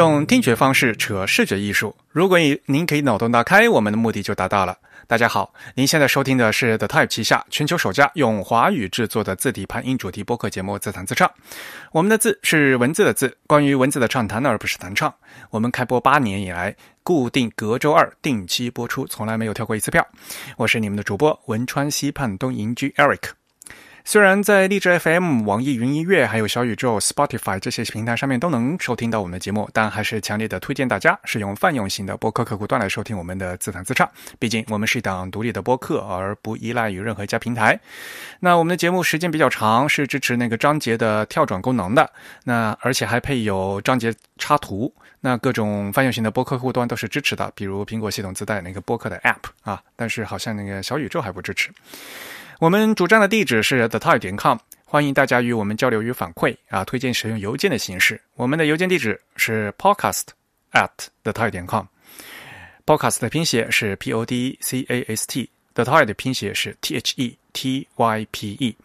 用听觉方式扯视觉艺术，如果您您可以脑洞大开，我们的目的就达到了。大家好，您现在收听的是 The Type 旗下全球首家用华语制作的字体盘音主题播客节目《自弹自唱》。我们的字是文字的字，关于文字的畅谈，而不是弹唱。我们开播八年以来，固定隔周二定期播出，从来没有跳过一次票。我是你们的主播汶川西畔东营居 Eric。虽然在荔枝 FM、网易云音乐、还有小宇宙、Spotify 这些平台上面都能收听到我们的节目，但还是强烈的推荐大家使用泛用型的播客客户端来收听我们的自弹自唱。毕竟我们是一档独立的播客，而不依赖于任何一家平台。那我们的节目时间比较长，是支持那个章节的跳转功能的。那而且还配有章节插图。那各种泛用型的播客客户端都是支持的，比如苹果系统自带那个播客的 App 啊，但是好像那个小宇宙还不支持。我们主站的地址是 thetide. 点 com，欢迎大家与我们交流与反馈啊，推荐使用邮件的形式。我们的邮件地址是 podcast at thetide. 点 com，podcast 的拼写是 p o d c a s t，thetide 的拼写是 t h e t y p e。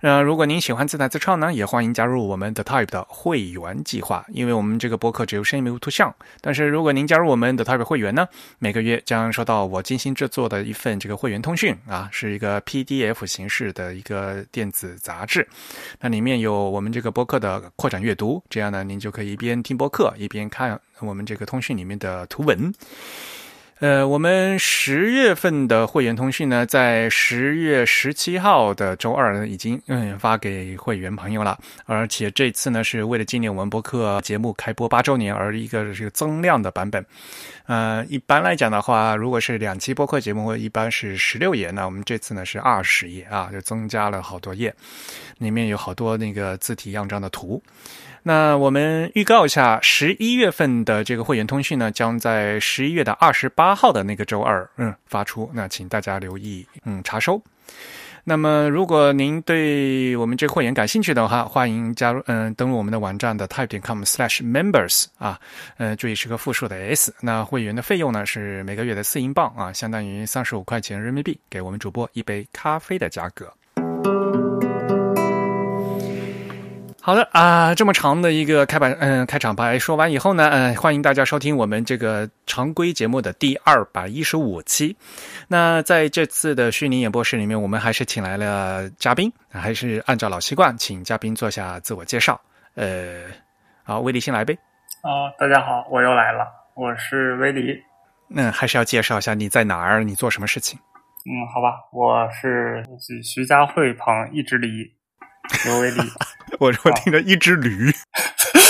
那如果您喜欢自弹自唱呢，也欢迎加入我们的 Type 的会员计划。因为我们这个播客只有声音没有图像，但是如果您加入我们的 Type 会员呢，每个月将收到我精心制作的一份这个会员通讯啊，是一个 PDF 形式的一个电子杂志。那里面有我们这个播客的扩展阅读，这样呢，您就可以一边听播客一边看我们这个通讯里面的图文。呃，我们十月份的会员通讯呢，在十月十七号的周二呢，已经嗯发给会员朋友了。而且这次呢，是为了纪念我们播客节目开播八周年而一个这个增量的版本。呃，一般来讲的话，如果是两期播客节目，一般是十六页，那我们这次呢是二十页啊，就增加了好多页，里面有好多那个字体样张的图。那我们预告一下，十一月份的这个会员通讯呢，将在十一月的二十八号的那个周二，嗯，发出。那请大家留意，嗯，查收。那么，如果您对我们这会员感兴趣的话，欢迎加入，嗯，登录我们的网站的 type 点 com/slash/members 啊，呃，注意是个复数的 s。那会员的费用呢是每个月的四英镑啊，相当于三十五块钱人民币，给我们主播一杯咖啡的价格。好的啊，这么长的一个开板，嗯，开场白说完以后呢，嗯，欢迎大家收听我们这个常规节目的第二百一十五期。那在这次的虚拟演播室里面，我们还是请来了嘉宾，还是按照老习惯，请嘉宾做下自我介绍。呃，好，威利先来呗。啊，大家好，我又来了，我是威利。嗯，还是要介绍一下你在哪儿，你做什么事情？嗯，好吧，我是徐家汇旁一只驴。刘威利，我我听着一只驴，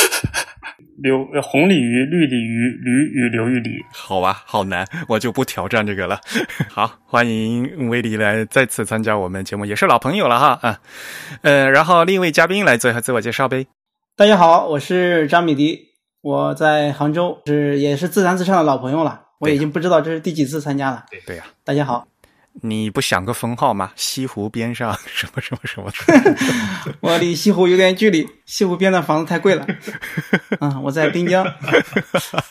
刘红鲤鱼、绿鲤鱼、驴与刘玉鲤。好吧，好难，我就不挑战这个了。好，欢迎威利来再次参加我们节目，也是老朋友了哈啊。呃，然后另一位嘉宾来做一下自我介绍呗。大家好，我是张米迪，我在杭州，是也是自弹自唱的老朋友了。我已经不知道这是第几次参加了。对对呀，大家好。你不想个封号吗？西湖边上什么什么什么？我离西湖有点距离，西湖边的房子太贵了。嗯，我在滨江，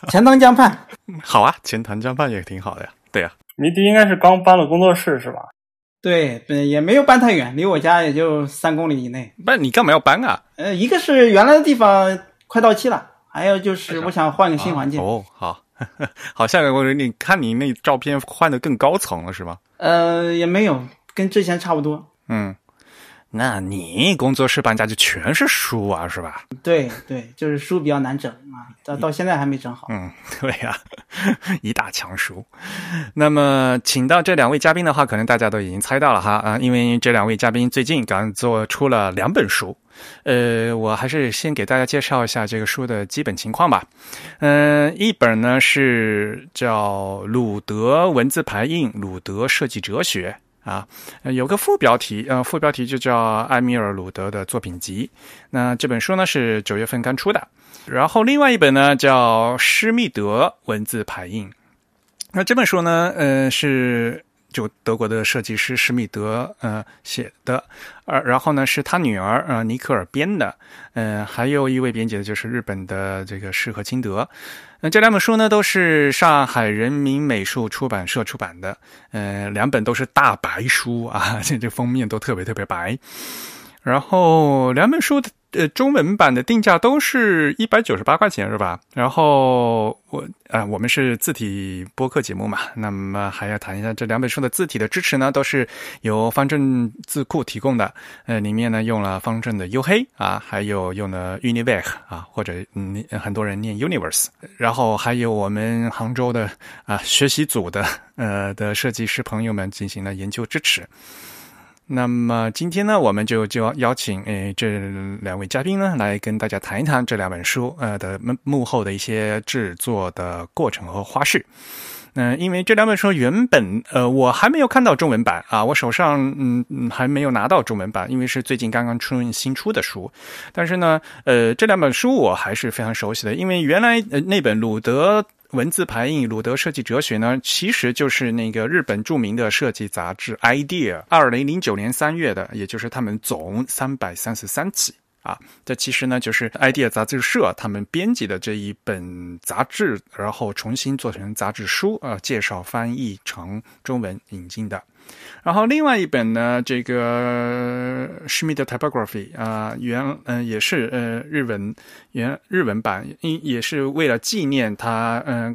钱塘江畔。好啊，钱塘江畔也挺好的呀。对呀，迷迪应该是刚搬了工作室是吧？对对，也没有搬太远，离我家也就三公里以内。不，你干嘛要搬啊？呃，一个是原来的地方快到期了，还有就是我想换个新环境。哦，好。好像我你看你那照片换的更高层了是吧？呃，也没有，跟之前差不多。嗯，那你工作室搬家就全是书啊，是吧？对对，就是书比较难整啊，到到现在还没整好。嗯，对呀，一大墙书。那么，请到这两位嘉宾的话，可能大家都已经猜到了哈啊，因为这两位嘉宾最近刚做出了两本书。呃，我还是先给大家介绍一下这个书的基本情况吧。嗯，一本呢是叫《鲁德文字排印：鲁德设计哲学》啊，有个副标题，呃，副标题就叫埃米尔·鲁德的作品集。那这本书呢是九月份刚出的。然后另外一本呢叫《施密德文字排印》。那这本书呢，呃，是。就德国的设计师施密德呃写的，而然后呢是他女儿呃尼克尔编的，嗯，还有一位编辑的就是日本的这个适和清德，那这两本书呢都是上海人民美术出版社出版的，嗯，两本都是大白书啊，这这封面都特别特别白。然后两本书的。呃，中文版的定价都是一百九十八块钱，是吧？然后我啊，我们是字体播客节目嘛，那么还要谈一下这两本书的字体的支持呢，都是由方正字库提供的。呃，里面呢用了方正的 U 黑啊，还有用了 Universe 啊，或者嗯很多人念 Universe，然后还有我们杭州的啊学习组的呃的设计师朋友们进行了研究支持。那么今天呢，我们就就要邀请诶这两位嘉宾呢，来跟大家谈一谈这两本书呃的幕幕后的一些制作的过程和花式。嗯，因为这两本书原本呃我还没有看到中文版啊，我手上嗯嗯还没有拿到中文版，因为是最近刚刚出新出的书。但是呢，呃这两本书我还是非常熟悉的，因为原来呃那本鲁德。文字排印鲁德设计哲学呢，其实就是那个日本著名的设计杂志《Idea》二零零九年三月的，也就是他们总三百三十三期啊。这其实呢，就是《Idea》杂志社他们编辑的这一本杂志，然后重新做成杂志书啊，介绍翻译成中文引进的。然后另外一本呢，这个 Schmidt Typography 啊，原嗯也是呃日文原日文版，因也是为了纪念他嗯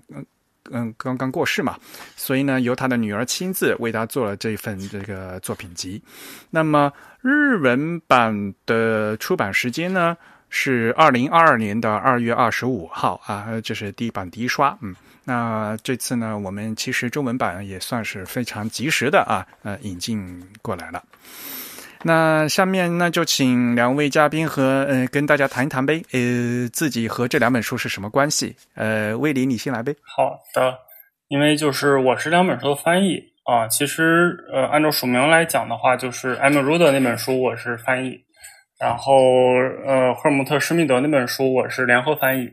嗯刚刚过世嘛，所以呢由他的女儿亲自为他做了这份这个作品集。那么日文版的出版时间呢是二零二二年的二月二十五号啊，这是第一版第一刷，嗯。那这次呢，我们其实中文版也算是非常及时的啊，呃，引进过来了。那下面呢，就请两位嘉宾和呃跟大家谈一谈呗，呃，自己和这两本书是什么关系？呃，魏林，你先来呗。好的，因为就是我是两本书的翻译啊，其实呃，按照署名来讲的话，就是 M. Ruder 那本书我是翻译，然后呃，赫尔姆特施密德那本书我是联合翻译。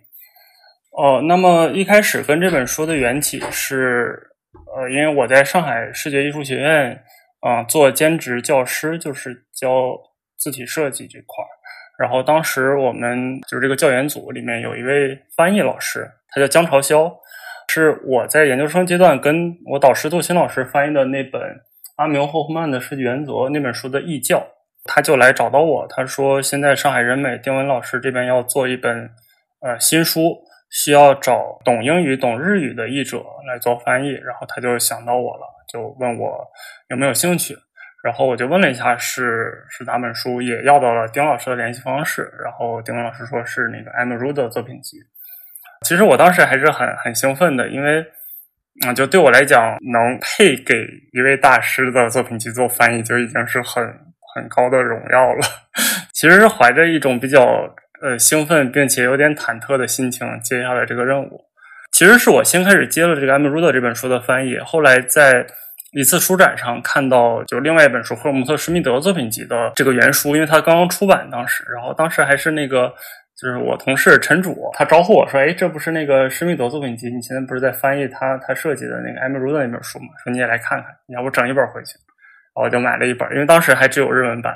哦，那么一开始跟这本书的缘起是，呃，因为我在上海视觉艺术学院啊做兼职教师，就是教字体设计这块儿。然后当时我们就是这个教研组里面有一位翻译老师，他叫江朝霄，是我在研究生阶段跟我导师杜鑫老师翻译的那本阿苗霍夫曼的设计原则那本书的译教，他就来找到我，他说现在上海人美丁文老师这边要做一本呃新书。需要找懂英语、懂日语的译者来做翻译，然后他就想到我了，就问我有没有兴趣。然后我就问了一下是是哪本书，也要到了丁老师的联系方式。然后丁老师说是那个 M. Ru 的作品集。其实我当时还是很很兴奋的，因为嗯，就对我来讲，能配给一位大师的作品集做翻译，就已经是很很高的荣耀了。其实是怀着一种比较。呃，兴奋并且有点忐忑的心情接下来这个任务，其实是我先开始接了这个 M. r u d 这本书的翻译，后来在一次书展上看到，就另外一本书赫尔姆特施密德作品集的这个原书，因为它刚刚出版当时，然后当时还是那个就是我同事陈主，他招呼我说：“哎，这不是那个施密德作品集？你现在不是在翻译他他设计的那个 Mru 的那本书吗？说你也来看看，你要不整一本回去？”然后我就买了一本，因为当时还只有日文版。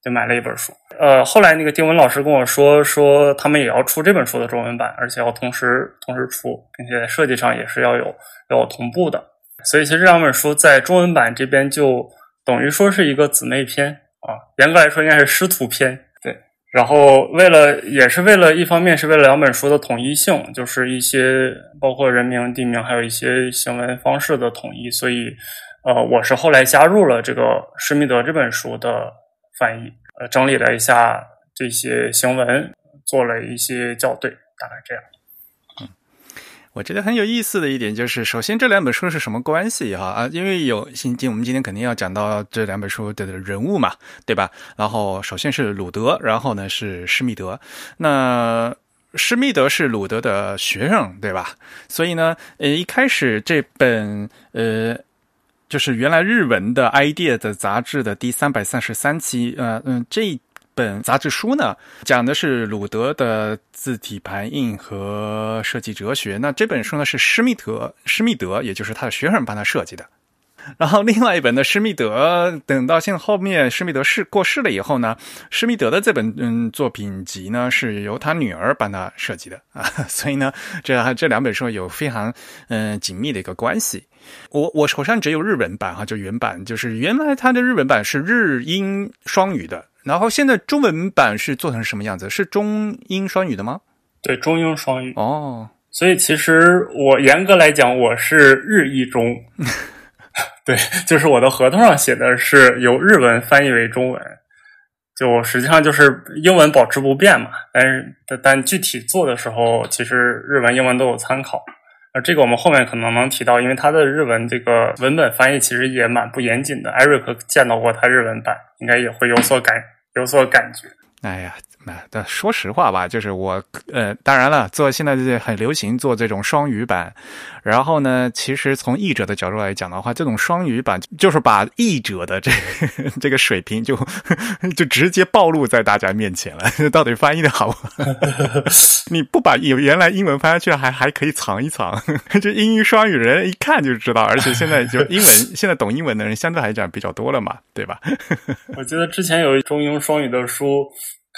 就买了一本书，呃，后来那个丁文老师跟我说，说他们也要出这本书的中文版，而且要同时同时出，并且设计上也是要有要同步的。所以其实这两本书在中文版这边就等于说是一个姊妹篇啊，严格来说应该是师徒篇。对，然后为了也是为了一方面是为了两本书的统一性，就是一些包括人名、地名，还有一些行文方式的统一，所以呃，我是后来加入了这个施密德这本书的。翻译，呃，整理了一下这些行文，做了一些校对，大概这样。嗯，我觉得很有意思的一点就是，首先这两本书是什么关系哈啊？因为有今今我们今天肯定要讲到这两本书的人物嘛，对吧？然后首先是鲁德，然后呢是施密德。那施密德是鲁德的学生，对吧？所以呢，呃，一开始这本呃。就是原来日文的《idea》的杂志的第三百三十三期，呃嗯，这本杂志书呢，讲的是鲁德的字体排印和设计哲学。那这本书呢是施密德，施密德也就是他的学生帮他设计的。然后另外一本的施密德，等到现在后面施密德是过世了以后呢，施密德的这本嗯作品集呢是由他女儿帮他设计的啊，所以呢，这这两本书有非常嗯紧密的一个关系。我我手上只有日文版哈，就原版，就是原来它的日文版是日英双语的，然后现在中文版是做成什么样子？是中英双语的吗？对，中英双语。哦，所以其实我严格来讲，我是日译中。对，就是我的合同上写的是由日文翻译为中文，就实际上就是英文保持不变嘛。但是但具体做的时候，其实日文、英文都有参考。呃，这个我们后面可能能提到，因为他的日文这个文本翻译其实也蛮不严谨的。Eric 见到过他日文版，应该也会有所感有所感觉。哎呀。那但说实话吧，就是我呃，当然了，做现在这很流行做这种双语版，然后呢，其实从译者的角度来讲的话，这种双语版就是把译者的这 这个水平就 就直接暴露在大家面前了，到底翻译的好？你不把原来英文翻下去，还还可以藏一藏，这英语双语人一看就知道，而且现在就英文现在懂英文的人相对来讲比较多了嘛，对吧？我记得之前有中英双语的书。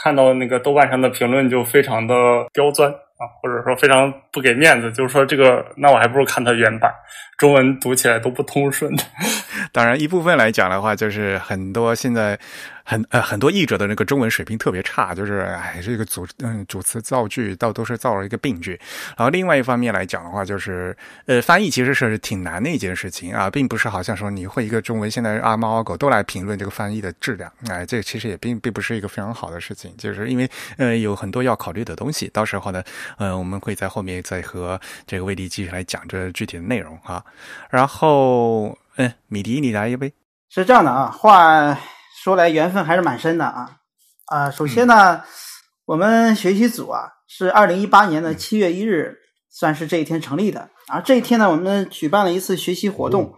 看到那个豆瓣上的评论就非常的刁钻啊，或者说非常不给面子，就是说这个，那我还不如看它原版，中文读起来都不通顺。当然，一部分来讲的话，就是很多现在。很呃，很多译者的那个中文水平特别差，就是哎，这个主嗯主词造句倒都是造了一个病句。然后另外一方面来讲的话，就是呃翻译其实是挺难的一件事情啊，并不是好像说你会一个中文，现在阿猫阿狗都来评论这个翻译的质量，哎，这个其实也并并不是一个非常好的事情，就是因为呃有很多要考虑的东西。到时候呢，呃我们会在后面再和这个魏迪继续来讲这具体的内容啊。然后嗯，米迪你来一杯。是这样的啊，话。说来缘分还是蛮深的啊啊！首先呢，我们学习组啊是二零一八年的七月一日，算是这一天成立的。而这一天呢，我们举办了一次学习活动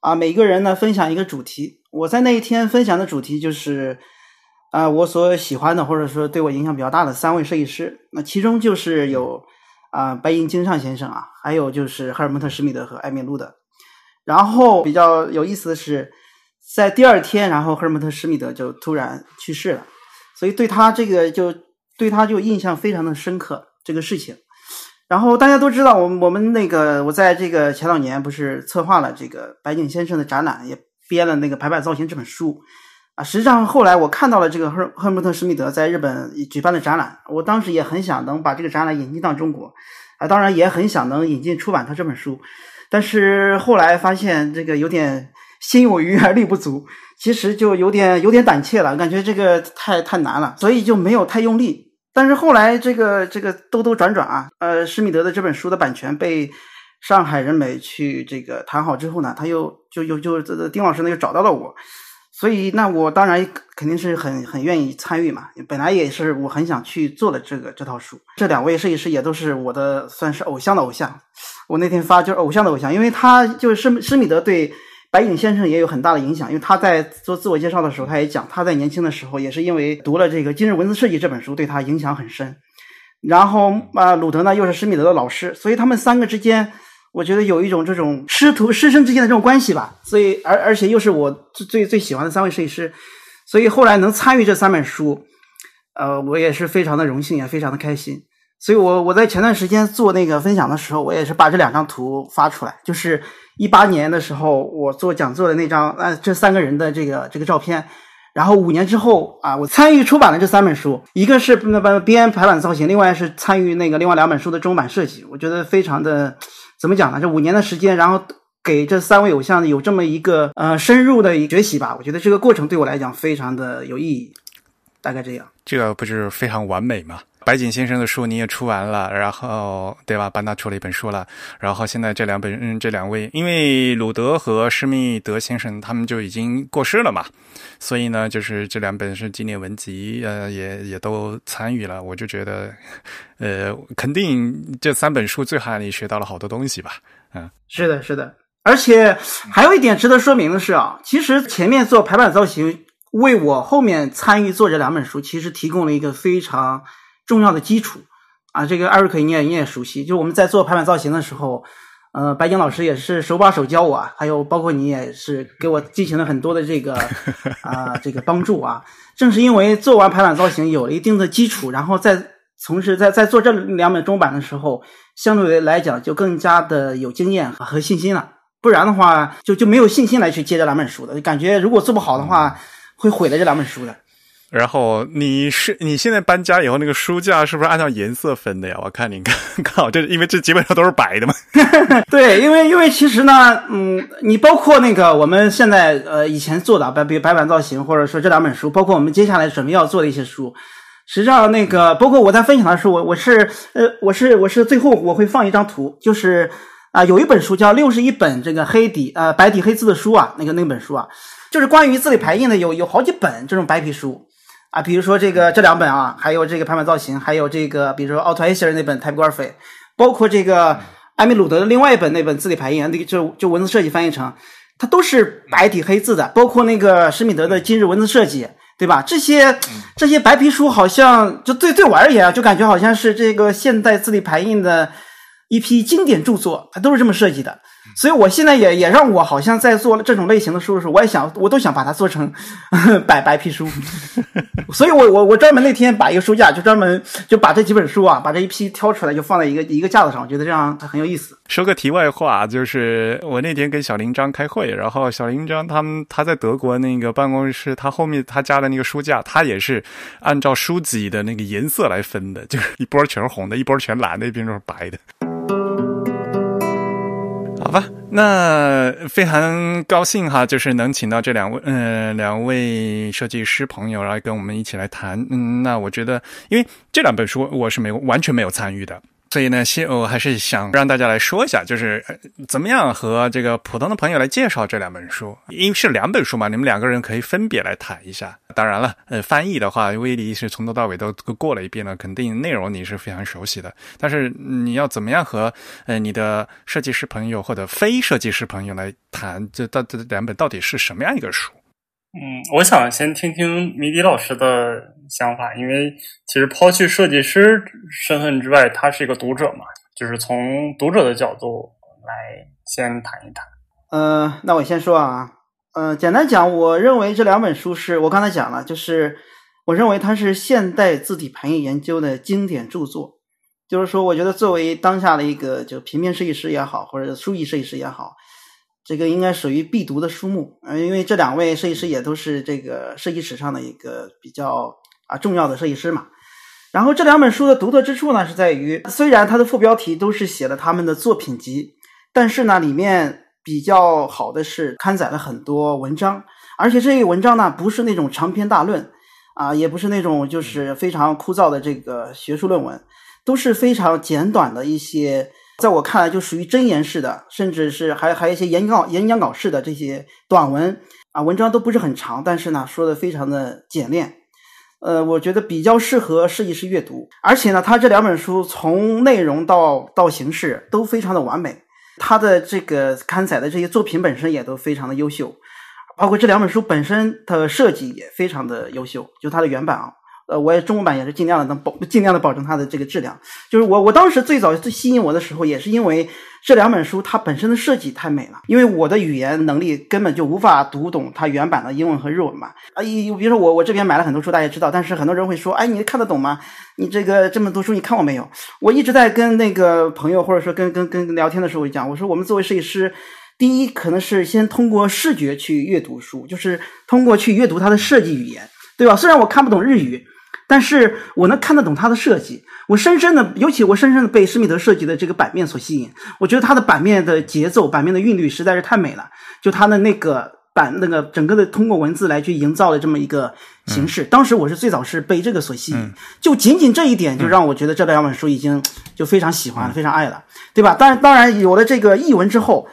啊，每个人呢分享一个主题。我在那一天分享的主题就是啊，我所喜欢的或者说对我影响比较大的三位设计师。那其中就是有啊白银京上先生啊，还有就是赫尔蒙特施密德和艾米路的。然后比较有意思的是。在第二天，然后赫尔蒙特施密德就突然去世了，所以对他这个就对他就印象非常的深刻这个事情。然后大家都知道，我我们那个我在这个前两年不是策划了这个白井先生的展览，也编了那个排版造型这本书啊。实际上后来我看到了这个赫赫尔蒙特施密德在日本举办的展览，我当时也很想能把这个展览引进到中国啊，当然也很想能引进出版他这本书，但是后来发现这个有点。心有余而力不足，其实就有点有点胆怯了，感觉这个太太难了，所以就没有太用力。但是后来这个这个兜兜转转啊，呃，施密德的这本书的版权被上海人美去这个谈好之后呢，他又就又就这丁老师呢又找到了我，所以那我当然肯定是很很愿意参与嘛。本来也是我很想去做的这个这套书。这两位设计师也都是我的算是偶像的偶像。我那天发就是偶像的偶像，因为他就是施施密德对。白影先生也有很大的影响，因为他在做自我介绍的时候，他也讲他在年轻的时候也是因为读了这个《今日文字设计》这本书，对他影响很深。然后啊，鲁德呢又是施密德的老师，所以他们三个之间，我觉得有一种这种师徒师生之间的这种关系吧。所以而而且又是我最最最喜欢的三位设计师，所以后来能参与这三本书，呃，我也是非常的荣幸，也非常的开心。所以我我在前段时间做那个分享的时候，我也是把这两张图发出来，就是。一八年的时候，我做讲座的那张，呃，这三个人的这个这个照片，然后五年之后啊，我参与出版了这三本书，一个是那个编排版造型，另外是参与那个另外两本书的中版设计，我觉得非常的怎么讲呢？这五年的时间，然后给这三位偶像有这么一个呃深入的学习吧，我觉得这个过程对我来讲非常的有意义，大概这样。这个不是非常完美吗？白井先生的书你也出完了，然后对吧？班纳出了一本书了，然后现在这两本，嗯，这两位，因为鲁德和施密德先生他们就已经过世了嘛，所以呢，就是这两本是纪念文集，呃，也也都参与了。我就觉得，呃，肯定这三本书最好你学到了好多东西吧？嗯，是的，是的。而且还有一点值得说明的是啊，其实前面做排版造型，为我后面参与做这两本书，其实提供了一个非常。重要的基础啊，这个艾瑞克你也你也熟悉，就我们在做排版造型的时候，呃，白景老师也是手把手教我，还有包括你也是给我进行了很多的这个 啊这个帮助啊。正是因为做完排版造型有了一定的基础，然后再从事在在做这两本中版的时候，相对来讲就更加的有经验和信心了。不然的话就就没有信心来去接这两本书的，感觉如果做不好的话会毁了这两本书的。然后你是你现在搬家以后那个书架是不是按照颜色分的呀？我看你看，靠，这因为这基本上都是白的嘛。对，因为因为其实呢，嗯，你包括那个我们现在呃以前做的白比如白板造型，或者说这两本书，包括我们接下来准备要做的一些书，实际上那个包括我在分享的时候，我我是呃我是我是最后我会放一张图，就是啊有一本书叫六十一本这个黑底呃白底黑字的书啊，那个那本书啊，就是关于字里排印的有有好几本这种白皮书。啊，比如说这个这两本啊，还有这个排版造型，还有这个比如说奥特艾希尔那本 Typography，包括这个艾米鲁德的另外一本那本字体排印，那个就就文字设计翻译成，它都是白底黑字的。包括那个施米德的今日文字设计，对吧？这些这些白皮书好像就对对我而言啊，就感觉好像是这个现代字体排印的一批经典著作，它都是这么设计的。所以，我现在也也让我好像在做这种类型的书的时候，我也想，我都想把它做成 白白皮书。所以我我我专门那天把一个书架，就专门就把这几本书啊，把这一批挑出来，就放在一个一个架子上，我觉得这样很有意思。说个题外话，就是我那天跟小林章开会，然后小林章他们他在德国那个办公室，他后面他家的那个书架，他也是按照书籍的那个颜色来分的，就是一波全是红的，一波全蓝的，一边都是白的。好吧，那非常高兴哈，就是能请到这两位，嗯，两位设计师朋友来跟我们一起来谈。嗯，那我觉得，因为这两本书我是没有完全没有参与的。所以呢，先我还是想让大家来说一下，就是怎么样和这个普通的朋友来介绍这两本书，因为是两本书嘛，你们两个人可以分别来谈一下。当然了，呃，翻译的话，威利是从头到尾都过了一遍了，肯定内容你是非常熟悉的。但是你要怎么样和呃你的设计师朋友或者非设计师朋友来谈，这到这两本到底是什么样一个书？嗯，我想先听听米迪老师的想法，因为其实抛去设计师身份之外，他是一个读者嘛，就是从读者的角度来先谈一谈。呃，那我先说啊，呃，简单讲，我认为这两本书是我刚才讲了，就是我认为它是现代字体排印研究的经典著作，就是说，我觉得作为当下的一个就平面设计师也好，或者书艺设计师也好。这个应该属于必读的书目，呃，因为这两位设计师也都是这个设计史上的一个比较啊重要的设计师嘛。然后这两本书的独特之处呢，是在于虽然它的副标题都是写了他们的作品集，但是呢，里面比较好的是刊载了很多文章，而且这些文章呢，不是那种长篇大论啊，也不是那种就是非常枯燥的这个学术论文，都是非常简短的一些。在我看来，就属于真言式的，甚至是还还有一些演讲演讲稿式的这些短文啊，文章都不是很长，但是呢，说的非常的简练，呃，我觉得比较适合设计师阅读。而且呢，他这两本书从内容到到形式都非常的完美，他的这个刊载的这些作品本身也都非常的优秀，包括这两本书本身的设计也非常的优秀，就它的原版啊。呃，我也中文版也是尽量的能保尽量的保证它的这个质量。就是我我当时最早最吸引我的时候，也是因为这两本书它本身的设计太美了。因为我的语言能力根本就无法读懂它原版的英文和日文嘛。啊，比如说我我这边买了很多书，大家知道，但是很多人会说，哎，你看得懂吗？你这个这么多书你看过没有？我一直在跟那个朋友或者说跟跟跟聊天的时候讲，我说我们作为设计师，第一可能是先通过视觉去阅读书，就是通过去阅读它的设计语言，对吧？虽然我看不懂日语。但是我能看得懂它的设计，我深深的，尤其我深深的被施密德设计的这个版面所吸引。我觉得它的版面的节奏、版面的韵律实在是太美了。就它的那个版，那个整个的通过文字来去营造的这么一个形式。当时我是最早是被这个所吸引，就仅仅这一点就让我觉得这两本书已经就非常喜欢了，非常爱了，对吧？当然，当然有了这个译文之后，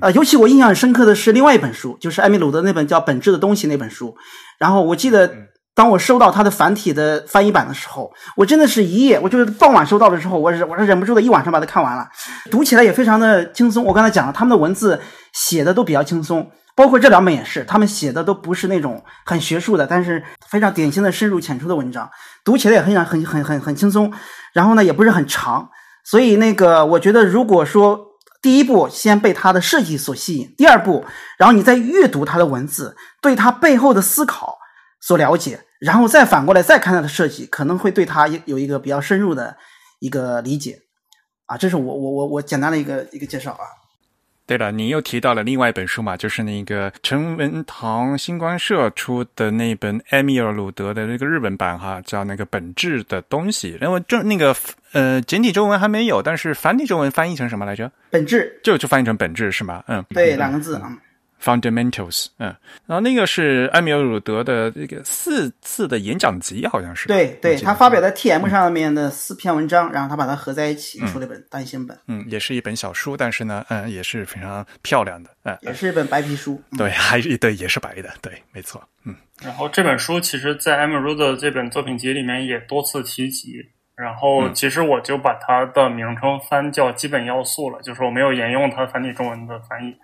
呃，尤其我印象很深刻的是另外一本书，就是艾米鲁的那本叫《本质的东西》那本书。然后我记得。当我收到他的繁体的翻译版的时候，我真的是一夜，我就是傍晚收到的时候，我是我是忍不住的一晚上把它看完了，读起来也非常的轻松。我刚才讲了，他们的文字写的都比较轻松，包括这两本也是，他们写的都不是那种很学术的，但是非常典型的深入浅出的文章，读起来也很很很很很轻松。然后呢，也不是很长，所以那个我觉得，如果说第一步先被他的设计所吸引，第二步，然后你再阅读他的文字，对他背后的思考。所了解，然后再反过来再看它的设计，可能会对它有一个比较深入的一个理解，啊，这是我我我我简单的一个一个介绍啊。对了，你又提到了另外一本书嘛，就是那个陈文堂新光社出的那本埃米尔鲁德的那个日本版哈，叫那个本质的东西。然后正那个呃简体中文还没有，但是繁体中文翻译成什么来着？本质就就翻译成本质是吗？嗯，对，两个字啊。Fundamentals，嗯，然后那个是埃米尔鲁德的这个四次的演讲集，好像是。对对，他发表在 TM 上面的四篇文章，然后他把它合在一起出了一本单行本。嗯，也是一本小书，但是呢，嗯，也是非常漂亮的，嗯，也是一本白皮书。对，还是对，也是白的，对，没错，嗯。然后这本书其实，在埃米尔鲁德这本作品集里面也多次提及，然后其实我就把它的名称翻叫基本要素了，就是我没有沿用它繁体中文的翻译，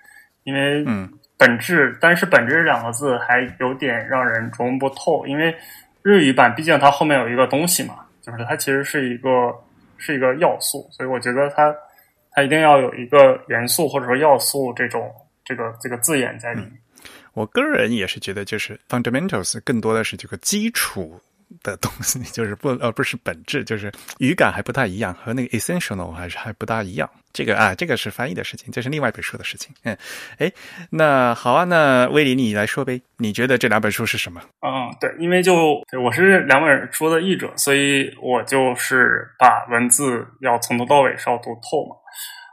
因为嗯。本质，但是“本质”两个字还有点让人琢磨不透，因为日语版毕竟它后面有一个东西嘛，就是它其实是一个是一个要素，所以我觉得它它一定要有一个元素或者说要素这种这个这个字眼在里面。我个人也是觉得，就是 fundamentals 更多的是这个基础。的东西就是不呃不是本质，就是语感还不太一样，和那个 essential 还是还不大一样。这个啊，这个是翻译的事情，这是另外一本书的事情。嗯，哎，那好啊，那威利你来说呗，你觉得这两本书是什么？嗯，对，因为就我是两本书的译者，所以我就是把文字要从头到尾是要读透嘛。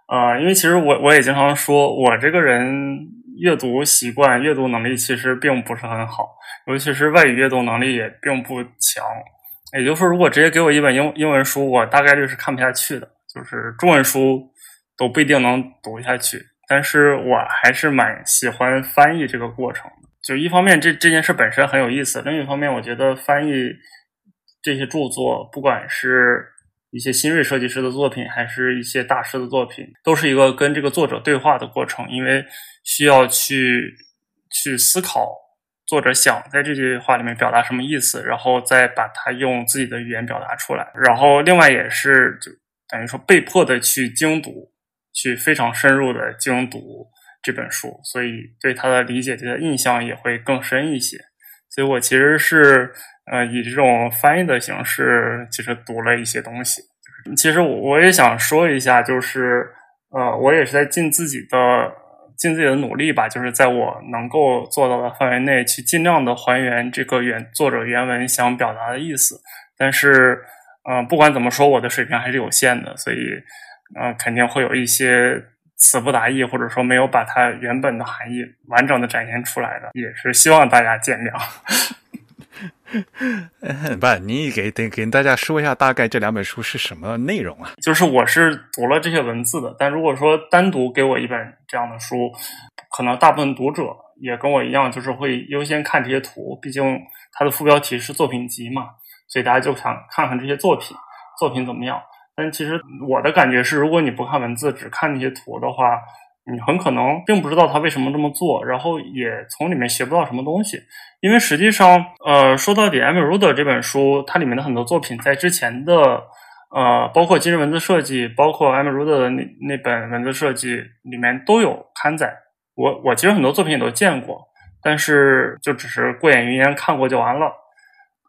呃，因为其实我我也经常说，我这个人阅读习惯、阅读能力其实并不是很好。尤其是外语阅读能力也并不强，也就是说，如果直接给我一本英英文书，我大概率是看不下去的。就是中文书都不一定能读下去，但是我还是蛮喜欢翻译这个过程的。就一方面，这这件事本身很有意思；另一方面，我觉得翻译这些著作，不管是一些新锐设计师的作品，还是一些大师的作品，都是一个跟这个作者对话的过程，因为需要去去思考。作者想在这句话里面表达什么意思，然后再把它用自己的语言表达出来。然后另外也是就等于说被迫的去精读，去非常深入的精读这本书，所以对他的理解、对他印象也会更深一些。所以我其实是呃以这种翻译的形式，其实读了一些东西。其实我我也想说一下，就是呃我也是在尽自己的。尽自己的努力吧，就是在我能够做到的范围内，去尽量的还原这个原作者原文想表达的意思。但是，嗯，不管怎么说，我的水平还是有限的，所以，嗯，肯定会有一些词不达意，或者说没有把它原本的含义完整的展现出来的，也是希望大家见谅。不，你给得给大家说一下大概这两本书是什么内容啊？就是我是读了这些文字的，但如果说单独给我一本这样的书，可能大部分读者也跟我一样，就是会优先看这些图，毕竟它的副标题是作品集嘛，所以大家就想看看这些作品，作品怎么样。但其实我的感觉是，如果你不看文字，只看那些图的话。你很可能并不知道他为什么这么做，然后也从里面学不到什么东西，因为实际上，呃，说到底，《Emerald》这本书，它里面的很多作品在之前的，呃，包括今日文字设计，包括《Emerald》的那那本文字设计里面都有刊载。我我其实很多作品也都见过，但是就只是过眼云烟看过就完了。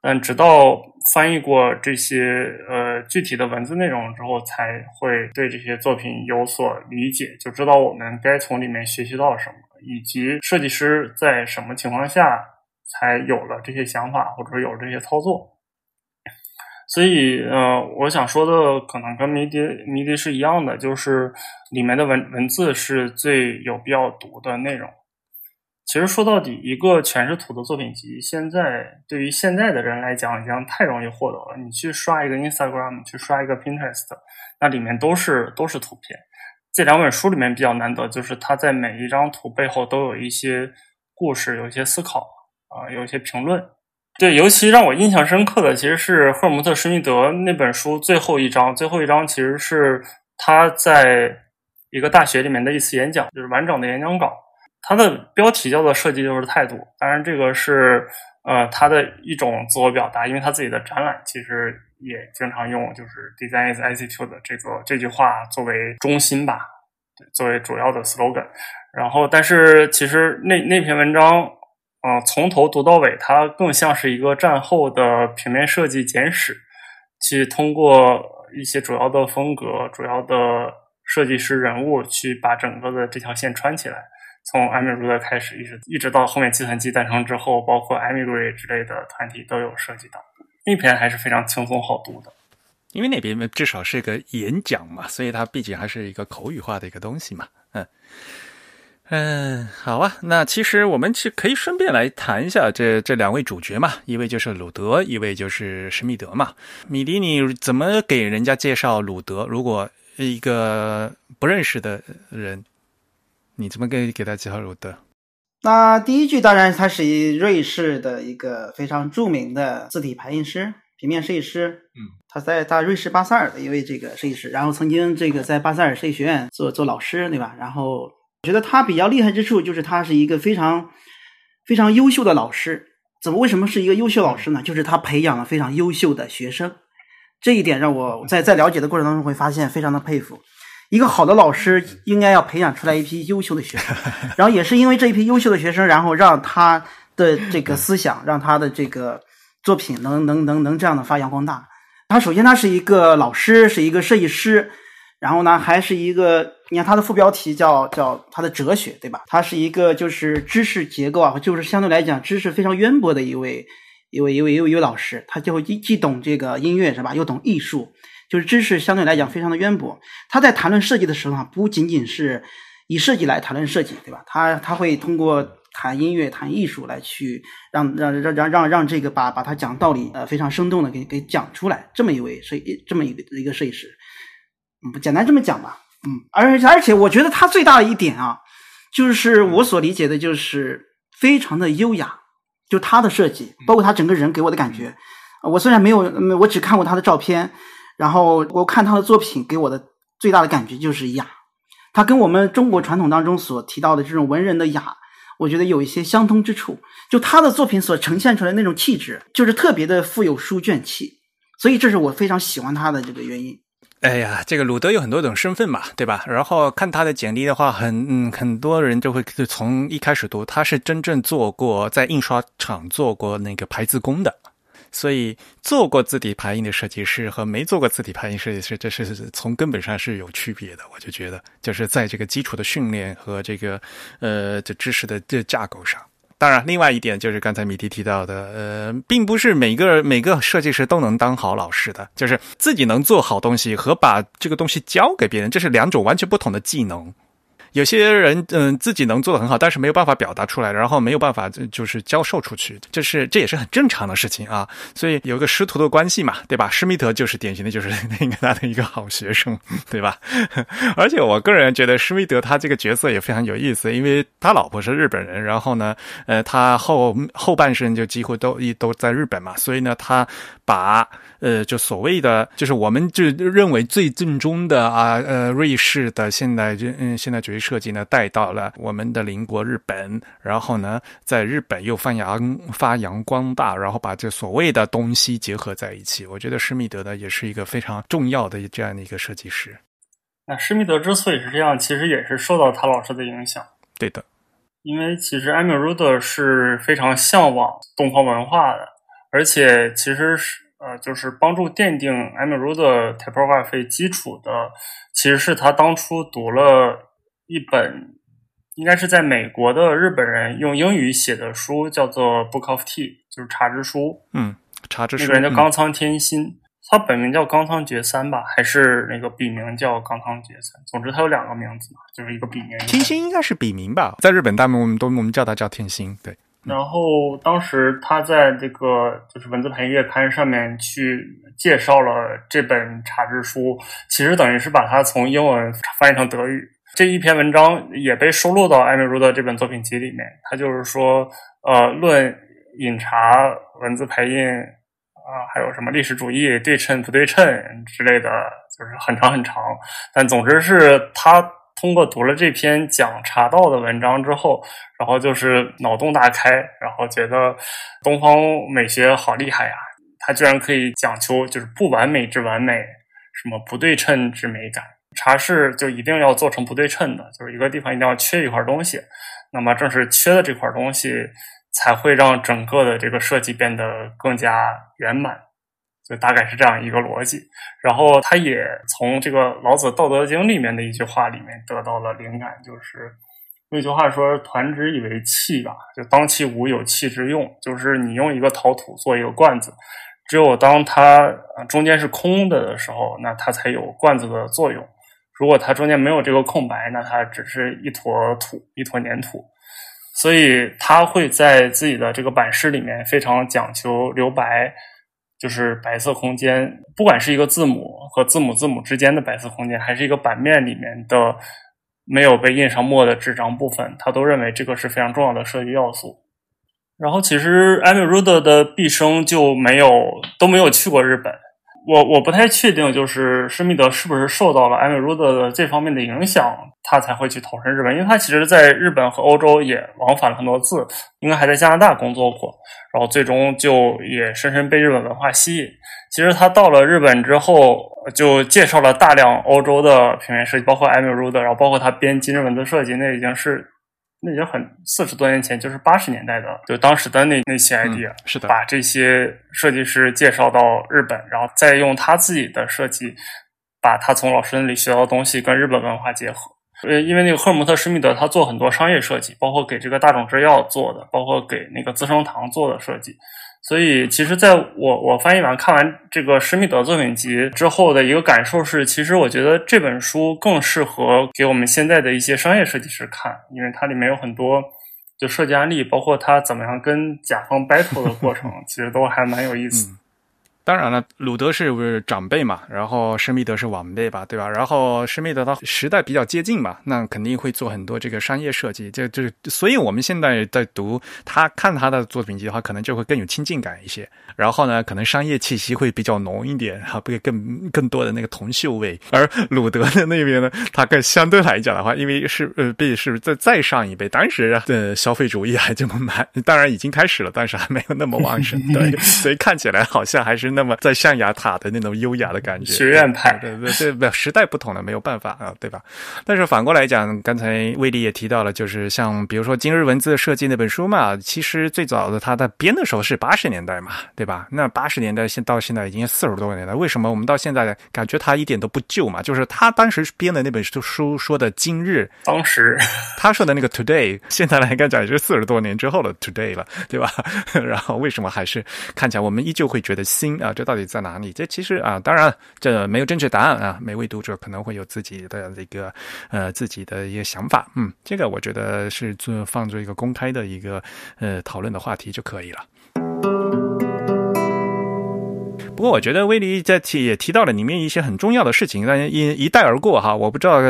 但直到翻译过这些呃具体的文字内容之后，才会对这些作品有所理解，就知道我们该从里面学习到什么，以及设计师在什么情况下才有了这些想法，或者说有这些操作。所以，呃，我想说的可能跟迷笛迷笛是一样的，就是里面的文文字是最有必要读的内容。其实说到底，一个全是图的作品集，现在对于现在的人来讲，已经太容易获得了。你去刷一个 Instagram，去刷一个 Pinterest，那里面都是都是图片。这两本书里面比较难得，就是它在每一张图背后都有一些故事，有一些思考啊，有一些评论。对，尤其让我印象深刻的，其实是赫尔姆特·施密德那本书最后一章。最后一章其实是他在一个大学里面的一次演讲，就是完整的演讲稿。它的标题叫做“设计就是态度”，当然这个是呃他的一种自我表达，因为他自己的展览其实也经常用就是 “design is attitude” 这个这句话作为中心吧，作为主要的 slogan。然后，但是其实那那篇文章，呃，从头读到尾，它更像是一个战后的平面设计简史，去通过一些主要的风格、主要的设计师人物去把整个的这条线穿起来。从艾米鲁德开始，一直一直到后面计算机诞生之后，包括艾米瑞之类的团体都有涉及到。那篇还是非常轻松好读的，因为那边至少是个演讲嘛，所以它毕竟还是一个口语化的一个东西嘛。嗯嗯，好啊。那其实我们去可以顺便来谈一下这这两位主角嘛，一位就是鲁德，一位就是施密德嘛。米迪，你怎么给人家介绍鲁德？如果一个不认识的人。你怎么给给他介绍鲁德？那第一句当然，他是一瑞士的一个非常著名的字体排印师、平面设计师。嗯，他在大瑞士巴塞尔的一位这个设计师，然后曾经这个在巴塞尔设计学院做做老师，对吧？然后我觉得他比较厉害之处就是他是一个非常非常优秀的老师。怎么为什么是一个优秀老师呢？就是他培养了非常优秀的学生，这一点让我在在了解的过程当中会发现非常的佩服。一个好的老师应该要培养出来一批优秀的学生，然后也是因为这一批优秀的学生，然后让他的这个思想，让他的这个作品能能能能这样的发扬光大。他首先他是一个老师，是一个设计师，然后呢还是一个，你看他的副标题叫叫他的哲学，对吧？他是一个就是知识结构啊，就是相对来讲知识非常渊博的一位一位一位一位一位老师，他就既既懂这个音乐是吧，又懂艺术。就是知识相对来讲非常的渊博，他在谈论设计的时候啊，不仅仅是以设计来谈论设计，对吧？他他会通过谈音乐、谈艺术来去让让让让让让这个把把他讲道理呃非常生动的给给讲出来。这么一位设这么一个一个设计师，嗯，简单这么讲吧，嗯，而而且我觉得他最大的一点啊，就是我所理解的就是非常的优雅，就他的设计，包括他整个人给我的感觉，我虽然没有我只看过他的照片。然后我看他的作品，给我的最大的感觉就是雅。他跟我们中国传统当中所提到的这种文人的雅，我觉得有一些相通之处。就他的作品所呈现出来那种气质，就是特别的富有书卷气。所以这是我非常喜欢他的这个原因。哎呀，这个鲁德有很多种身份嘛，对吧？然后看他的简历的话，很嗯，很多人就会从一开始读，他是真正做过在印刷厂做过那个排字工的。所以，做过字体排印的设计师和没做过字体排印设计师，这是从根本上是有区别的。我就觉得，就是在这个基础的训练和这个呃这知识的这架构上。当然，另外一点就是刚才米迪提到的，呃，并不是每个每个设计师都能当好老师的，就是自己能做好东西和把这个东西教给别人，这是两种完全不同的技能。有些人嗯自己能做的很好，但是没有办法表达出来，然后没有办法就是教授出去，这是这也是很正常的事情啊。所以有个师徒的关系嘛，对吧？施密特就是典型的，就是那个他的一个好学生，对吧？而且我个人觉得施密德他这个角色也非常有意思，因为他老婆是日本人，然后呢，呃，他后后半生就几乎都一都在日本嘛，所以呢，他把。呃，就所谓的，就是我们就认为最正宗的啊，呃，瑞士的现代嗯现代主义设计呢，带到了我们的邻国日本，然后呢，在日本又发扬发扬光大，然后把这所谓的东西结合在一起。我觉得施密德呢，也是一个非常重要的这样的一个设计师。那施密德之所以是这样，其实也是受到他老师的影响。对的，因为其实艾米鲁德是非常向往东方文化的，而且其实是。呃，就是帮助奠定 Emerald typography 基础的，其实是他当初读了一本，应该是在美国的日本人用英语写的书，叫做《Book of Tea》，就是茶之书。嗯，茶之书。那个人叫冈仓天心，他本名叫冈仓觉三吧，还是那个笔名叫冈仓觉三？总之，他有两个名字嘛，就是一个笔名。天心应该是笔名吧，在日本，大部分我们都我们叫他叫天心，对。然后当时他在这个就是文字排印月刊上面去介绍了这本茶之书，其实等于是把它从英文翻译成德语。这一篇文章也被收录到艾米如的这本作品集里面。他就是说，呃，论饮茶文字排印啊，还有什么历史主义对称不对称之类的，就是很长很长。但总之是他。通过读了这篇讲茶道的文章之后，然后就是脑洞大开，然后觉得东方美学好厉害呀！它居然可以讲究就是不完美之完美，什么不对称之美感。茶室就一定要做成不对称的，就是一个地方一定要缺一块东西。那么正是缺的这块东西，才会让整个的这个设计变得更加圆满。就大概是这样一个逻辑。然后他也从这个老子《道德经》里面的一句话里面得到了灵感，就是那句话说：“团之以为器吧，就当其无有器之用。”就是你用一个陶土做一个罐子，只有当它中间是空的的时候，那它才有罐子的作用。如果它中间没有这个空白，那它只是一坨土，一坨粘土。所以他会在自己的这个版式里面非常讲究留白，就是白色空间，不管是一个字母和字母字母之间的白色空间，还是一个版面里面的没有被印上墨的纸张部分，他都认为这个是非常重要的设计要素。然后，其实艾米·鲁德的毕生就没有都没有去过日本。我我不太确定，就是施密德是不是受到了艾米鲁德的这方面的影响，他才会去投身日本。因为他其实在日本和欧洲也往返了很多次，应该还在加拿大工作过，然后最终就也深深被日本文化吸引。其实他到了日本之后，就介绍了大量欧洲的平面设计，包括艾米鲁德，然后包括他编今日文字设计，那已经是。那也很四十多年前，就是八十年代的，就当时的那那些 idea，是的，把这些设计师介绍到日本，然后再用他自己的设计，把他从老师那里学到的东西跟日本文化结合。呃，因为那个赫尔蒙特施密德他做很多商业设计，包括给这个大众制药做的，包括给那个资生堂做的设计。所以，其实，在我我翻译完看完这个施密德作品集之后的一个感受是，其实我觉得这本书更适合给我们现在的一些商业设计师看，因为它里面有很多就设计案例，包括他怎么样跟甲方 battle 的过程，其实都还蛮有意思。当然了，鲁德是不是长辈嘛，然后施密德是晚辈吧，对吧？然后施密德他时代比较接近嘛，那肯定会做很多这个商业设计，这这，所以我们现在在读他看他的作品集的话，可能就会更有亲近感一些。然后呢，可能商业气息会比较浓一点，哈，不会更更多的那个铜锈味。而鲁德的那边呢，他更相对来讲的话，因为是呃，被是在再上一辈，当时的消费主义还这么慢，当然已经开始了，但是还没有那么旺盛，对，所以看起来好像还是。那么在象牙塔的那种优雅的感觉，学院派，对对对，不时代不同了，没有办法啊，对吧？但是反过来讲，刚才威利也提到了，就是像比如说今日文字设计那本书嘛，其实最早的他在编的时候是八十年代嘛，对吧？那八十年代现到现在已经四十多年了，为什么我们到现在感觉他一点都不旧嘛？就是他当时编的那本书说的今日，当时他说的那个 today，现在来讲也是四十多年之后的 today 了，对吧？然后为什么还是看起来我们依旧会觉得新？啊，这到底在哪里？这其实啊，当然这没有正确答案啊。每位读者可能会有自己的一个呃自己的一个想法。嗯，这个我觉得是做放做一个公开的一个呃讨论的话题就可以了。不过我觉得威利在提也提到了里面一些很重要的事情，但一一带而过哈。我不知道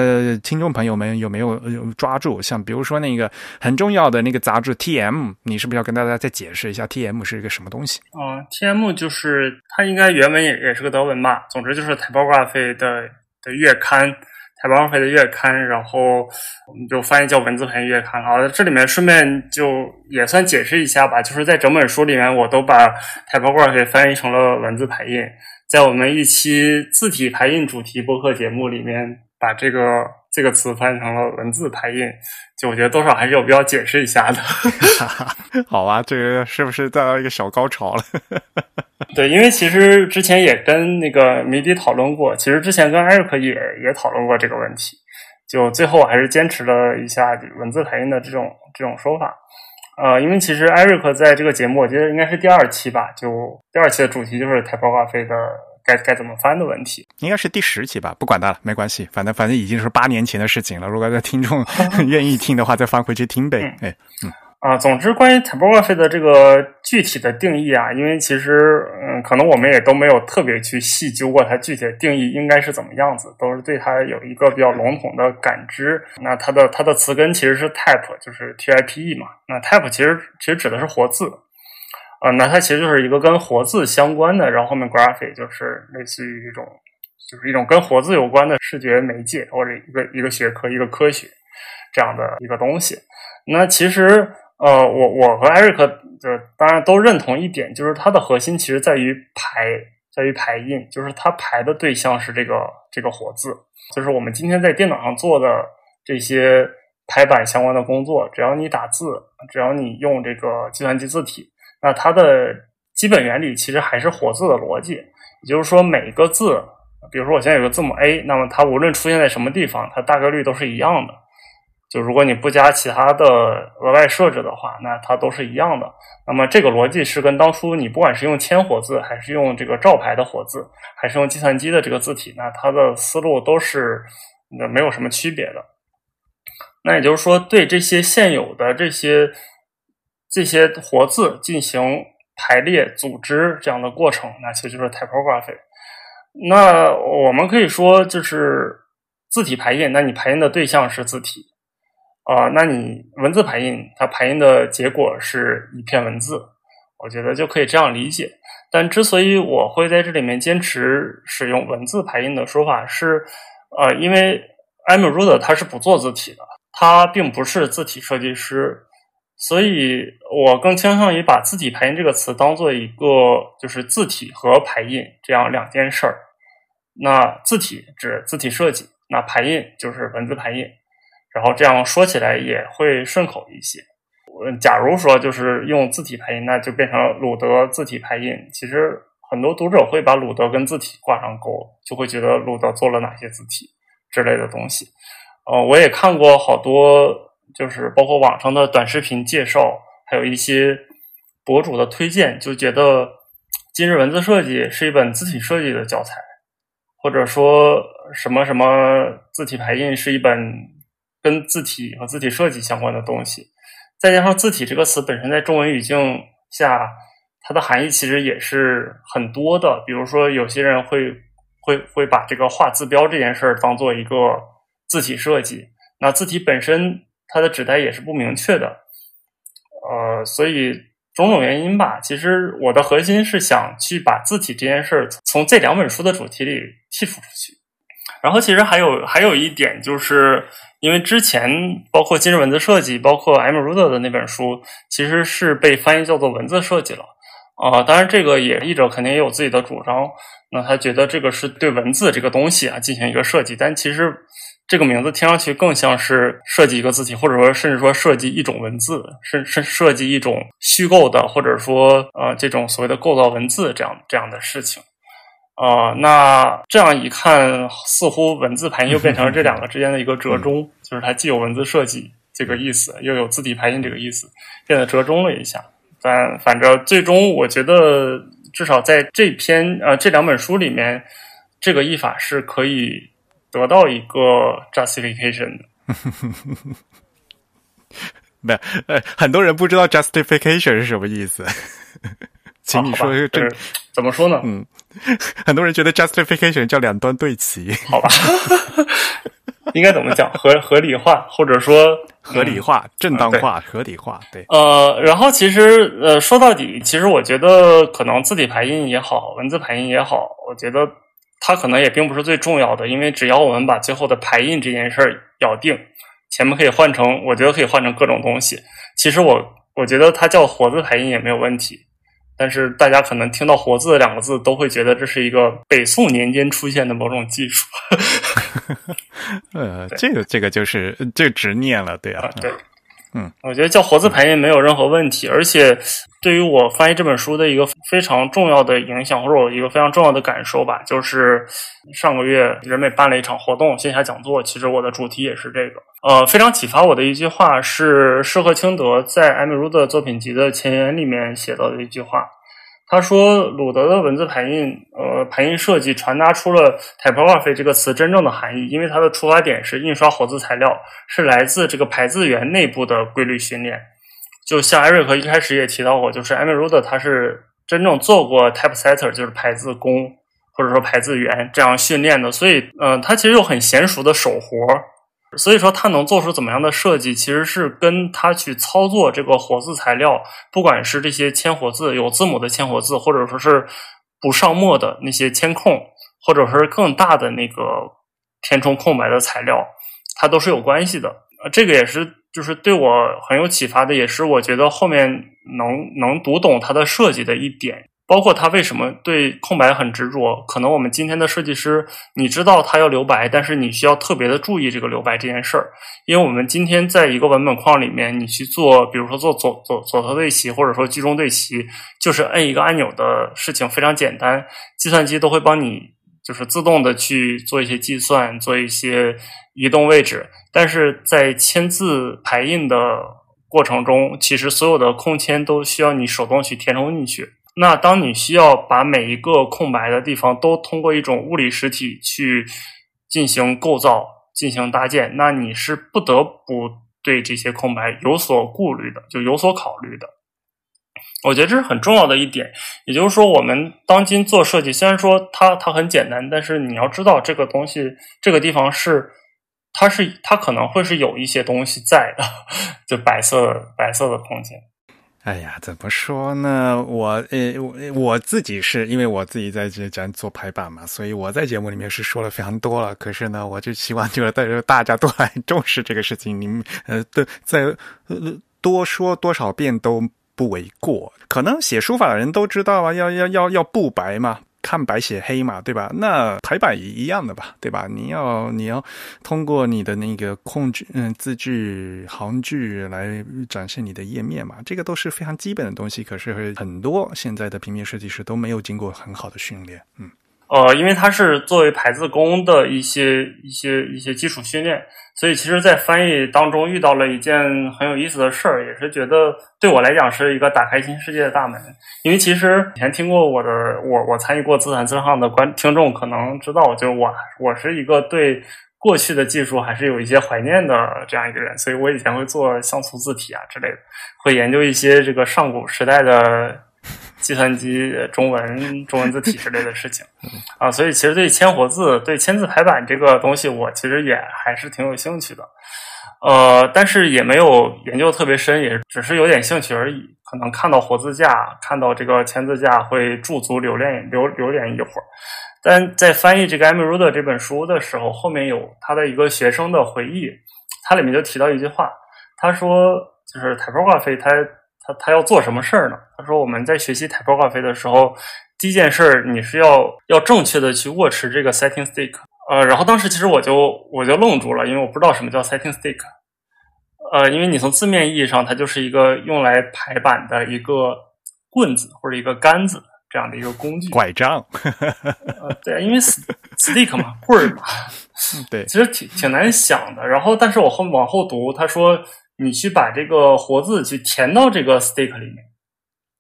听众朋友们有没有抓住，像比如说那个很重要的那个杂志 T.M，你是不是要跟大家再解释一下 T.M 是一个什么东西？啊，T.M 就是它应该原文也也是个德文吧。总之就是 Typography 的的月刊。海报上的月刊，然后我们就翻译叫文字排印月刊。好，这里面顺便就也算解释一下吧，就是在整本书里面，我都把 typography 翻译成了文字排印。在我们一期字体排印主题播客节目里面，把这个这个词翻译成了文字排印，就我觉得多少还是有必要解释一下的。好啊，这个是不是带到一个小高潮了？对，因为其实之前也跟那个迷迪讨论过，其实之前跟艾瑞克也也讨论过这个问题，就最后还是坚持了一下文字排印的这种这种说法。呃，因为其实艾瑞克在这个节目，我觉得应该是第二期吧，就第二期的主题就是 typography 的该该怎么翻的问题，应该是第十期吧，不管它了，没关系，反正反正已经是八年前的事情了。如果在听众 愿意听的话，再翻回去听呗。哎，嗯。啊，总之，关于 typography 的这个具体的定义啊，因为其实，嗯，可能我们也都没有特别去细究过它具体的定义应该是怎么样子，都是对它有一个比较笼统的感知。那它的它的词根其实是 type，就是 T I P E 嘛。那 type 其实其实指的是活字，呃，那它其实就是一个跟活字相关的，然后后面 graphy 就是类似于一种，就是一种跟活字有关的视觉媒介或者一个一个学科一个科学这样的一个东西。那其实。呃，我我和艾瑞克就是当然都认同一点，就是它的核心其实在于排，在于排印，就是它排的对象是这个这个火字，就是我们今天在电脑上做的这些排版相关的工作，只要你打字，只要你用这个计算机字体，那它的基本原理其实还是火字的逻辑，也就是说每个字，比如说我现在有个字母 A，那么它无论出现在什么地方，它大概率都是一样的。就如果你不加其他的额外设置的话，那它都是一样的。那么这个逻辑是跟当初你不管是用铅活字，还是用这个照牌的活字，还是用计算机的这个字体，那它的思路都是没有什么区别的。那也就是说，对这些现有的这些这些活字进行排列、组织这样的过程，那其实就是 typography。那我们可以说，就是字体排印。那你排印的对象是字体。啊，那你文字排印，它排印的结果是一篇文字，我觉得就可以这样理解。但之所以我会在这里面坚持使用文字排印的说法，是呃，因为 Emerald 它是不做字体的，它并不是字体设计师，所以我更倾向于把字体排印这个词当做一个就是字体和排印这样两件事儿。那字体指字体设计，那排印就是文字排印。然后这样说起来也会顺口一些。嗯，假如说就是用字体排印，那就变成鲁德字体排印。其实很多读者会把鲁德跟字体挂上钩，就会觉得鲁德做了哪些字体之类的东西。呃，我也看过好多，就是包括网上的短视频介绍，还有一些博主的推荐，就觉得今日文字设计是一本字体设计的教材，或者说什么什么字体排印是一本。跟字体和字体设计相关的东西，再加上“字体”这个词本身在中文语境下，它的含义其实也是很多的。比如说，有些人会会会把这个画字标这件事儿当做一个字体设计，那字体本身它的指代也是不明确的。呃，所以种种原因吧，其实我的核心是想去把字体这件事儿从这两本书的主题里剔除出去。然后，其实还有还有一点就是。因为之前包括今日文字设计，包括 M. Ruder 的那本书，其实是被翻译叫做文字设计了啊。当然，这个也译者肯定也有自己的主张。那他觉得这个是对文字这个东西啊进行一个设计，但其实这个名字听上去更像是设计一个字体，或者说甚至说设计一种文字，甚甚设计一种虚构的，或者说呃这种所谓的构造文字这样这样的事情。啊，那这样一看，似乎文字排印又变成了这两个之间的一个折中，就是它既有文字设计这个意思，又有字体排印这个意思，变得折中了一下。但反正最终，我觉得至少在这篇呃这两本书里面，这个译法是可以得到一个 justification 的。没有，呃，很多人不知道 justification 是什么意思，请你说一个这怎么说呢？嗯。很多人觉得 justification 叫两端对齐，好吧？应该怎么讲？合合理化，或者说合理化、正当化、合理化，对。呃，然后其实呃，说到底，其实我觉得可能字体排印也好，文字排印也好，我觉得它可能也并不是最重要的，因为只要我们把最后的排印这件事儿咬定，前面可以换成，我觉得可以换成各种东西。其实我我觉得它叫活字排印也没有问题。但是大家可能听到“活字”两个字，都会觉得这是一个北宋年间出现的某种技术。呃，这个这个就是这执念了，对啊，对，嗯，我觉得叫活字排印没有任何问题，而且对于我翻译这本书的一个非常重要的影响，或者我一个非常重要的感受吧，就是上个月人美办了一场活动，线下讲座，其实我的主题也是这个。呃，非常启发我的一句话是施和清德在艾米茹的作品集的前言里面写到的一句话。他说，鲁德的文字排印，呃，排印设计传达出了 typography 这个词真正的含义，因为它的出发点是印刷活字材料，是来自这个排字员内部的规律训练。就像艾瑞克一开始也提到过，就是艾米茹的他是真正做过 typesetter，就是排字工或者说排字员这样训练的，所以，嗯，他其实有很娴熟的手活。所以说，他能做出怎么样的设计，其实是跟他去操作这个活字材料，不管是这些铅活字有字母的铅活字，或者说是不上墨的那些铅空，或者说是更大的那个填充空白的材料，它都是有关系的。这个也是就是对我很有启发的，也是我觉得后面能能读懂它的设计的一点。包括他为什么对空白很执着。可能我们今天的设计师，你知道他要留白，但是你需要特别的注意这个留白这件事儿，因为我们今天在一个文本框里面，你去做，比如说做左左左侧对齐，或者说居中对齐，就是摁一个按钮的事情非常简单，计算机都会帮你就是自动的去做一些计算，做一些移动位置。但是在签字排印的过程中，其实所有的空签都需要你手动去填充进去。那当你需要把每一个空白的地方都通过一种物理实体去进行构造、进行搭建，那你是不得不对这些空白有所顾虑的，就有所考虑的。我觉得这是很重要的一点。也就是说，我们当今做设计，虽然说它它很简单，但是你要知道这个东西这个地方是它是它可能会是有一些东西在的，就白色白色的空间。哎呀，怎么说呢？我呃，我我自己是因为我自己在这讲做排版嘛，所以我在节目里面是说了非常多了。可是呢，我就希望就是大家大家都来重视这个事情，你们呃，对在呃多说多少遍都不为过。可能写书法的人都知道啊，要要要要不白嘛。看白写黑嘛，对吧？那排版一样的吧，对吧？你要你要通过你的那个控制，嗯，字句行距来展现你的页面嘛，这个都是非常基本的东西。可是很多现在的平面设计师都没有经过很好的训练，嗯。呃，因为它是作为排字工的一些一些一些基础训练，所以其实，在翻译当中遇到了一件很有意思的事儿，也是觉得对我来讲是一个打开新世界的大门。因为其实以前听过我的，我我参与过自弹自唱的观听众可能知道，就是我我是一个对过去的技术还是有一些怀念的这样一个人，所以我以前会做像素字体啊之类的，会研究一些这个上古时代的。计算机中文中文字体之类的事情啊，所以其实对签活字、对签字排版这个东西，我其实也还是挺有兴趣的。呃，但是也没有研究特别深，也只是有点兴趣而已。可能看到活字架，看到这个签字架，会驻足留恋留留恋一会儿。但在翻译这个 Emerald 这本书的时候，后面有他的一个学生的回忆，他里面就提到一句话，他说就是 typography 它。他他要做什么事儿呢？他说我们在学习 typography 的时候，第一件事儿你是要要正确的去握持这个 setting stick。呃，然后当时其实我就我就愣住了，因为我不知道什么叫 setting stick。呃，因为你从字面意义上，它就是一个用来排版的一个棍子或者一个杆子这样的一个工具。拐杖。呃，对，因为 stick 嘛，棍儿嘛。对，其实挺挺难想的。然后，但是我后往后读，他说。你去把这个活字去填到这个 stick 里面，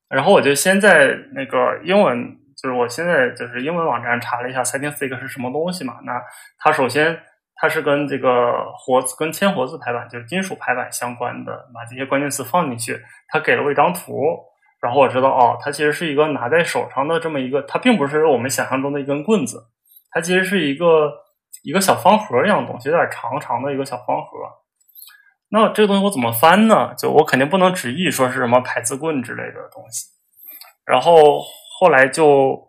然后我就先在那个英文，就是我现在就是英文网站查了一下 setting stick 是什么东西嘛。那它首先它是跟这个活字跟铅活字排版，就是金属排版相关的，把这些关键词放进去，它给了我一张图，然后我知道哦，它其实是一个拿在手上的这么一个，它并不是我们想象中的一根棍子，它其实是一个一个小方盒一样的东西，有点长长的一个小方盒。那这个东西我怎么翻呢？就我肯定不能直译说是什么排字棍之类的东西。然后后来就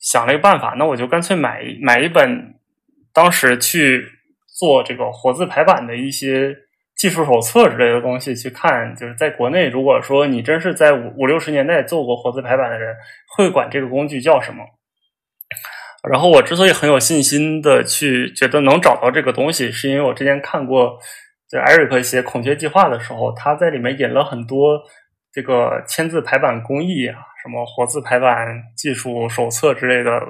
想了一个办法，那我就干脆买买一本当时去做这个活字排版的一些技术手册之类的东西去看。就是在国内，如果说你真是在五五六十年代做过活字排版的人，会管这个工具叫什么？然后我之所以很有信心的去觉得能找到这个东西，是因为我之前看过。就艾瑞克写《孔雀计划》的时候，他在里面引了很多这个签字排版工艺啊，什么活字排版技术手册之类的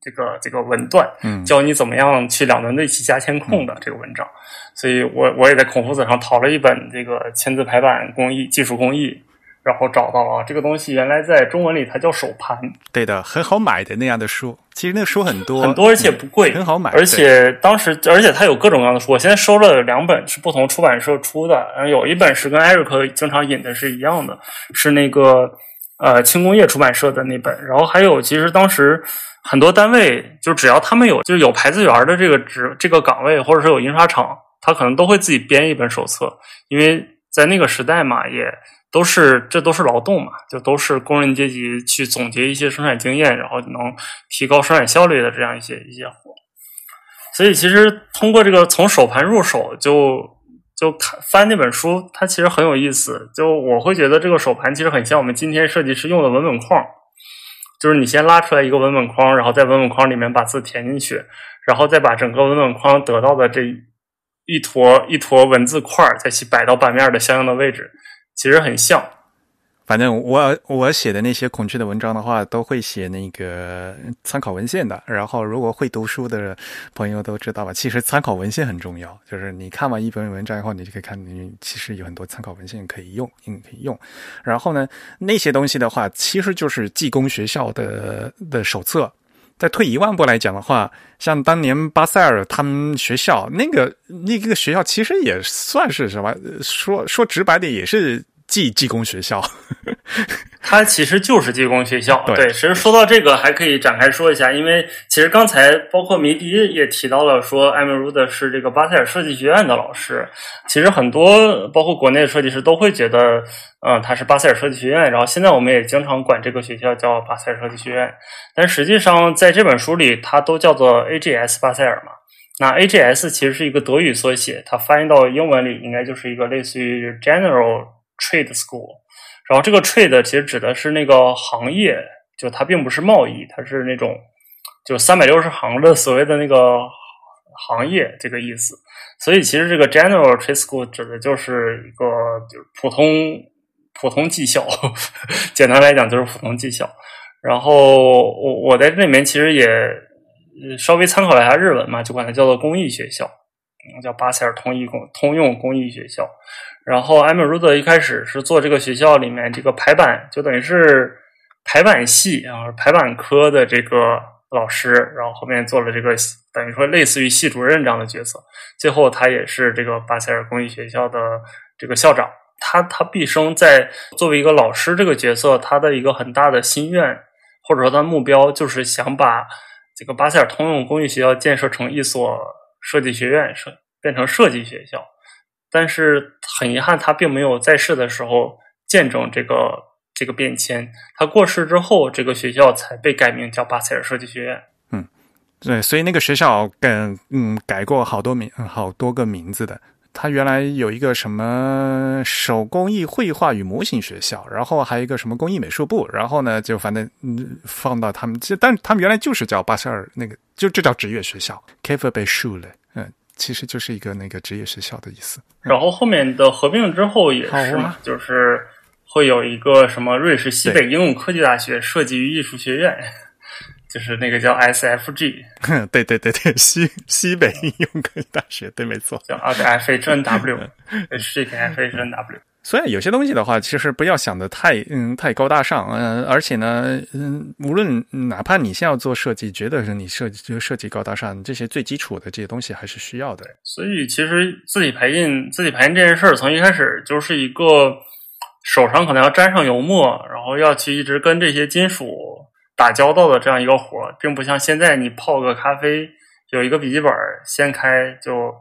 这个这个文段，嗯，教你怎么样去两端对齐加签控的这个文章。所以我我也在孔夫子上淘了一本这个签字排版工艺技术工艺。然后找到啊，这个东西原来在中文里它叫手盘，对的，很好买的那样的书。其实那个书很多很多，而且不贵，很好买。而且当时，而且它有各种各样的书。我现在收了两本，是不同出版社出的。嗯，有一本是跟艾瑞克经常引的是一样的，是那个呃轻工业出版社的那本。然后还有，其实当时很多单位，就只要他们有就是有排字员的这个职这个岗位，或者说有印刷厂，他可能都会自己编一本手册，因为在那个时代嘛，也。都是，这都是劳动嘛，就都是工人阶级去总结一些生产经验，然后能提高生产效率的这样一些一些活。所以，其实通过这个从手盘入手，就就看翻那本书，它其实很有意思。就我会觉得这个手盘其实很像我们今天设计师用的文本框。就是你先拉出来一个文本框，然后在文本框里面把字填进去，然后再把整个文本框得到的这一坨一坨文字块再去摆到版面的相应的位置，其实很像。反正我我写的那些恐惧的文章的话，都会写那个参考文献的。然后，如果会读书的朋友都知道吧，其实参考文献很重要。就是你看完一篇文章以后，你就可以看，你其实有很多参考文献可以用，可以用。然后呢，那些东西的话，其实就是技工学校的的手册。再退一万步来讲的话，像当年巴塞尔他们学校那个那个学校，其实也算是什么？说说直白点，也是。技技工学校，它其实就是技工学校。对，其实说到这个，还可以展开说一下，因为其实刚才包括迷笛也提到了，说艾米鲁德是这个巴塞尔设计学院的老师。其实很多包括国内的设计师都会觉得，嗯，他是巴塞尔设计学院。然后现在我们也经常管这个学校叫巴塞尔设计学院，但实际上在这本书里，它都叫做 AGS 巴塞尔嘛。那 AGS 其实是一个德语缩写，它翻译到英文里应该就是一个类似于 General。Trade School，然后这个 Trade 其实指的是那个行业，就它并不是贸易，它是那种就三百六十行的所谓的那个行业这个意思。所以其实这个 General Trade School 指的就是一个就是普通普通技校，简单来讲就是普通技校。然后我我在这里面其实也稍微参考了一下日文嘛，就管它叫做公益学校，叫巴塞尔通义工通用公益学校。然后艾米鲁德一开始是做这个学校里面这个排版，就等于是排版系啊排版科的这个老师，然后后面做了这个等于说类似于系主任这样的角色。最后他也是这个巴塞尔公益学校的这个校长。他他毕生在作为一个老师这个角色，他的一个很大的心愿或者说他目标就是想把这个巴塞尔通用公益学校建设成一所设计学院，设变成设计学校。但是很遗憾，他并没有在世的时候见证这个这个变迁。他过世之后，这个学校才被改名叫巴塞尔设计学院。嗯，对，所以那个学校跟嗯改过好多名，好多个名字的。他原来有一个什么手工艺绘画与模型学校，然后还有一个什么工艺美术部，然后呢就反正嗯放到他们，但他们原来就是叫巴塞尔那个，就这叫职业学校 k a f e b e s h u l 嗯。其实就是一个那个职业学校的意思。然后后面的合并之后也是嘛，就是会有一个什么瑞士西北应用科技大学设计与艺术学院，就是那个叫 SFG。对对对对，西西北应用科技大学，对，没错，叫 FHNW，是 FHNW。所以有些东西的话，其实不要想的太嗯太高大上，嗯，而且呢，嗯，无论哪怕你现在要做设计，觉得是你设计就设计高大上，这些最基础的这些东西还是需要的。所以其实字体排印，字体排印这件事儿，从一开始就是一个手上可能要沾上油墨，然后要去一直跟这些金属打交道的这样一个活儿，并不像现在你泡个咖啡，有一个笔记本掀开就。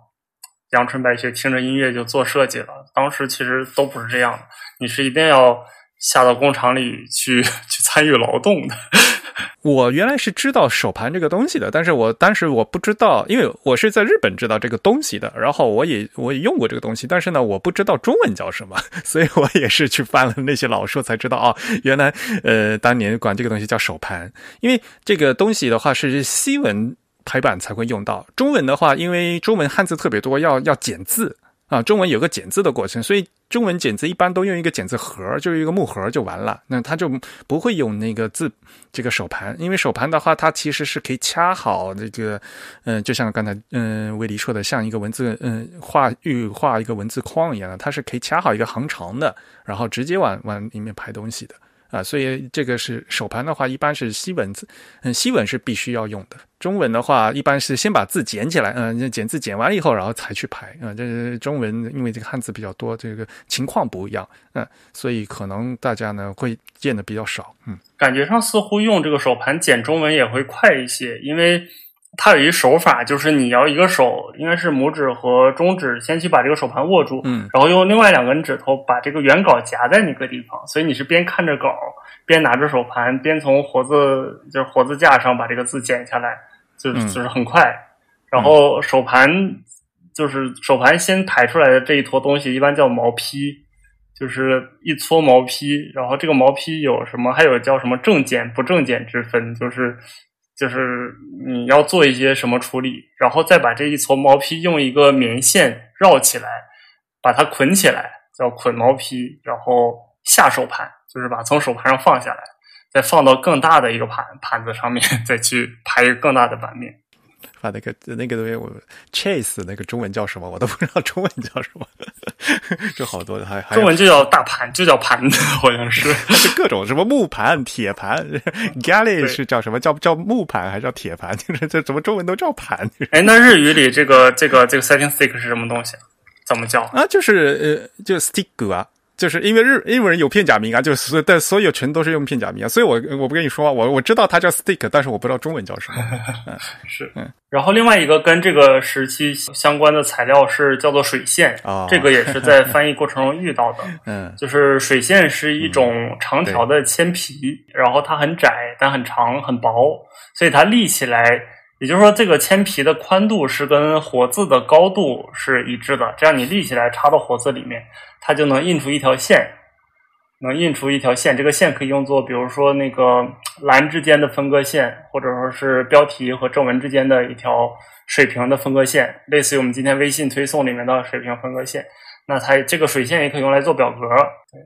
阳春白雪，听着音乐就做设计了。当时其实都不是这样的，你是一定要下到工厂里去 去参与劳动的。我原来是知道手盘这个东西的，但是我当时我不知道，因为我是在日本知道这个东西的，然后我也我也用过这个东西，但是呢，我不知道中文叫什么，所以我也是去翻了那些老书才知道啊，原来呃当年管这个东西叫手盘，因为这个东西的话是西文。排版才会用到中文的话，因为中文汉字特别多，要要剪字啊。中文有个剪字的过程，所以中文剪字一般都用一个剪字盒，就是一个木盒就完了。那它就不会用那个字这个手盘，因为手盘的话，它其实是可以掐好这个，嗯，就像刚才嗯威迪说的，像一个文字嗯画预画一个文字框一样的，它是可以掐好一个行长的，然后直接往往里面排东西的。啊，所以这个是手盘的话，一般是西文字，嗯，西文是必须要用的。中文的话，一般是先把字捡起来，嗯，捡字捡完了以后，然后才去排。啊，这是中文，因为这个汉字比较多，这个情况不一样，嗯，所以可能大家呢会见的比较少，嗯。感觉上似乎用这个手盘捡中文也会快一些，因为。它有一手法，就是你要一个手，应该是拇指和中指，先去把这个手盘握住，嗯，然后用另外两根指头把这个原稿夹在那个地方，所以你是边看着稿，边拿着手盘，边从活字就是活字架上把这个字剪下来，就就是很快。然后手盘就是手盘先排出来的这一坨东西，一般叫毛坯。就是一撮毛坯，然后这个毛坯有什么，还有叫什么正剪不正剪之分，就是就是你要做一些什么处理，然后再把这一撮毛坯用一个棉线绕起来，把它捆起来，叫捆毛坯，然后下手盘，就是把从手盘上放下来，再放到更大的一个盘盘子上面，再去排一个更大的版面。把那个那个东西，我 chase 那个中文叫什么？我都不知道中文叫什么。就好多，还还中文就叫大盘，就叫盘子，好像是。是各种什么木盘、铁盘，galley 是叫什么叫叫木盘还是叫铁盘？就是这怎么中文都叫盘？哎，那日语里这个这个这个 setting stick 是什么东西？怎么叫啊？就是呃，就 stick 啊。就是因为日英文人有片假名啊，就是但所有全都是用片假名啊，所以我我不跟你说，我我知道它叫 stick，但是我不知道中文叫什么。是，嗯。然后另外一个跟这个时期相关的材料是叫做水线啊，这个也是在翻译过程中遇到的。嗯，就是水线是一种长条的铅皮，然后它很窄但很长很薄，所以它立起来。也就是说，这个铅皮的宽度是跟活字的高度是一致的，这样你立起来插到活字里面，它就能印出一条线，能印出一条线。这个线可以用作，比如说那个栏之间的分割线，或者说是标题和正文之间的一条水平的分割线，类似于我们今天微信推送里面的水平分割线。那它这个水线也可以用来做表格，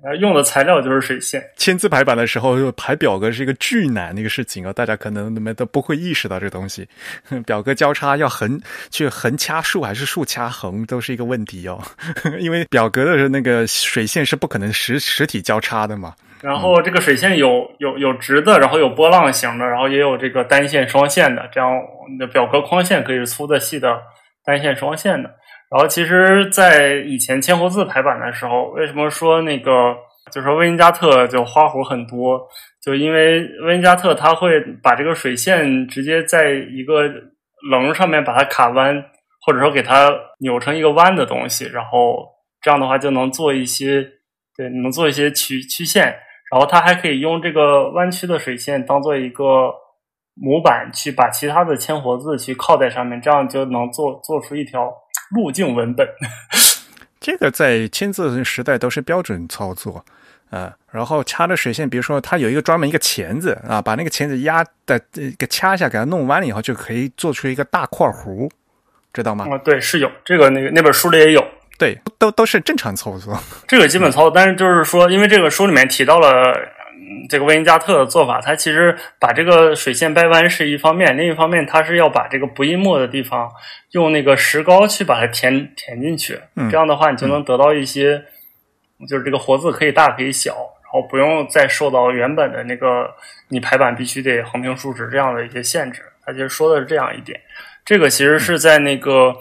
那用的材料就是水线。签字排版的时候排表格是一个巨难的一个事情啊，大家可能你们都不会意识到这个东西。表格交叉要横去横掐竖还是竖掐横都是一个问题哦，因为表格的那个水线是不可能实实体交叉的嘛。然后这个水线有有有直的，然后有波浪形的，然后也有这个单线双线的，这样你的表格框线可以是粗的、细的、单线、双线的。然后，其实，在以前千活字排版的时候，为什么说那个就是说威尼加特就花活很多？就因为威尼加特它会把这个水线直接在一个棱上面把它卡弯，或者说给它扭成一个弯的东西，然后这样的话就能做一些对，能做一些曲曲线。然后它还可以用这个弯曲的水线当做一个模板，去把其他的千活字去靠在上面，这样就能做做出一条。路径文本，这个在签字时代都是标准操作啊。然后掐的水线，比如说它有一个专门一个钳子啊，把那个钳子压的给掐一下，给它弄弯了以后，就可以做出一个大块弧，知道吗？啊，对，是有这个那个那本书里也有，对，都都是正常操作。这个基本操作，但是就是说，因为这个书里面提到了。这个威尼加特的做法，它其实把这个水线掰弯是一方面，另一方面它是要把这个不印墨的地方用那个石膏去把它填填进去，这样的话你就能得到一些，就是这个活字可以大可以小，然后不用再受到原本的那个你排版必须得横平竖直这样的一些限制。它其实说的是这样一点，这个其实是在那个。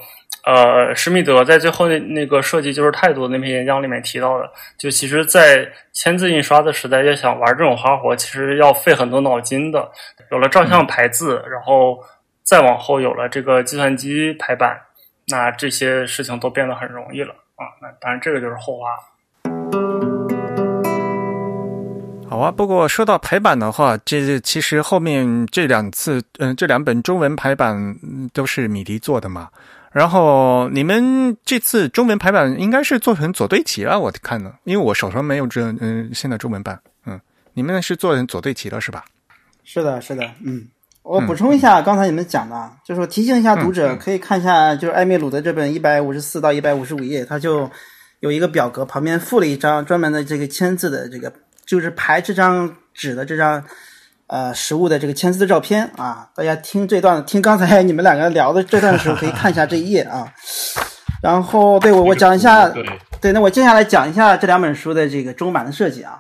呃，施密德在最后那那个设计就是态度那篇演讲里面提到的，就其实，在签字印刷的时代，要想玩这种花活，其实要费很多脑筋的。有了照相排字，然后再往后有了这个计算机排版，那这些事情都变得很容易了啊。那当然，这个就是后话。好啊，不过说到排版的话，这其实后面这两次，嗯，这两本中文排版都是米迪做的嘛。然后你们这次中文排版应该是做成左对齐了，我看的，因为我手上没有这嗯现在中文版，嗯，你们是做成左对齐了是吧？是的，是的，嗯，我补充一下刚才你们讲的，就是提醒一下读者可以看一下，就是艾米鲁的这本一百五十四到一百五十五页，它就有一个表格，旁边附了一张专门的这个签字的这个，就是排这张纸的这张。呃，实物的这个签字的照片啊，大家听这段，听刚才你们两个聊的这段的时候，可以看一下这一页啊。然后，对我我讲一下，对，那我接下来讲一下这两本书的这个中版的设计啊。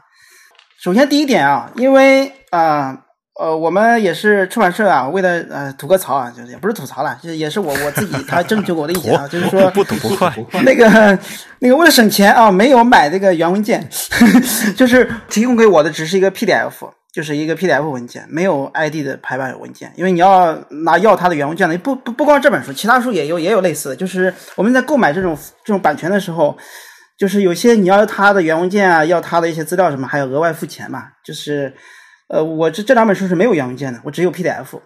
首先第一点啊，因为啊，呃，我们也是出版社啊，为了呃吐个槽啊，就是也不是吐槽了，就是也是我我自己他征求我的意见啊，就是说不吐不快，那个那个为了省钱啊，没有买这个原文件，就是提供给我的只是一个 PDF。就是一个 PDF 文件，没有 ID 的排版文件，因为你要拿要它的原文件的，不不不光这本书，其他书也有也有类似的。就是我们在购买这种这种版权的时候，就是有些你要它的原文件啊，要它的一些资料什么，还要额外付钱嘛。就是呃，我这这两本书是没有原文件的，我只有 PDF。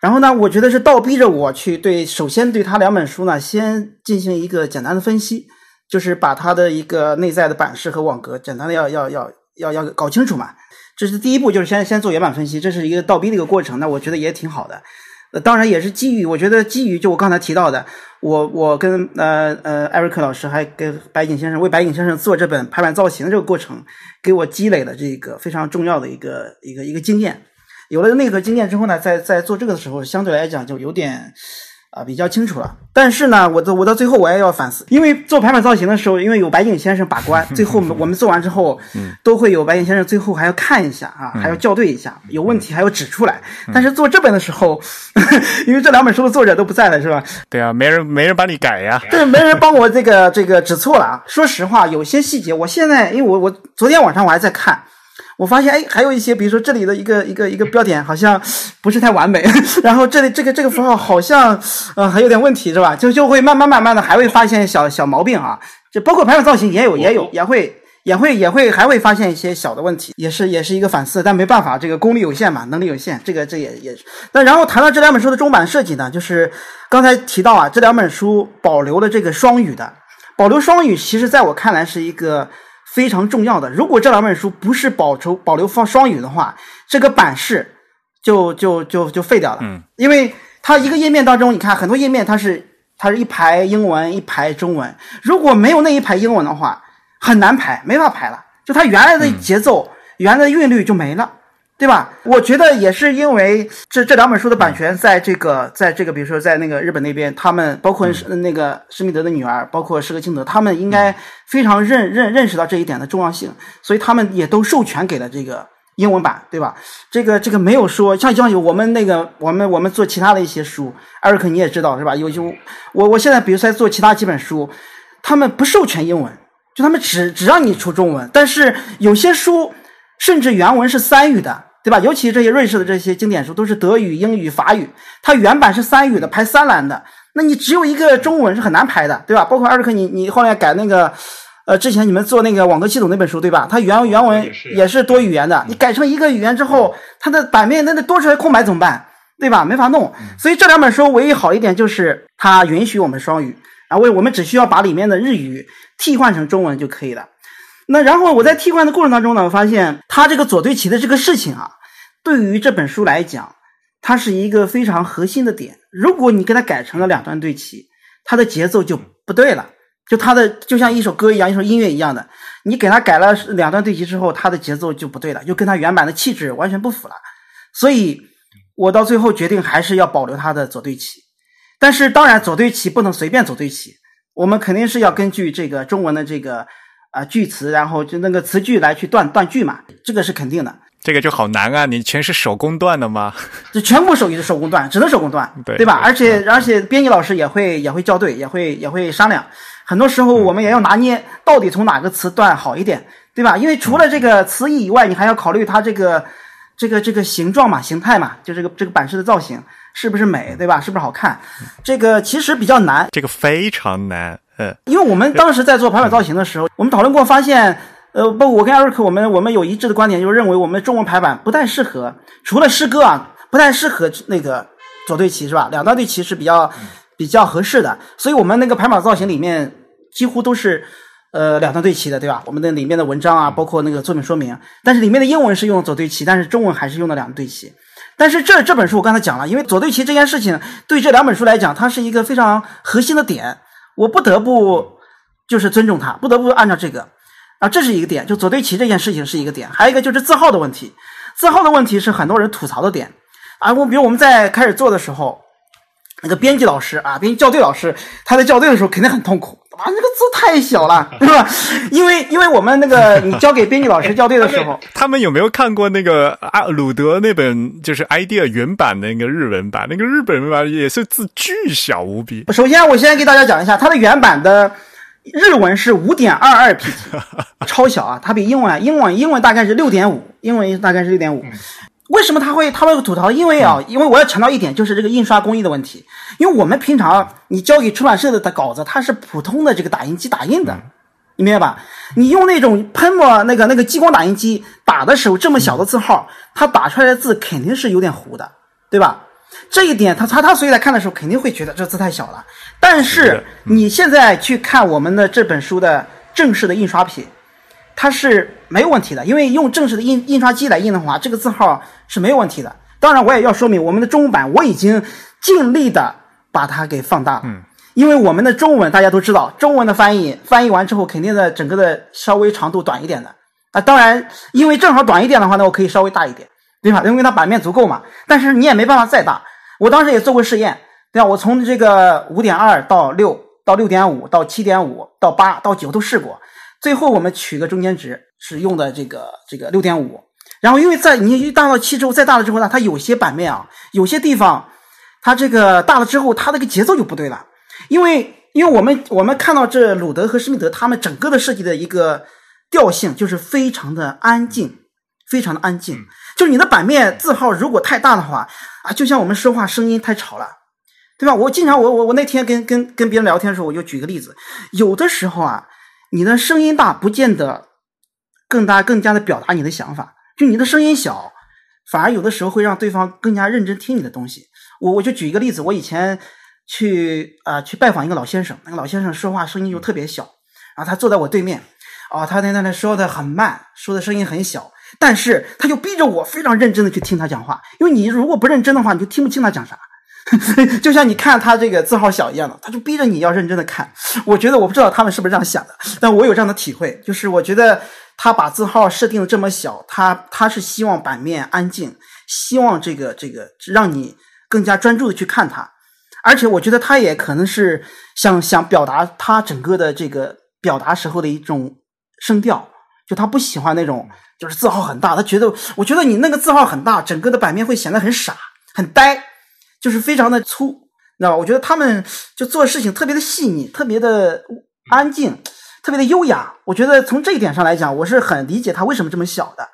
然后呢，我觉得是倒逼着我去对，首先对它两本书呢，先进行一个简单的分析，就是把它的一个内在的版式和网格简单的要要要要要搞清楚嘛。这是第一步，就是先先做原版分析，这是一个倒逼的一个过程。那我觉得也挺好的。呃，当然也是基于，我觉得基于就我刚才提到的，我我跟呃呃艾瑞克老师还跟白景先生为白景先生做这本排版造型这个过程，给我积累了这个非常重要的一个一个一个经验。有了内核经验之后呢，在在做这个的时候，相对来讲就有点。啊，比较清楚了。但是呢，我到我到最后我也要反思，因为做排版造型的时候，因为有白景先生把关，最后我们 做完之后，都会有白景先生最后还要看一下啊，还要校对一下，有问题还要指出来。但是做这本的时候，因为这两本书的作者都不在了，是吧？对啊，没人没人帮你改呀，对，没人帮我这个这个指错了啊。说实话，有些细节，我现在因为我我昨天晚上我还在看。我发现，哎，还有一些，比如说这里的一个一个一个标点好像不是太完美，然后这里这个这个符号好像，呃，还有点问题，是吧？就就会慢慢慢慢的还会发现小小毛病啊，就包括排版造型也有也有也会也会也会还会发现一些小的问题，也是也是一个反思，但没办法，这个功力有限嘛，能力有限，这个这也也。那然后谈到这两本书的中版设计呢，就是刚才提到啊，这两本书保留了这个双语的，保留双语，其实在我看来是一个。非常重要的，如果这两本书不是保留保留双双语的话，这个版式就就就就废掉了。嗯，因为它一个页面当中，你看很多页面它是它是一排英文一排中文，如果没有那一排英文的话，很难排，没法排了，就它原来的节奏、原来的韵律就没了。对吧？我觉得也是因为这这两本书的版权在这个，在这个，比如说在那个日本那边，他们包括是那个施密德的女儿，包括施格钦德，他们应该非常认认认识到这一点的重要性，所以他们也都授权给了这个英文版，对吧？这个这个没有说像像有我们那个我们我们做其他的一些书，艾瑞克你也知道是吧？有就我我现在比如说做其他几本书，他们不授权英文，就他们只只让你出中文，但是有些书甚至原文是三语的。对吧？尤其这些瑞士的这些经典书都是德语、英语、法语，它原版是三语的，排三栏的。那你只有一个中文是很难排的，对吧？包括艾瑞克，你你后来改那个，呃，之前你们做那个网格系统那本书，对吧？它原原文也是多语言的，你改成一个语言之后，它的版面那那多出来空白怎么办？对吧？没法弄。所以这两本书唯一好一点就是它允许我们双语，然后我们只需要把里面的日语替换成中文就可以了。那然后我在替换的过程当中呢，我发现它这个左对齐的这个事情啊。对于这本书来讲，它是一个非常核心的点。如果你给它改成了两段对齐，它的节奏就不对了。就它的就像一首歌一样，一首音乐一样的，你给它改了两段对齐之后，它的节奏就不对了，就跟它原版的气质完全不符了。所以，我到最后决定还是要保留它的左对齐。但是，当然左对齐不能随便左对齐，我们肯定是要根据这个中文的这个啊句词，然后就那个词句来去断断句嘛，这个是肯定的。这个就好难啊！你全是手工断的吗？就全部手艺的手工断，只能手工断，对对吧？而且而且编辑老师也会也会校对，也会也会商量。很多时候我们也要拿捏到底从哪个词断好一点，对吧？因为除了这个词义以外，你还要考虑它这个这个这个形状嘛、形态嘛，就这个这个版式的造型是不是美，对吧？是不是好看？这个其实比较难，这个非常难，嗯。因为我们当时在做排版造型的时候，我们讨论过，发现。呃，不，我跟艾瑞克，我们我们有一致的观点，就是认为我们中文排版不太适合，除了诗歌啊，不太适合那个左对齐，是吧？两段对齐是比较比较合适的，所以我们那个排版造型里面几乎都是呃两段对齐的，对吧？我们的里面的文章啊，包括那个作品说明，但是里面的英文是用左对齐，但是中文还是用的两对齐。但是这这本书我刚才讲了，因为左对齐这件事情对这两本书来讲，它是一个非常核心的点，我不得不就是尊重它，不得不按照这个。啊，这是一个点，就左对齐这件事情是一个点，还有一个就是字号的问题，字号的问题是很多人吐槽的点啊。我比如我们在开始做的时候，那个编辑老师啊，编辑校对老师，他在校对的时候肯定很痛苦，啊，那个字太小了，是吧？因为因为我们那个你交给编辑老师校对的时候，他们有没有看过那个啊鲁德那本就是 idea 原版的那个日文版？那个日本版也是字巨小无比。首先，我先给大家讲一下它的原版的。日文是五点二二 pt，超小啊！它比英文，英文英文大概是六点五，英文大概是六点五。为什么他会他会吐槽？因为啊，因为我要强调一点，就是这个印刷工艺的问题。因为我们平常你交给出版社的的稿子，它是普通的这个打印机打印的，你明白吧？你用那种喷墨那个那个激光打印机打的时候，这么小的字号，它打出来的字肯定是有点糊的，对吧？这一点，他他他所以来看的时候，肯定会觉得这字太小了。但是你现在去看我们的这本书的正式的印刷品，它是没有问题的，因为用正式的印印刷机来印的话，这个字号是没有问题的。当然，我也要说明，我们的中文版我已经尽力的把它给放大了。嗯，因为我们的中文大家都知道，中文的翻译翻译完之后，肯定的整个的稍微长度短一点的。啊，当然，因为正好短一点的话，那我可以稍微大一点，对吧？因为它版面足够嘛。但是你也没办法再大。我当时也做过试验，对吧？我从这个五点二到六，到六点五，到七点五，到八，到九都试过。最后我们取个中间值，是用的这个这个六点五。然后因为在你一大到七之后，再大了之后呢，它有些版面啊，有些地方它这个大了之后，它那个节奏就不对了。因为因为我们我们看到这鲁德和施密德他们整个的设计的一个调性就是非常的安静，非常的安静。就是你的版面字号如果太大的话啊，就像我们说话声音太吵了，对吧？我经常我我我那天跟跟跟别人聊天的时候，我就举个例子，有的时候啊，你的声音大不见得更大更加的表达你的想法。就你的声音小，反而有的时候会让对方更加认真听你的东西。我我就举一个例子，我以前去啊去拜访一个老先生，那个老先生说话声音就特别小，然后他坐在我对面，啊，他在那里说的很慢，说的声音很小，但是他就逼着我非常认真的去听他讲话，因为你如果不认真的话，你就听不清他讲啥。就像你看他这个字号小一样的，他就逼着你要认真的看。我觉得我不知道他们是不是这样想的，但我有这样的体会，就是我觉得。他把字号设定的这么小，他他是希望版面安静，希望这个这个让你更加专注的去看它，而且我觉得他也可能是想想表达他整个的这个表达时候的一种声调，就他不喜欢那种就是字号很大，他觉得我觉得你那个字号很大，整个的版面会显得很傻很呆，就是非常的粗，知道吧？我觉得他们就做事情特别的细腻，特别的安静。特别的优雅，我觉得从这一点上来讲，我是很理解他为什么这么小的。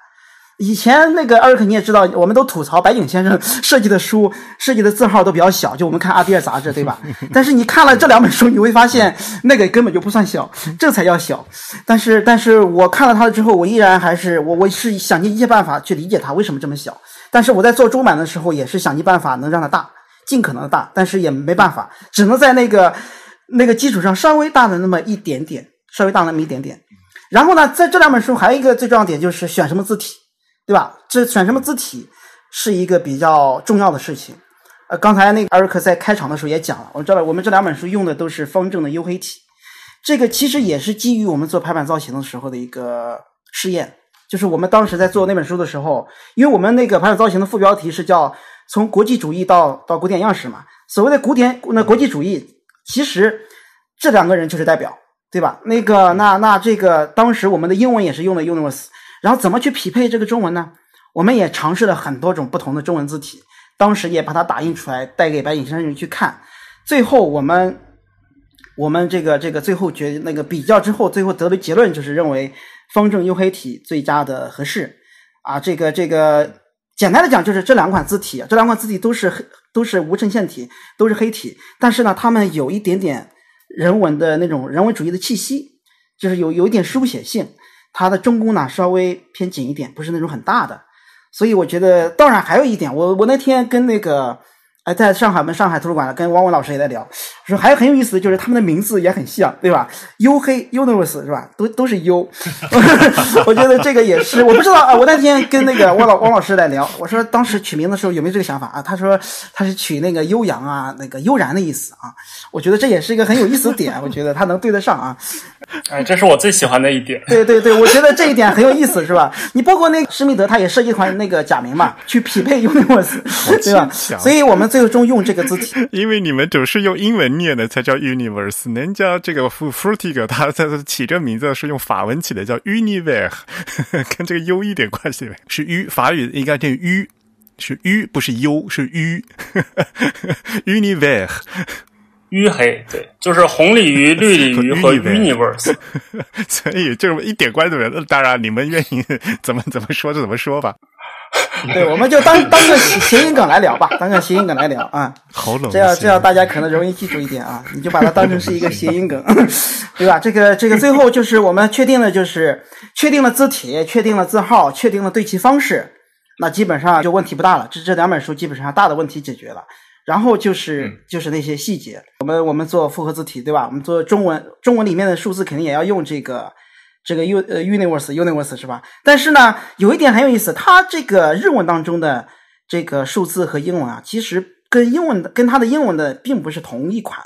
以前那个艾瑞克你也知道，我们都吐槽白井先生 设计的书设计的字号都比较小，就我们看《阿迪尔》杂志，对吧？但是你看了这两本书，你会发现那个根本就不算小，这才叫小。但是，但是我看了他的之后，我依然还是我我是想尽一切办法去理解他为什么这么小。但是我在做中版的时候，也是想尽办法能让它大，尽可能的大，但是也没办法，只能在那个那个基础上稍微大了那么一点点。稍微大那么一点点，然后呢，在这两本书还有一个最重要点就是选什么字体，对吧？这选什么字体是一个比较重要的事情。呃，刚才那个艾瑞克在开场的时候也讲了，我知道我们这两本书用的都是方正的黝黑体，这个其实也是基于我们做排版造型的时候的一个试验。就是我们当时在做那本书的时候，因为我们那个排版造型的副标题是叫从国际主义到到古典样式嘛，所谓的古典那国际主义，其实这两个人就是代表。对吧？那个，那那这个，当时我们的英文也是用的 Universe，然后怎么去匹配这个中文呢？我们也尝试了很多种不同的中文字体，当时也把它打印出来带给白井先生去看。最后我们我们这个这个最后决那个比较之后，最后得的结论就是认为方正黝黑体最佳的合适啊。这个这个简单的讲就是这两款字体，这两款字体都是黑都是无衬线体，都是黑体，但是呢，它们有一点点。人文的那种人文主义的气息，就是有有一点书写性，它的中宫呢稍微偏紧一点，不是那种很大的，所以我觉得，当然还有一点，我我那天跟那个。哎，在上海，我们上海图书馆跟汪文老师也在聊，说还有很有意思的就是他们的名字也很像，对吧？黝黑 Universe 是吧？都都是 U，我觉得这个也是，我不知道啊。我那天跟那个汪老汪老师在聊，我说当时取名的时候有没有这个想法啊？他说他是取那个悠扬啊，那个悠然的意思啊。我觉得这也是一个很有意思的点，我觉得他能对得上啊。哎，这是我最喜欢的一点。对对对，我觉得这一点很有意思，是吧？你包括那个施密德，他也设计款那个假名嘛，去匹配 Universe，对吧？所以我们。最终用这个字体，因为你们总是用英文念的，才叫 universe。人家这个 Frutiger 他在起这名字是用法文起的，叫 univers，跟这个 u 一点关系没？是 u 法语应该念 u，是 u 不是 u 是 u，univers。鱼黑对，就是红鲤鱼、绿鲤鱼和 universe，所以就是一点关系没有。当然，你们愿意怎么怎么说就怎么说吧。对，我们就当当个谐音梗来聊吧，当个谐音梗来聊啊。好冷，这样这样大家可能容易记住一点啊。你就把它当成是一个谐音梗，对吧？这个这个最后就是我们确定了，就是确定了字体，确定了字号，确定了对齐方式，那基本上就问题不大了。这这两本书基本上大的问题解决了。然后就是就是那些细节。我们我们做复合字体，对吧？我们做中文，中文里面的数字肯定也要用这个这个 u 呃 universe universe 是吧？但是呢，有一点很有意思，它这个日文当中的这个数字和英文啊，其实跟英文的跟它的英文的并不是同一款，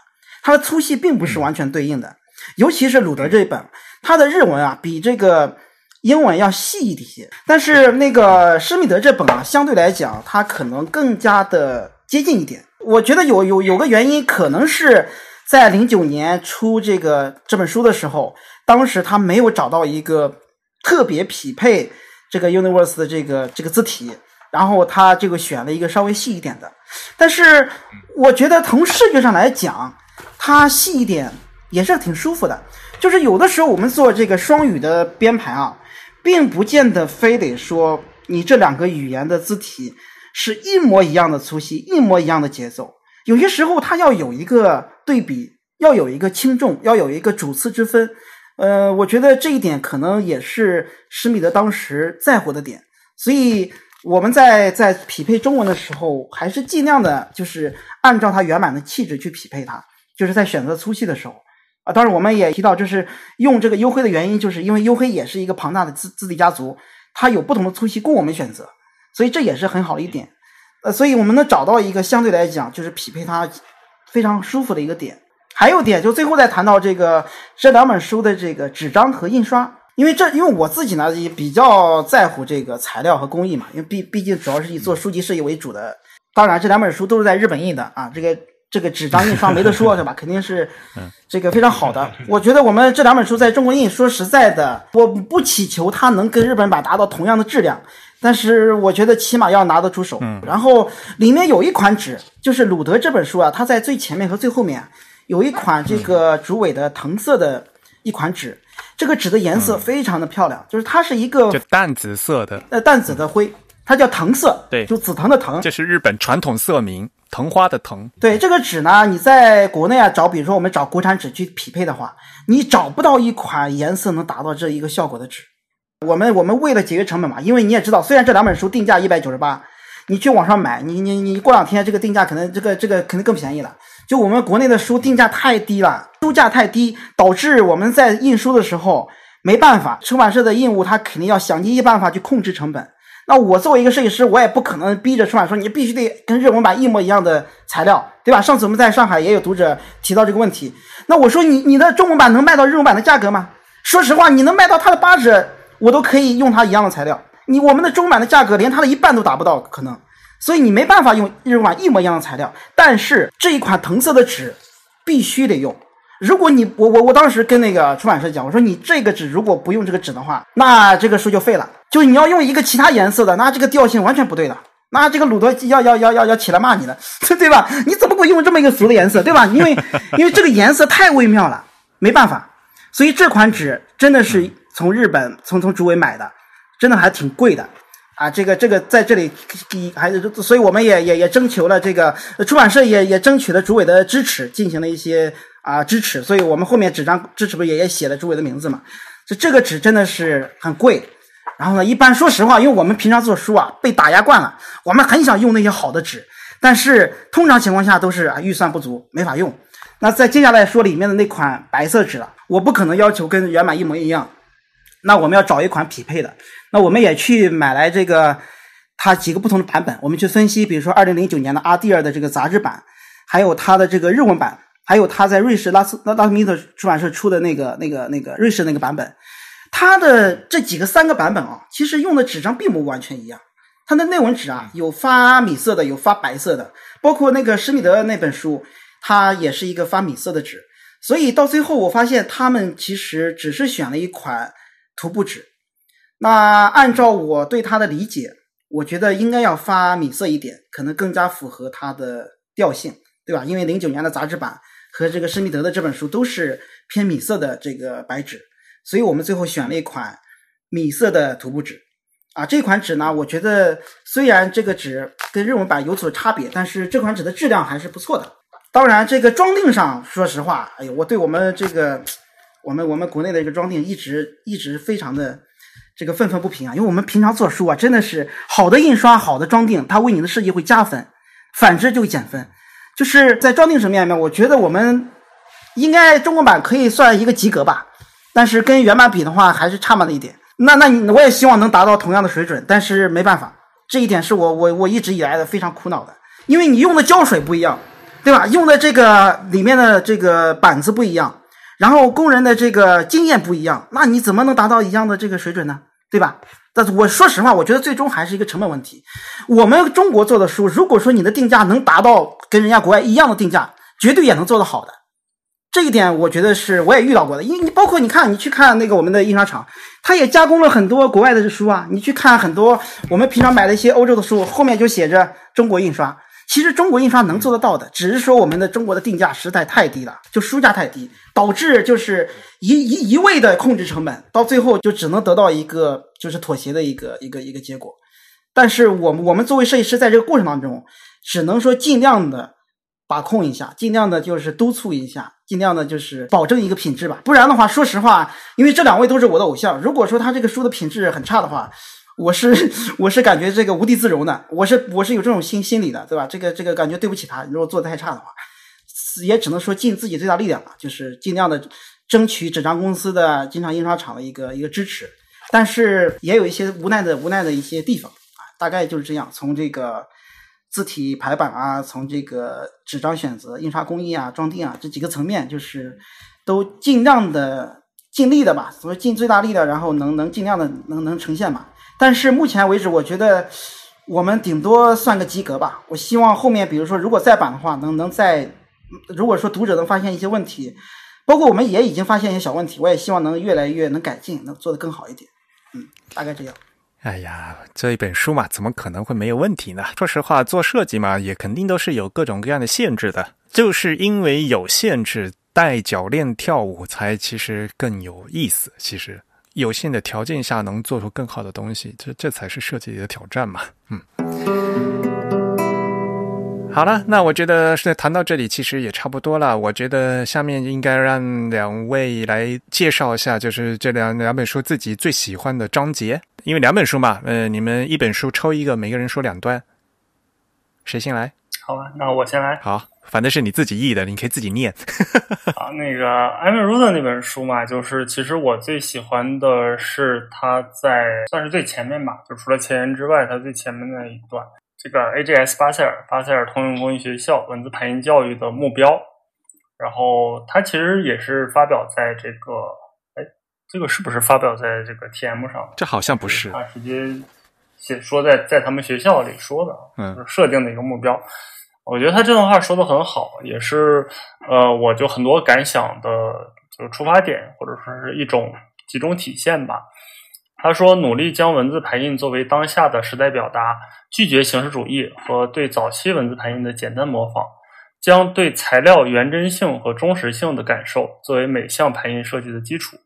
它的粗细并不是完全对应的。尤其是鲁德这一本，它的日文啊比这个英文要细一些，但是那个施密德这本啊，相对来讲它可能更加的接近一点。我觉得有有有个原因，可能是在零九年出这个这本书的时候，当时他没有找到一个特别匹配这个 Universe 的这个这个字体，然后他这个选了一个稍微细一点的。但是我觉得从视觉上来讲，它细一点也是挺舒服的。就是有的时候我们做这个双语的编排啊，并不见得非得说你这两个语言的字体。是一模一样的粗细，一模一样的节奏。有些时候它要有一个对比，要有一个轻重，要有一个主次之分。呃，我觉得这一点可能也是施密德当时在乎的点。所以我们在在匹配中文的时候，还是尽量的，就是按照它原版的气质去匹配它。就是在选择粗细的时候啊，当然我们也提到，就是用这个优黑的原因，就是因为优黑也是一个庞大的字字体家族，它有不同的粗细供我们选择。所以这也是很好的一点，呃，所以我们能找到一个相对来讲就是匹配它非常舒服的一个点。还有点就最后再谈到这个这两本书的这个纸张和印刷，因为这因为我自己呢也比较在乎这个材料和工艺嘛，因为毕毕竟主要是以做书籍设计为主的。当然这两本书都是在日本印的啊，这个这个纸张印刷没得说，对吧？肯定是这个非常好的。我觉得我们这两本书在中国印，说实在的，我不祈求它能跟日本版达到同样的质量。但是我觉得起码要拿得出手。嗯，然后里面有一款纸，就是鲁德这本书啊，它在最前面和最后面有一款这个竹尾的藤色的一款纸，这个纸的颜色非常的漂亮，就是它是一个就淡紫色的，呃，淡紫的灰，它叫藤色，对，就紫藤的藤，这是日本传统色名，藤花的藤。对这个纸呢，你在国内啊找，比如说我们找国产纸去匹配的话，你找不到一款颜色能达到这一个效果的纸。我们我们为了节约成本嘛，因为你也知道，虽然这两本书定价一百九十八，你去网上买，你你你过两天这个定价可能这个这个肯定更便宜了。就我们国内的书定价太低了，书价太低，导致我们在印书的时候没办法，出版社的印务他肯定要想尽一办法去控制成本。那我作为一个设计师，我也不可能逼着出版社你必须得跟日文版一模一样的材料，对吧？上次我们在上海也有读者提到这个问题，那我说你你的中文版能卖到日文版的价格吗？说实话，你能卖到它的八折。我都可以用它一样的材料，你我们的中文版的价格连它的一半都达不到，可能，所以你没办法用日文版一模一样的材料。但是这一款藤色的纸必须得用。如果你我我我当时跟那个出版社讲，我说你这个纸如果不用这个纸的话，那这个书就废了。就是你要用一个其他颜色的，那这个调性完全不对的，那这个鲁德要要要要要起来骂你了，对吧？你怎么给我用这么一个俗的颜色，对吧？因为 因为这个颜色太微妙了，没办法。所以这款纸真的是。从日本从从竹尾买的，真的还挺贵的啊！这个这个在这里还是，所以我们也也也征求了这个出版社也也争取了主委的支持，进行了一些啊支持。所以我们后面纸张支持不也也写了主委的名字嘛？这这个纸真的是很贵。然后呢，一般说实话，因为我们平常做书啊被打压惯了，我们很想用那些好的纸，但是通常情况下都是啊预算不足，没法用。那再接下来说里面的那款白色纸了，我不可能要求跟原版一模一样。那我们要找一款匹配的，那我们也去买来这个它几个不同的版本，我们去分析，比如说二零零九年的阿蒂尔的这个杂志版，还有它的这个日文版，还有它在瑞士拉斯拉拉斯米特出版社出的那个那个那个瑞士那个版本，它的这几个三个版本啊，其实用的纸张并不完全一样，它的内文纸啊有发米色的，有发白色的，包括那个施密德那本书，它也是一个发米色的纸，所以到最后我发现他们其实只是选了一款。涂布纸，那按照我对它的理解，我觉得应该要发米色一点，可能更加符合它的调性，对吧？因为零九年的杂志版和这个施密德的这本书都是偏米色的这个白纸，所以我们最后选了一款米色的涂布纸。啊，这款纸呢，我觉得虽然这个纸跟日文版有所差别，但是这款纸的质量还是不错的。当然，这个装订上，说实话，哎呦，我对我们这个。我们我们国内的一个装订一直一直非常的这个愤愤不平啊，因为我们平常做书啊，真的是好的印刷、好的装订，它为你的设计会加分，反之就会减分。就是在装订层面面，我觉得我们应该中国版可以算一个及格吧，但是跟原版比的话，还是差那么一点。那那你我也希望能达到同样的水准，但是没办法，这一点是我我我一直以来的非常苦恼的，因为你用的胶水不一样，对吧？用的这个里面的这个板子不一样，然后工人的这个经验不一样，那你怎么能达到一样的这个水准呢？对吧？但是我说实话，我觉得最终还是一个成本问题。我们中国做的书，如果说你的定价能达到跟人家国外一样的定价，绝对也能做得好的。这一点我觉得是我也遇到过的，因为你包括你看，你去看那个我们的印刷厂，它也加工了很多国外的书啊。你去看很多我们平常买的一些欧洲的书，后面就写着中国印刷。其实中国印刷能做得到的，只是说我们的中国的定价实在太低了，就书价太低，导致就是一一一味的控制成本，到最后就只能得到一个就是妥协的一个一个一个结果。但是我们我们作为设计师，在这个过程当中，只能说尽量的把控一下，尽量的就是督促一下。尽量的就是保证一个品质吧，不然的话，说实话，因为这两位都是我的偶像，如果说他这个书的品质很差的话，我是 我是感觉这个无地自容的，我是我是有这种心心理的，对吧？这个这个感觉对不起他，如果做的太差的话，也只能说尽自己最大力量吧，就是尽量的争取纸张公司的经常印刷厂的一个一个支持，但是也有一些无奈的无奈的一些地方啊，大概就是这样，从这个。字体排版啊，从这个纸张选择、印刷工艺啊、装订啊这几个层面，就是都尽量的尽力的吧，所以尽最大力的，然后能能尽量的能能呈现吧。但是目前为止，我觉得我们顶多算个及格吧。我希望后面，比如说如果再版的话，能能再，如果说读者能发现一些问题，包括我们也已经发现一些小问题，我也希望能越来越能改进，能做得更好一点。嗯，大概这样。哎呀，这一本书嘛，怎么可能会没有问题呢？说实话，做设计嘛，也肯定都是有各种各样的限制的。就是因为有限制，带脚链跳舞才其实更有意思。其实有限的条件下能做出更好的东西，这这才是设计的挑战嘛。嗯。好了，那我觉得是谈到这里，其实也差不多了。我觉得下面应该让两位来介绍一下，就是这两两本书自己最喜欢的章节。因为两本书嘛，呃，你们一本书抽一个，每个人说两段，谁先来？好吧，那我先来。好，反正是你自己译的，你可以自己念。啊，那个艾米鲁的那本书嘛，就是其实我最喜欢的是他在算是最前面吧，就除了前言之外，他最前面那一段。这个 AGS 巴塞尔巴塞尔通用工艺学校文字排印教育的目标，然后它其实也是发表在这个，哎，这个是不是发表在这个 TM 上？这好像不是，他直接写说在在他们学校里说的，嗯，设定的一个目标。我觉得他这段话说的很好，也是呃，我就很多感想的，就是出发点或者说是一种集中体现吧。他说：“努力将文字排印作为当下的时代表达，拒绝形式主义和对早期文字排印的简单模仿，将对材料原真性和忠实性的感受作为每项排印设计的基础，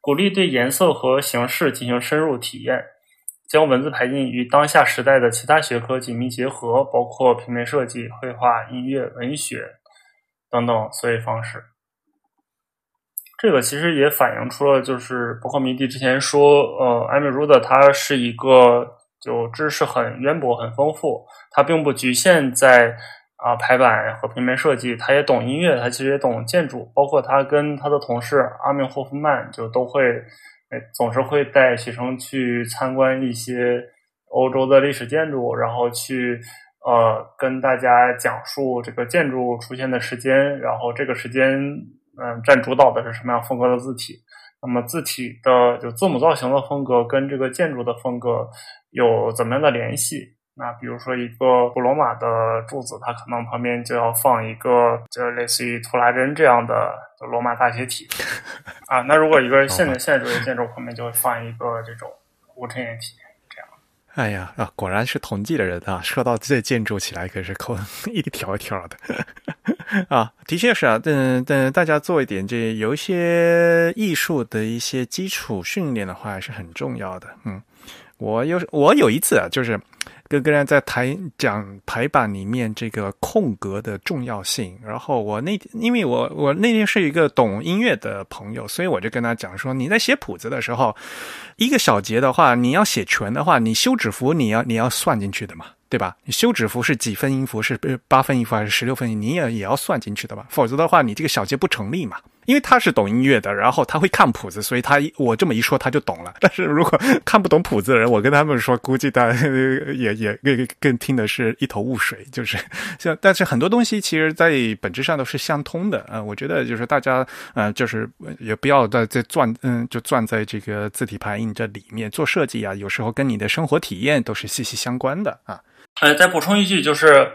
鼓励对颜色和形式进行深入体验，将文字排印与当下时代的其他学科紧密结合，包括平面设计、绘画、音乐、文学等等思维方式。”这个其实也反映出了，就是博克迷弟之前说，呃，艾米鲁德他是一个就知识很渊博、很丰富，他并不局限在啊排版和平面设计，他也懂音乐，他其实也懂建筑，包括他跟他的同事阿明霍夫曼就都会，总是会带学生去参观一些欧洲的历史建筑，然后去呃跟大家讲述这个建筑出现的时间，然后这个时间。嗯，占主导的是什么样风格的字体？那么字体的就字母造型的风格跟这个建筑的风格有怎么样的联系？那比如说一个古罗马的柱子，它可能旁边就要放一个，就类似于图拉真这样的罗马大斜体 啊。那如果一个现代现代主义建筑旁边就会放一个这种无衬线体。哎呀啊，果然是同济的人啊！说到这建筑起来，可是扣 一条一条的 啊，的确是啊。等等，大家做一点这有一些艺术的一些基础训练的话，还是很重要的。嗯，我有我有一次啊，就是跟跟人在台讲排版里面这个空格的重要性。然后我那因为我我那天是一个懂音乐的朋友，所以我就跟他讲说，你在写谱子的时候，一个小节的话，你要写全的话，你休止符你要你要算进去的嘛。对吧？你休止符是几分音符？是八分音符还是十六分音？你也也要算进去的吧？否则的话，你这个小节不成立嘛。因为他是懂音乐的，然后他会看谱子，所以他我这么一说他就懂了。但是如果看不懂谱子的人，我跟他们说，估计他也也更更听的是一头雾水。就是像，但是很多东西其实在本质上都是相通的啊。我觉得就是大家呃，就是也不要在在钻嗯，就钻在这个字体排印这里面做设计啊。有时候跟你的生活体验都是息息相关的啊。呃，再补充一句，就是，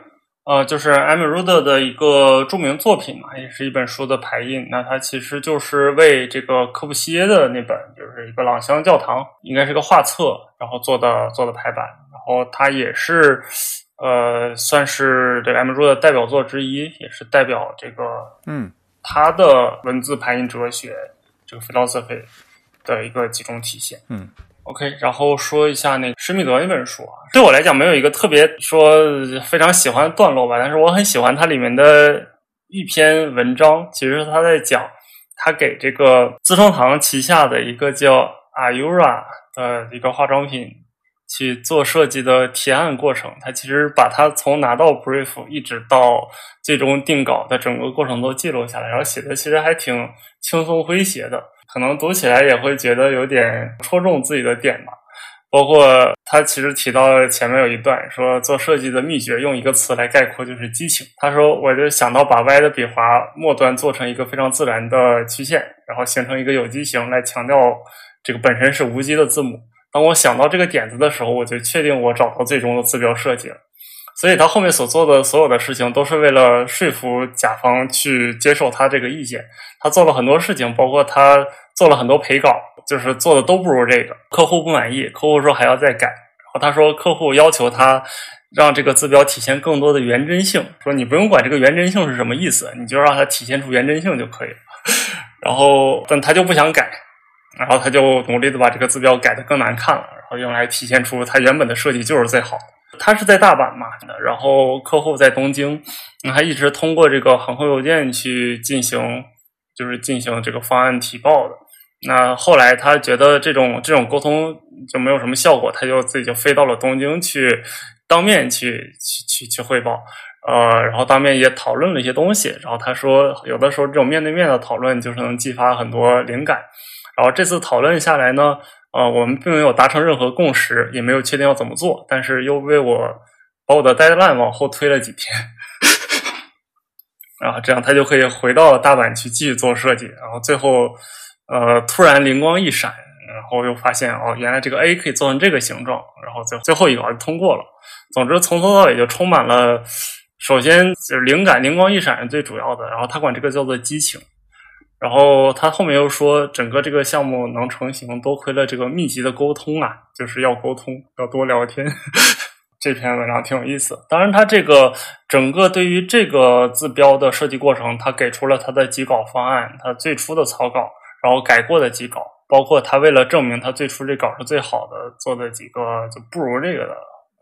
呃，就是艾米鲁德的一个著名作品嘛，也是一本书的排印。那它其实就是为这个科布西耶的那本，就是一个朗香教堂，应该是个画册，然后做的做的排版。然后它也是，呃，算是这个艾米鲁德代表作之一，也是代表这个，嗯，他的文字排印哲学，这个 philosophy 的一个集中体现，嗯。OK，然后说一下那个施密德那本书啊，对我来讲没有一个特别说非常喜欢的段落吧，但是我很喜欢它里面的一篇文章，其实他在讲他给这个资生堂旗下的一个叫 Ayura 的一个化妆品去做设计的提案过程，他其实把他从拿到 brief 一直到最终定稿的整个过程都记录下来，然后写的其实还挺轻松诙谐的。可能读起来也会觉得有点戳中自己的点吧。包括他其实提到前面有一段说做设计的秘诀，用一个词来概括就是激情。他说我就想到把 Y 的笔划末端做成一个非常自然的曲线，然后形成一个有机型来强调这个本身是无机的字母。当我想到这个点子的时候，我就确定我找到最终的字标设计了。所以他后面所做的所有的事情，都是为了说服甲方去接受他这个意见。他做了很多事情，包括他。做了很多陪稿，就是做的都不如这个，客户不满意，客户说还要再改。然后他说，客户要求他让这个字标体现更多的原真性，说你不用管这个原真性是什么意思，你就让它体现出原真性就可以了。然后，但他就不想改，然后他就努力的把这个字标改的更难看了，然后用来体现出他原本的设计就是最好的。他是在大阪嘛，然后客户在东京，他一直通过这个航空邮件去进行，就是进行这个方案提报的。那后来他觉得这种这种沟通就没有什么效果，他就自己就飞到了东京去当面去去去去汇报，呃，然后当面也讨论了一些东西。然后他说，有的时候这种面对面的讨论就是能激发很多灵感。然后这次讨论下来呢，呃，我们并没有达成任何共识，也没有确定要怎么做，但是又为我把我的 deadline 往后推了几天，然 后这样他就可以回到大阪去继续做设计。然后最后。呃，突然灵光一闪，然后又发现哦，原来这个 A 可以做成这个形状，然后最最后一稿就通过了。总之，从头到尾就充满了，首先就是灵感，灵光一闪是最主要的。然后他管这个叫做激情。然后他后面又说，整个这个项目能成型，多亏了这个密集的沟通啊，就是要沟通，要多聊天。这篇文章挺有意思。当然，他这个整个对于这个字标的设计过程，他给出了他的几稿方案，他最初的草稿。然后改过的几稿，包括他为了证明他最初这稿是最好的，做的几个就不如这个的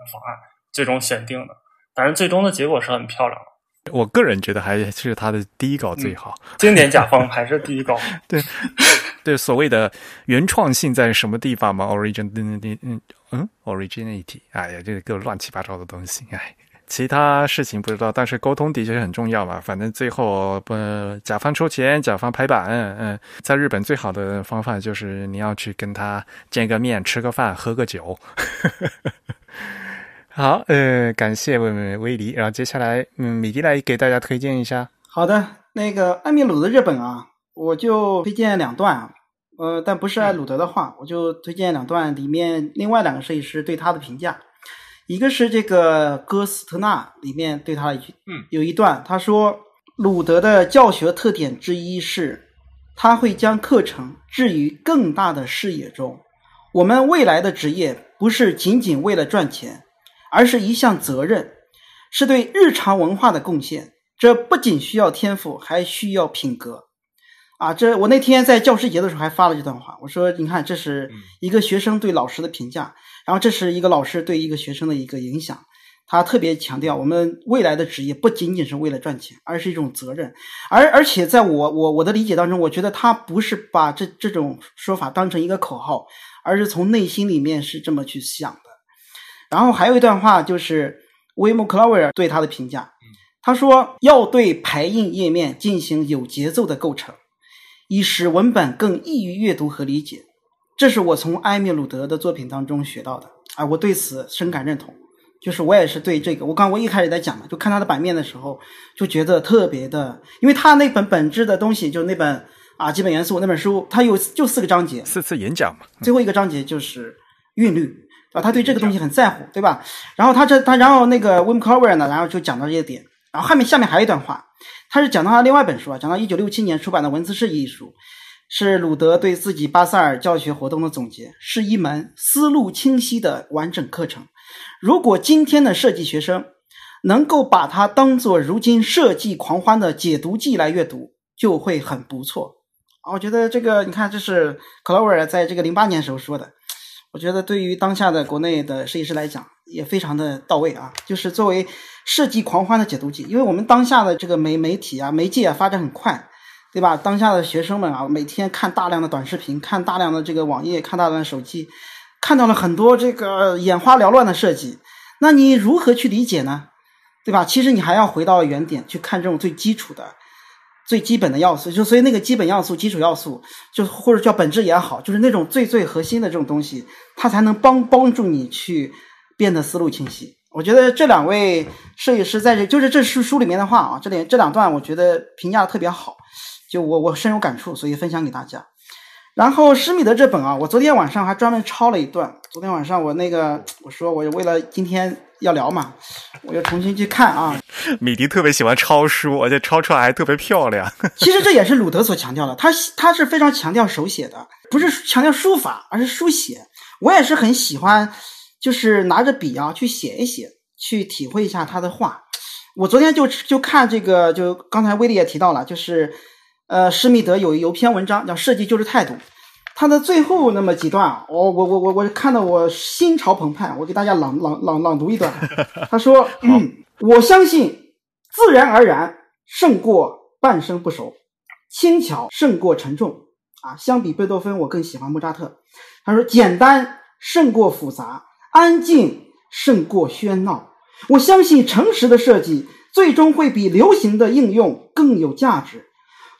方案，最终选定的。但是最终的结果是很漂亮的。我个人觉得还是他的第一稿最好。经典甲方还是第一稿。对对，所谓的原创性在什么地方嘛？origin，嗯嗯嗯，originality。哎呀，这个乱七八糟的东西，哎。其他事情不知道，但是沟通的确很重要嘛。反正最后不，甲方出钱，甲方排版。嗯，在日本最好的方法就是你要去跟他见个面，吃个饭，喝个酒。好，呃，感谢威威迪。然后接下来，嗯，米迪来给大家推荐一下。好的，那个艾米鲁的日本啊，我就推荐两段啊。呃，但不是艾鲁德的话，我就推荐两段里面另外两个设计师对他的评价。一个是这个哥斯特纳里面对他一句嗯有一段，他说鲁德的教学特点之一是，他会将课程置于更大的视野中。我们未来的职业不是仅仅为了赚钱，而是一项责任，是对日常文化的贡献。这不仅需要天赋，还需要品格。啊，这我那天在教师节的时候还发了这段话，我说你看，这是一个学生对老师的评价，然后这是一个老师对一个学生的一个影响。他特别强调，我们未来的职业不仅仅是为了赚钱，而是一种责任。而而且在我我我的理解当中，我觉得他不是把这这种说法当成一个口号，而是从内心里面是这么去想的。然后还有一段话，就是威姆·克劳维尔对他的评价，他说要对排印页面进行有节奏的构成，以使文本更易于阅读和理解。这是我从埃米鲁德的作品当中学到的啊，我对此深感认同。就是我也是对这个，我刚我一开始在讲嘛，就看他的版面的时候，就觉得特别的，因为他那本本质的东西，就那本啊基本元素那本书，它有就四个章节，四次演讲嘛，最后一个章节就是韵律啊，他对这个东西很在乎，对吧？然后他这他然后那个 Wim Cover 呢，然后就讲到这些点，然后后面下面还有一段话，他是讲到他另外一本书啊，讲到一九六七年出版的《文字设计艺术》，是鲁德对自己巴塞尔教学活动的总结，是一门思路清晰的完整课程。如果今天的设计学生能够把它当做如今设计狂欢的解读剂来阅读，就会很不错啊！我觉得这个，你看，这是克劳维尔在这个零八年时候说的。我觉得对于当下的国内的设计师来讲，也非常的到位啊！就是作为设计狂欢的解读剂，因为我们当下的这个媒媒体啊、媒介啊发展很快，对吧？当下的学生们啊，每天看大量的短视频，看大量的这个网页，看大量的手机。看到了很多这个眼花缭乱的设计，那你如何去理解呢？对吧？其实你还要回到原点去看这种最基础的、最基本的要素。就所以那个基本要素、基础要素，就或者叫本质也好，就是那种最最核心的这种东西，它才能帮帮助你去变得思路清晰。我觉得这两位设计师在这就是这书书里面的话啊，这里这两段我觉得评价特别好，就我我深有感触，所以分享给大家。然后施密德这本啊，我昨天晚上还专门抄了一段。昨天晚上我那个我说我为了今天要聊嘛，我又重新去看啊。米迪特别喜欢抄书，而且抄出来还特别漂亮。其实这也是鲁德所强调的，他他是非常强调手写的，不是强调书法，而是书写。我也是很喜欢，就是拿着笔啊去写一写，去体会一下他的画。我昨天就就看这个，就刚才威利也提到了，就是。呃，施密德有有篇文章叫《设计就是态度》，他的最后那么几段啊，我我我我我看得我心潮澎湃，我给大家朗朗朗朗读一段。他说：“嗯，我相信自然而然胜过半生不熟，轻巧胜过沉重啊。相比贝多芬，我更喜欢莫扎特。他说简单胜过复杂，安静胜过喧闹。我相信诚实的设计最终会比流行的应用更有价值。”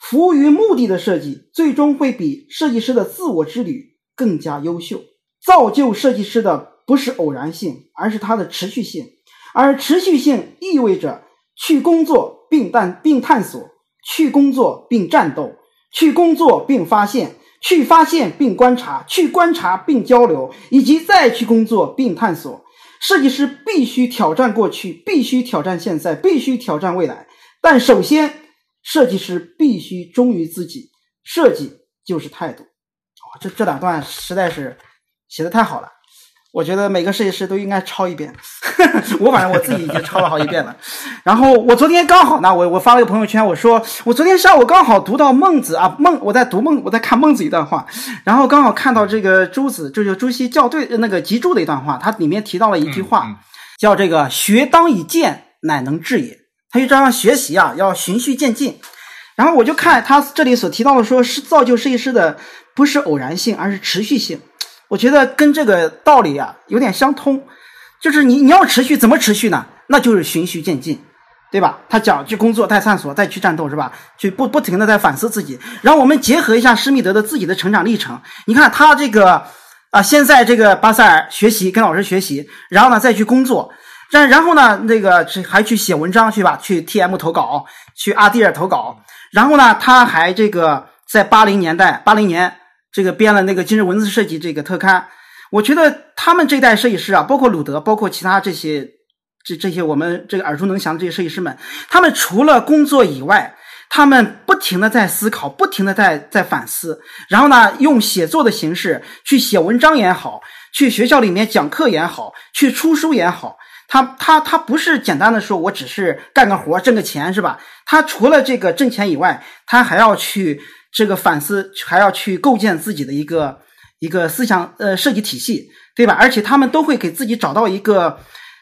服务于目的的设计，最终会比设计师的自我之旅更加优秀。造就设计师的不是偶然性，而是它的持续性。而持续性意味着去工作并探并探索，去工作并战斗，去工作并发现，去发现并观察，去观察并交流，以及再去工作并探索。设计师必须挑战过去，必须挑战现在，必须挑战未来。但首先。设计师必须忠于自己，设计就是态度。哇，这这两段实在是写的太好了，我觉得每个设计师都应该抄一遍。我反正我自己已经抄了好几遍了。然后我昨天刚好呢，我我发了个朋友圈，我说我昨天上午刚好读到孟子啊，孟我在读孟，我在看孟子一段话，然后刚好看到这个朱子，就是朱熹校对那个集注的一段话，它里面提到了一句话，叫这个“学当以见，乃能治也”。他就这样学习啊，要循序渐进。然后我就看他这里所提到的，说是造就设计师的不是偶然性，而是持续性。我觉得跟这个道理啊有点相通。就是你你要持续，怎么持续呢？那就是循序渐进，对吧？他讲去工作，再探索，再去战斗，是吧？去不不停的在反思自己。然后我们结合一下施密德的自己的成长历程，你看他这个啊，先在这个巴塞尔学习，跟老师学习，然后呢再去工作。然然后呢，那个还去写文章去吧，去 T M 投稿，去阿迪尔投稿。然后呢，他还这个在八零年代，八零年这个编了那个今日文字设计这个特刊。我觉得他们这代设计师啊，包括鲁德，包括其他这些这这些我们这个耳熟能详的这些设计师们，他们除了工作以外，他们不停的在思考，不停的在在反思。然后呢，用写作的形式去写文章也好，去学校里面讲课也好，去出书也好。他他他不是简单的说，我只是干个活挣个钱是吧？他除了这个挣钱以外，他还要去这个反思，还要去构建自己的一个一个思想呃设计体系，对吧？而且他们都会给自己找到一个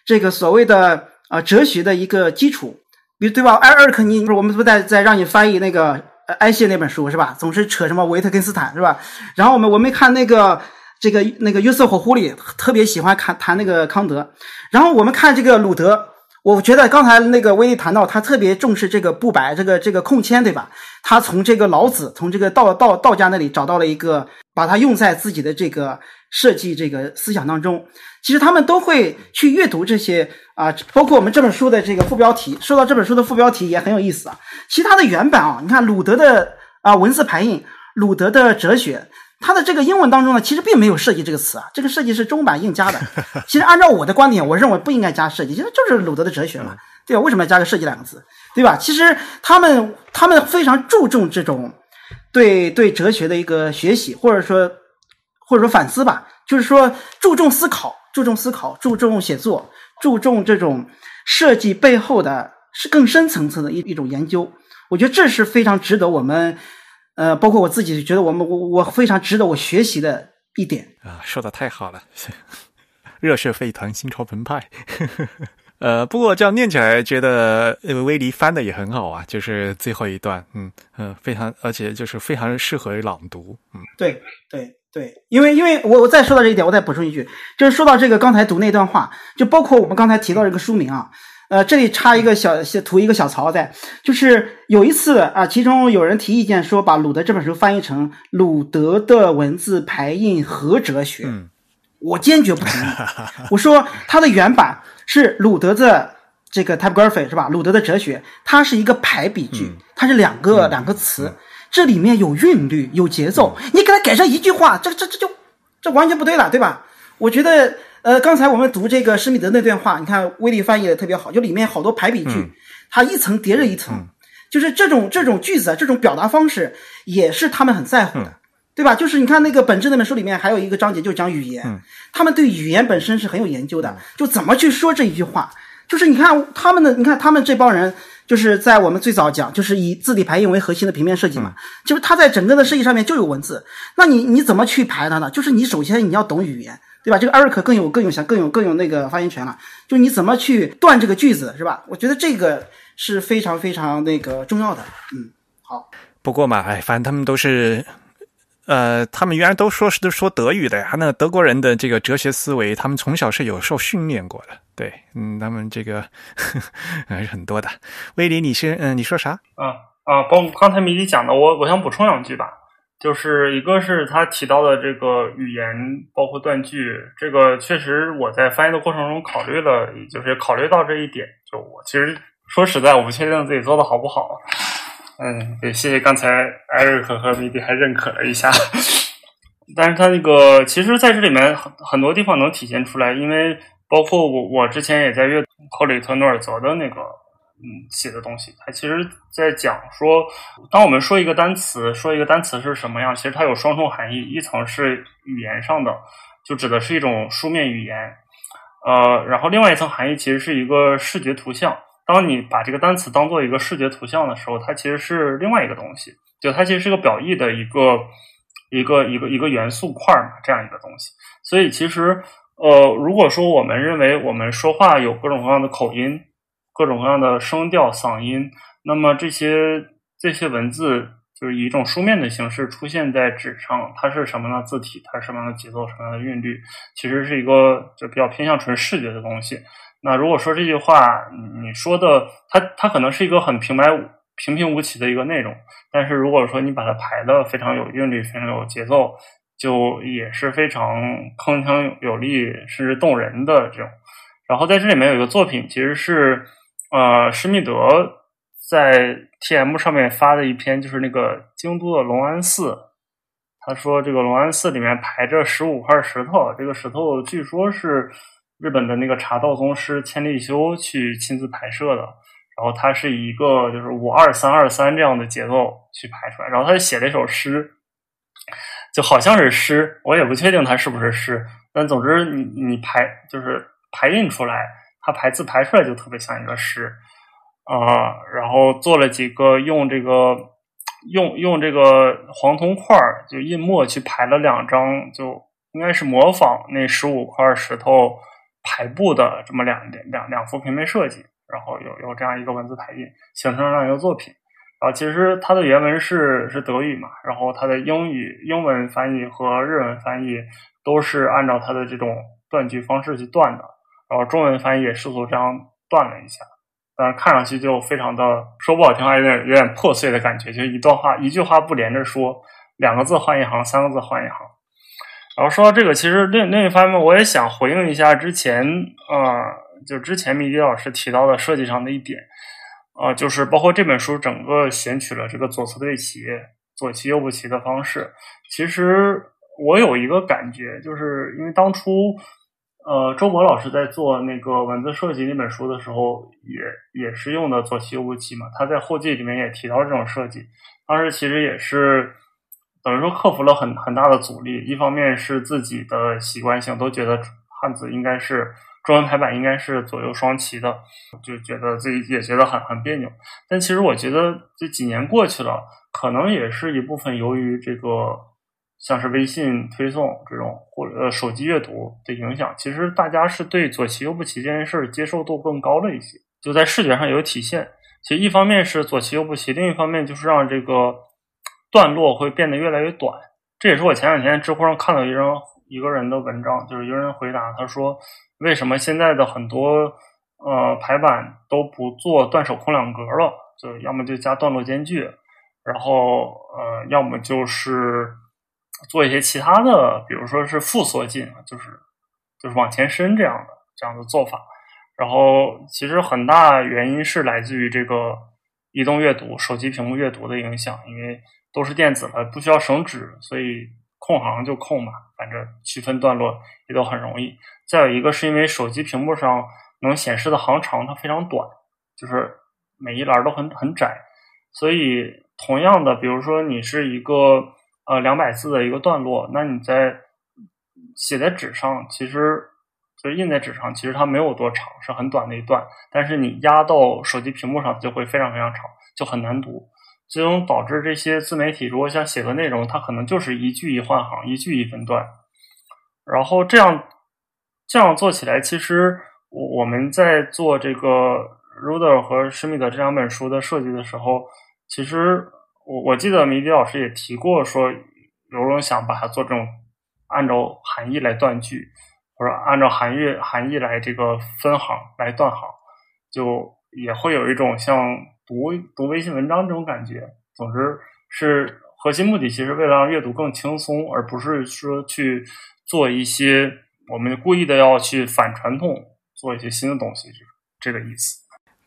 这个所谓的啊哲学的一个基础，比如对吧？艾尔克尼我们不在在让你翻译那个埃谢那本书是吧？总是扯什么维特根斯坦是吧？然后我们我们看那个这个那个约瑟夫胡里特别喜欢看谈那个康德，然后我们看这个鲁德。我觉得刚才那个威利谈到，他特别重视这个不白，这个这个空签，对吧？他从这个老子，从这个道道道家那里找到了一个，把它用在自己的这个设计这个思想当中。其实他们都会去阅读这些啊，包括我们这本书的这个副标题。说到这本书的副标题也很有意思啊。其他的原版啊，你看鲁德的啊文字排印，鲁德的哲学。它的这个英文当中呢，其实并没有“设计”这个词啊，这个“设计”是中文版硬加的。其实按照我的观点，我认为不应该加“设计”，其实就是鲁德的哲学嘛，对吧？为什么要加个“设计”两个字，对吧？其实他们他们非常注重这种对对哲学的一个学习，或者说或者说反思吧，就是说注重思考，注重思考，注重写作，注重这种设计背后的是更深层次的一一种研究。我觉得这是非常值得我们。呃，包括我自己觉得我们我我非常值得我学习的一点啊，说的太好了，热血沸腾，心潮澎湃。呃，不过这样念起来，觉得威尼翻的也很好啊，就是最后一段，嗯嗯，非常，而且就是非常适合朗读，嗯，对对对，因为因为我我再说到这一点，我再补充一句，就是说到这个刚才读那段话，就包括我们刚才提到这个书名啊。呃，这里插一个小小图，一个小槽在，就是有一次啊，其中有人提意见说，把鲁德这本书翻译成鲁德的文字排印和哲学，我坚决不同意。我说它的原版是鲁德的这个 typography 是吧？鲁德的哲学，它是一个排比句，它是两个两个词，这里面有韵律，有节奏，你给它改成一句话，这这这就这完全不对了，对吧？我觉得。呃，刚才我们读这个施密德那段话，你看威利翻译的特别好，就里面好多排比句，它一层叠着一层，就是这种这种句子啊，这种表达方式也是他们很在乎的，对吧？就是你看那个本质那本书里面还有一个章节就讲语言，他们对语言本身是很有研究的，就怎么去说这一句话，就是你看他们的，你看他们这帮人就是在我们最早讲，就是以字体排印为核心的平面设计嘛，就是它在整个的设计上面就有文字，那你你怎么去排它呢？就是你首先你要懂语言。对吧？这个艾瑞克更有更有想更有更有那个发言权了。就你怎么去断这个句子，是吧？我觉得这个是非常非常那个重要的。嗯，好。不过嘛，哎，反正他们都是，呃，他们原来都说是都说德语的呀。那德国人的这个哲学思维，他们从小是有受训练过的。对，嗯，他们这个 还是很多的。威廉，你是嗯，你说啥？啊啊，包括刚才米迪讲的，我我想补充两句吧。就是一个是他提到的这个语言，包括断句，这个确实我在翻译的过程中考虑了，就是考虑到这一点。就我其实说实在，我不确定自己做的好不好。嗯，也谢谢刚才艾瑞克和米迪还认可了一下。但是他那个其实在这里面很很多地方能体现出来，因为包括我我之前也在阅克里特诺尔泽的那个。嗯，写的东西，它其实在讲说，当我们说一个单词，说一个单词是什么样，其实它有双重含义，一层是语言上的，就指的是一种书面语言，呃，然后另外一层含义其实是一个视觉图像。当你把这个单词当做一个视觉图像的时候，它其实是另外一个东西，就它其实是个表意的一个一个一个一个元素块嘛，这样一个东西。所以其实，呃，如果说我们认为我们说话有各种各样的口音。各种各样的声调、嗓音，那么这些这些文字就是以一种书面的形式出现在纸上，它是什么呢？字体，它是什么样的节奏、什么样的韵律？其实是一个就比较偏向纯视觉的东西。那如果说这句话你说的，它它可能是一个很平白平平无奇的一个内容，但是如果说你把它排的非常有韵律、非常有节奏，就也是非常铿锵有力，甚至动人的这种。然后在这里面有一个作品，其实是。呃，施密德在 T M 上面发的一篇，就是那个京都的龙安寺。他说，这个龙安寺里面排着十五块石头，这个石头据说是日本的那个茶道宗师千利休去亲自拍摄的。然后他是以一个就是五二三二三这样的节奏去排出来。然后他就写了一首诗，就好像是诗，我也不确定它是不是诗。但总之，你你排就是排印出来。他排字排出来就特别像一个诗，啊，然后做了几个用这个用用这个黄铜块儿就印墨去排了两张，就应该是模仿那十五块石头排布的这么两两两两幅平面设计，然后有有这样一个文字排印，形成了这样一个作品。啊其实它的原文是是德语嘛，然后它的英语英文翻译和日文翻译都是按照它的这种断句方式去断的，然后中文翻译也试图这样断了一下。但是看上去就非常的说不好听，还有点有点破碎的感觉，就一段话一句话不连着说，两个字换一行，三个字换一行。然后说到这个，其实另另一方面，我也想回应一下之前，呃，就之前米迪老师提到的设计上的一点，呃，就是包括这本书整个选取了这个左侧对齐、左齐右不齐的方式。其实我有一个感觉，就是因为当初。呃，周博老师在做那个文字设计那本书的时候，也也是用的左齐右齐嘛。他在后记里面也提到这种设计，当时其实也是等于说克服了很很大的阻力。一方面是自己的习惯性，都觉得汉字应该是中文排版应该是左右双齐的，就觉得自己也觉得很很别扭。但其实我觉得这几年过去了，可能也是一部分由于这个。像是微信推送这种或者手机阅读的影响，其实大家是对左齐右不齐这件事儿接受度更高了一些，就在视觉上有体现。其实一方面是左齐右不齐，另一方面就是让这个段落会变得越来越短。这也是我前两天知乎上看到一人一个人的文章，就是一个人回答他说，为什么现在的很多呃排版都不做断手空两格了，就要么就加段落间距，然后呃要么就是。做一些其他的，比如说是负缩进，就是就是往前伸这样的这样的做法。然后其实很大原因是来自于这个移动阅读、手机屏幕阅读的影响，因为都是电子的，不需要省纸，所以空行就空嘛，反正区分段落也都很容易。再有一个是因为手机屏幕上能显示的行长它非常短，就是每一栏都很很窄，所以同样的，比如说你是一个。呃，两百字的一个段落，那你在写在纸上，其实就印在纸上，其实它没有多长，是很短的一段。但是你压到手机屏幕上，就会非常非常长，就很难读。最终导致这些自媒体如果想写个内容，它可能就是一句一换行，一句一分段。然后这样这样做起来，其实我我们在做这个 Ruder 和施密德这两本书的设计的时候，其实。我我记得米迪老师也提过，说刘荣想把它做这种按照含义来断句，或者按照含义含义来这个分行来断行，就也会有一种像读读微信文章这种感觉。总之是核心目的，其实为了让阅读更轻松，而不是说去做一些我们故意的要去反传统，做一些新的东西，这个意思。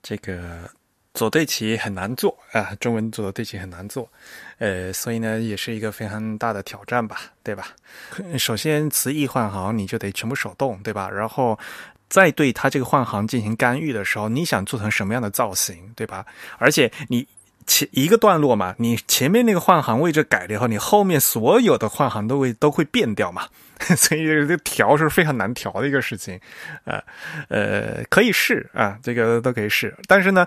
这个。左对齐很难做啊，中文左对齐很难做，呃，所以呢，也是一个非常大的挑战吧，对吧？首先词义换行你就得全部手动，对吧？然后再对它这个换行进行干预的时候，你想做成什么样的造型，对吧？而且你前一个段落嘛，你前面那个换行位置改了以后，你后面所有的换行都会都会变掉嘛，所以这调是非常难调的一个事情，呃呃，可以试啊，这个都可以试，但是呢。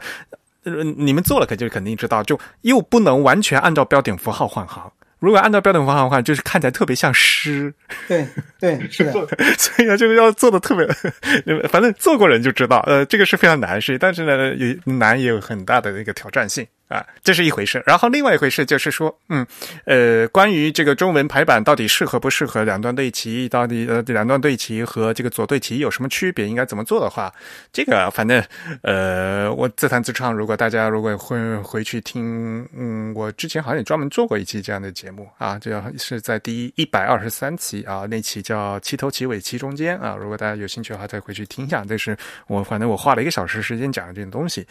你们做了，可就肯定知道，就又不能完全按照标点符号换行。如果按照标点符号换，就是看起来特别像诗。对对，是的。所以呢，这个要做的特别，反正做过人就知道，呃，这个是非常难的事，但是呢，也难也有很大的那个挑战性。啊，这是一回事。然后另外一回事就是说，嗯，呃，关于这个中文排版到底适合不适合两段对齐，到底呃两段对齐和这个左对齐有什么区别，应该怎么做的话，这个反正呃，我自弹自唱。如果大家如果会回去听，嗯，我之前好像也专门做过一期这样的节目啊，这是在第一百二十三期啊，那期叫齐头齐尾齐中间啊。如果大家有兴趣的话，再回去听一下。这是我反正我花了一个小时时间讲的这种东西，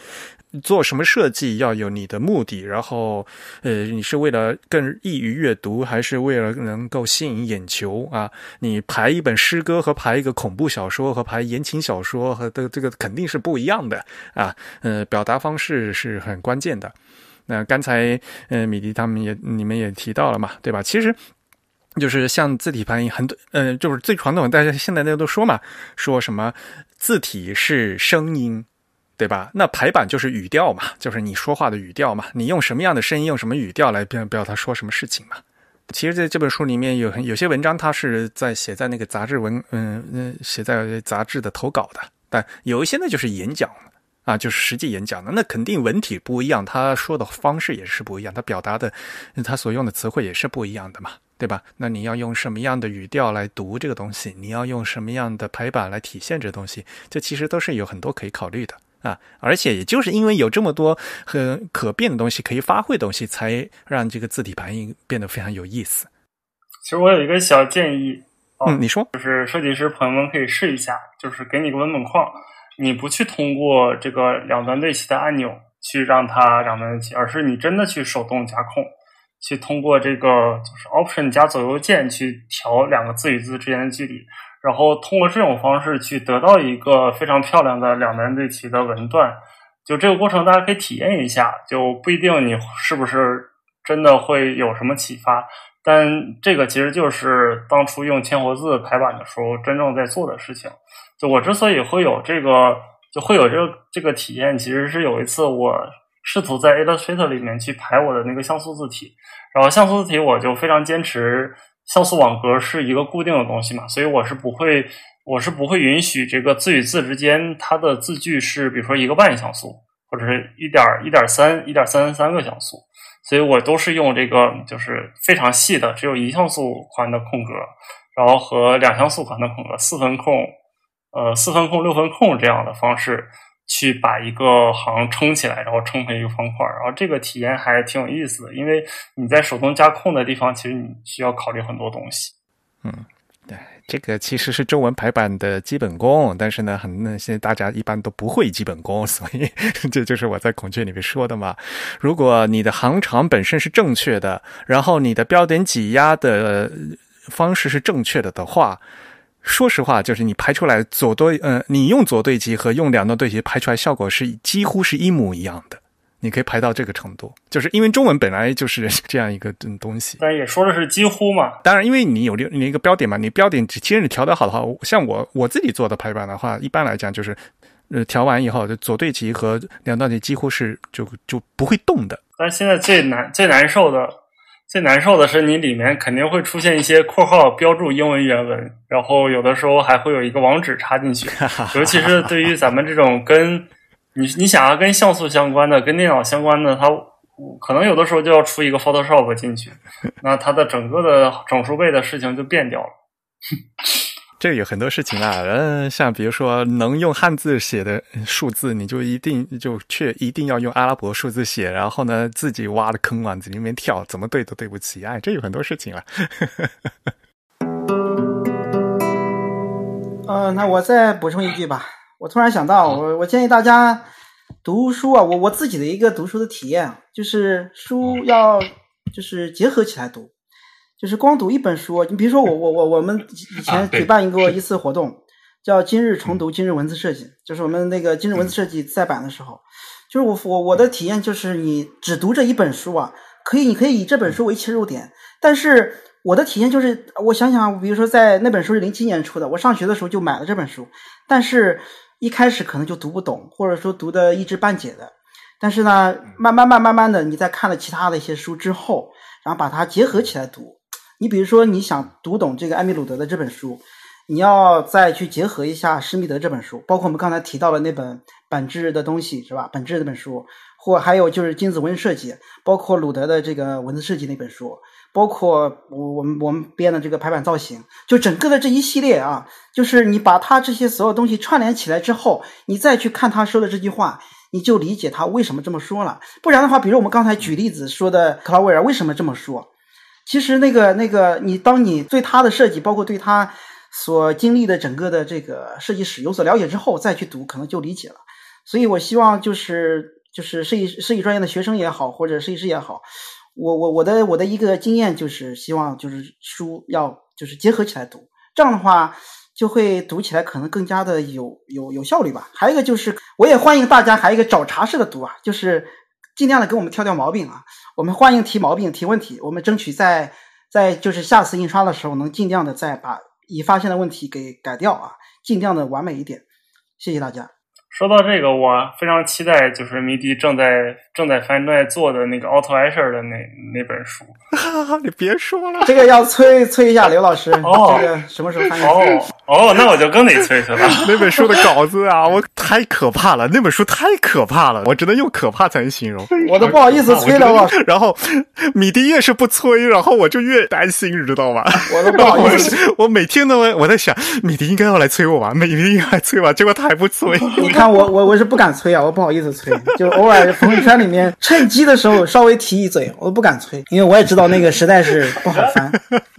做什么设计要有你。的目的，然后，呃，你是为了更易于阅读，还是为了能够吸引眼球啊？你排一本诗歌和排一个恐怖小说和排言情小说和的这个肯定是不一样的啊。呃，表达方式是很关键的。那刚才，呃，米迪他们也你们也提到了嘛，对吧？其实就是像字体排印，很多，呃，就是最传统，大家现在那都说嘛，说什么字体是声音。对吧？那排版就是语调嘛，就是你说话的语调嘛，你用什么样的声音，用什么语调来表表达说什么事情嘛。其实，在这本书里面有有些文章，它是在写在那个杂志文，嗯嗯，写在杂志的投稿的，但有一些呢就是演讲啊，就是实际演讲的，那肯定文体不一样，他说的方式也是不一样，他表达的，他所用的词汇也是不一样的嘛，对吧？那你要用什么样的语调来读这个东西？你要用什么样的排版来体现这东西？这其实都是有很多可以考虑的啊！而且也就是因为有这么多很可变的东西，可以发挥的东西，才让这个字体排印变得非常有意思。其实我有一个小建议，嗯，你说，就是设计师朋友们可以试一下，就是给你个文本框。你不去通过这个两端对齐的按钮去让它两端对齐，而是你真的去手动加控，去通过这个就是 Option 加左右键去调两个字与字之间的距离，然后通过这种方式去得到一个非常漂亮的两端对齐的文段。就这个过程，大家可以体验一下，就不一定你是不是真的会有什么启发，但这个其实就是当初用千活字排版的时候真正在做的事情。就我之所以会有这个，就会有这个这个体验，其实是有一次我试图在 Illustrator 里面去排我的那个像素字体，然后像素字体我就非常坚持像素网格是一个固定的东西嘛，所以我是不会，我是不会允许这个字与字之间它的字距是比如说一个半像素或者是一点一点三一点三三个像素，所以我都是用这个就是非常细的只有一像素宽的空格，然后和两像素宽的空格四分空。呃，四分空、六分空这样的方式去把一个行撑起来，然后撑成一个方块，然后这个体验还挺有意思的。因为你在手动加空的地方，其实你需要考虑很多东西。嗯，对，这个其实是中文排版的基本功，但是呢，很那些大家一般都不会基本功，所以这就是我在孔雀里面说的嘛。如果你的行长本身是正确的，然后你的标点挤压的方式是正确的的话。说实话，就是你排出来左对，呃，你用左对齐和用两段对齐排出来效果是几乎是一模一样的。你可以排到这个程度，就是因为中文本来就是这样一个东西。但也说的是几乎嘛。当然，因为你有你一个标点嘛，你标点其实你调的好的话，像我我自己做的排版的话，一般来讲就是，呃，调完以后就左对齐和两段对几乎是就就不会动的。但现在最难最难受的。最难受的是，你里面肯定会出现一些括号标注英文原文，然后有的时候还会有一个网址插进去。尤其是对于咱们这种跟你你想要跟像素相关的、跟电脑相关的，它可能有的时候就要出一个 Photoshop 进去，那它的整个的整数倍的事情就变掉了。这有很多事情啊，嗯，像比如说能用汉字写的数字，你就一定就却一定要用阿拉伯数字写，然后呢自己挖的坑往里面跳，怎么对都对不起，哎，这有很多事情了。呃，那我再补充一句吧，我突然想到，我我建议大家读书啊，我我自己的一个读书的体验，就是书要就是结合起来读。就是光读一本书，你比如说我我我我们以前举办一个一次活动，叫今日重读今日文字设计，就是我们那个今日文字设计再版的时候，就是我我我的体验就是你只读这一本书啊，可以你可以以这本书为切入点，但是我的体验就是我想想，比如说在那本书是零七年出的，我上学的时候就买了这本书，但是一开始可能就读不懂，或者说读的一知半解的，但是呢，慢慢慢慢慢的你在看了其他的一些书之后，然后把它结合起来读。你比如说，你想读懂这个艾米鲁德的这本书，你要再去结合一下施密德这本书，包括我们刚才提到的那本本质的东西，是吧？本质这本书，或还有就是金子文设计，包括鲁德的这个文字设计那本书，包括我我们我们编的这个排版造型，就整个的这一系列啊，就是你把他这些所有东西串联起来之后，你再去看他说的这句话，你就理解他为什么这么说了。不然的话，比如我们刚才举例子说的克劳威尔为什么这么说？其实那个那个，你当你对他的设计，包括对他所经历的整个的这个设计史有所了解之后，再去读，可能就理解了。所以我希望就是就是设计设计专业的学生也好，或者设计师也好，我我我的我的一个经验就是希望就是书要就是结合起来读，这样的话就会读起来可能更加的有有有效率吧。还有一个就是，我也欢迎大家还有一个找茬式的读啊，就是尽量的给我们挑挑毛病啊。我们欢迎提毛病、提问题，我们争取在在就是下次印刷的时候，能尽量的再把已发现的问题给改掉啊，尽量的完美一点。谢谢大家。说到这个，我非常期待，就是迷迪正在正在翻正在做的那个 Auto Asher 的那那本书。哈哈你别说了，这个要催催一下刘老师，哦这个什么时候翻译？哦哦，那我就更得催催了。那本书的稿子啊，我太可怕了，那本书太可怕了，我只能用可怕才能形容。我都不好意思催了，我然后米迪越是不催，然后我就越担心，你知道吗？我都不好意思。我我每天都我在想，米迪应该要来催我吧，米迪应该来催吧，结果他还不催。你看我我我是不敢催啊，我不好意思催，就偶尔朋友圈里面趁机的时候稍微提一嘴，我都不敢催，因为我也知道那个实在是不好翻。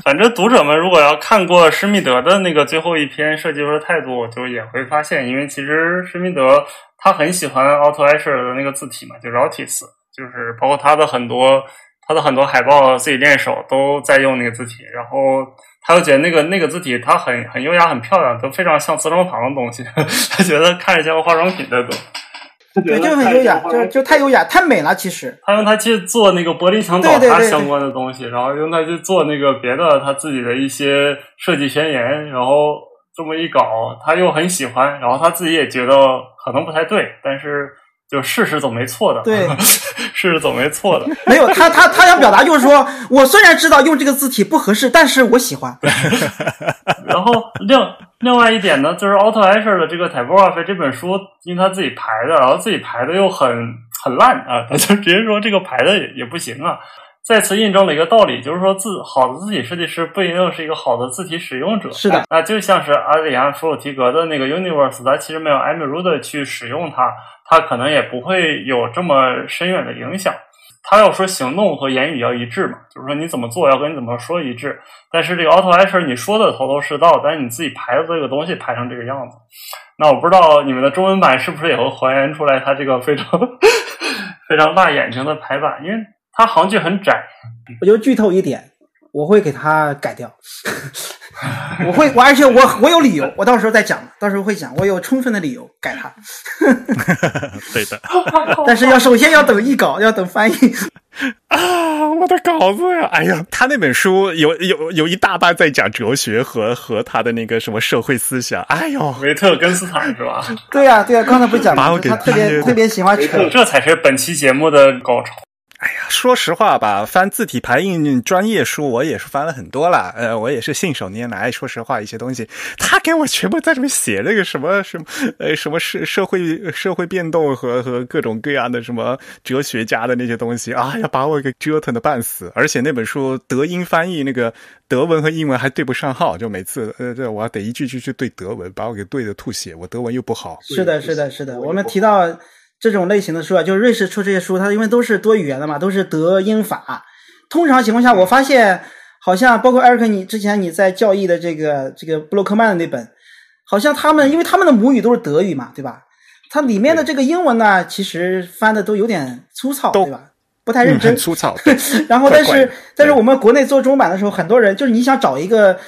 反正读者们如果要看过施密德的那个最后一篇设计师态度，就也会发现，因为其实施密德他很喜欢 Auto Asher 的那个字体嘛，就 Rotis，就是包括他的很多他的很多海报自己练手都在用那个字体，然后他又觉得那个那个字体它很很优雅、很漂亮，都非常像资生堂的东西，他觉得看着像个化妆品在走。对，就很优雅，就就太优雅，太美了。其实他用它去做那个玻璃墙倒对对对对塌相关的东西，然后用它去做那个别的他自己的一些设计宣言，然后这么一搞，他又很喜欢，然后他自己也觉得可能不太对，但是就试试总没错的，对，试试总没错的。没有他他他想表达就是说，我虽然知道用这个字体不合适，但是我喜欢。然后另另外一点呢，就是 Otto Asher 的这个 Typography 这本书，因为他自己排的，然后自己排的又很很烂啊，他就直接说这个排的也也不行啊。再次印证了一个道理，就是说字好的字体设计师不一定是一个好的字体使用者。是的，那就像是阿里安·弗鲁提格的那个 Universe，它其实没有 a m i r u d 去使用它，它可能也不会有这么深远的影响。他要说行动和言语要一致嘛，就是说你怎么做要跟你怎么说一致。但是这个 Auto Asher 你说的头头是道，但是你自己排的这个东西排成这个样子，那我不知道你们的中文版是不是也会还原出来它这个非常 非常辣眼睛的排版，因为它行距很窄。我就剧透一点，我会给它改掉。我会，我而且我我有理由，我到时候再讲，到时候会讲，我有充分的理由改它。对的 但是要首先要等译稿，要等翻译。啊，我的稿子呀！哎呀，他那本书有有有一大半在讲哲学和和他的那个什么社会思想。哎呦，维特根斯坦是吧？对呀、对呀、刚才不是讲把我给了？他特别特别喜欢扯。这才是本期节目的高潮。哎呀，说实话吧，翻字体排印专业书我也是翻了很多了，呃，我也是信手拈来。说实话，一些东西他给我全部在这边写那个什么什么呃什么社社会社会变动和和各种各样的什么哲学家的那些东西，啊，要把我给折腾的半死。而且那本书德英翻译，那个德文和英文还对不上号，就每次呃这我要得一句句去对德文，把我给对的吐血。我德文又不好，是的，是的，是的。我们提到这种类型的书啊，就是瑞士出这些书，它因为都是多语言的嘛，都是德英法。通常情况下，我发现好像包括艾瑞克，你之前你在教义的这个这个布洛克曼的那本，好像他们因为他们的母语都是德语嘛，对吧？它里面的这个英文呢，其实翻的都有点粗糙，对吧？不太认真嗯很。粗糙。然后，但是但是我们国内做中版的时候，很多人就是你想找一个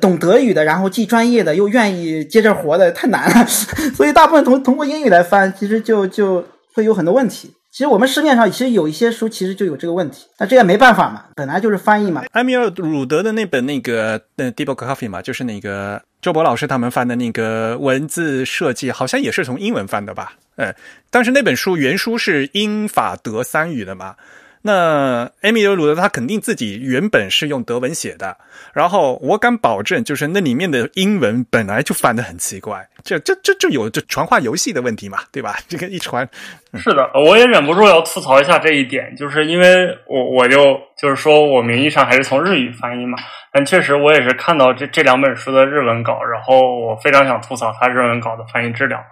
懂德语的，然后既专业的又愿意接这活的，太难了。所以大部分通通过英语来翻，其实就就会有很多问题。其实我们市面上其实有一些书其实就有这个问题，那这也没办法嘛，本来就是翻译嘛。埃米尔·鲁德的那本那个呃《Deep Coffee》嘛，就是那个周博老师他们翻的那个文字设计，好像也是从英文翻的吧？呃，但是那本书原书是英法德三语的嘛。那埃米尔·鲁德他肯定自己原本是用德文写的，然后我敢保证，就是那里面的英文本来就翻得很奇怪，这这这就有这传话游戏的问题嘛，对吧？这个一传，是的，我也忍不住要吐槽一下这一点，就是因为我我就就是说我名义上还是从日语翻译嘛，但确实我也是看到这这两本书的日文稿，然后我非常想吐槽他日文稿的翻译质量，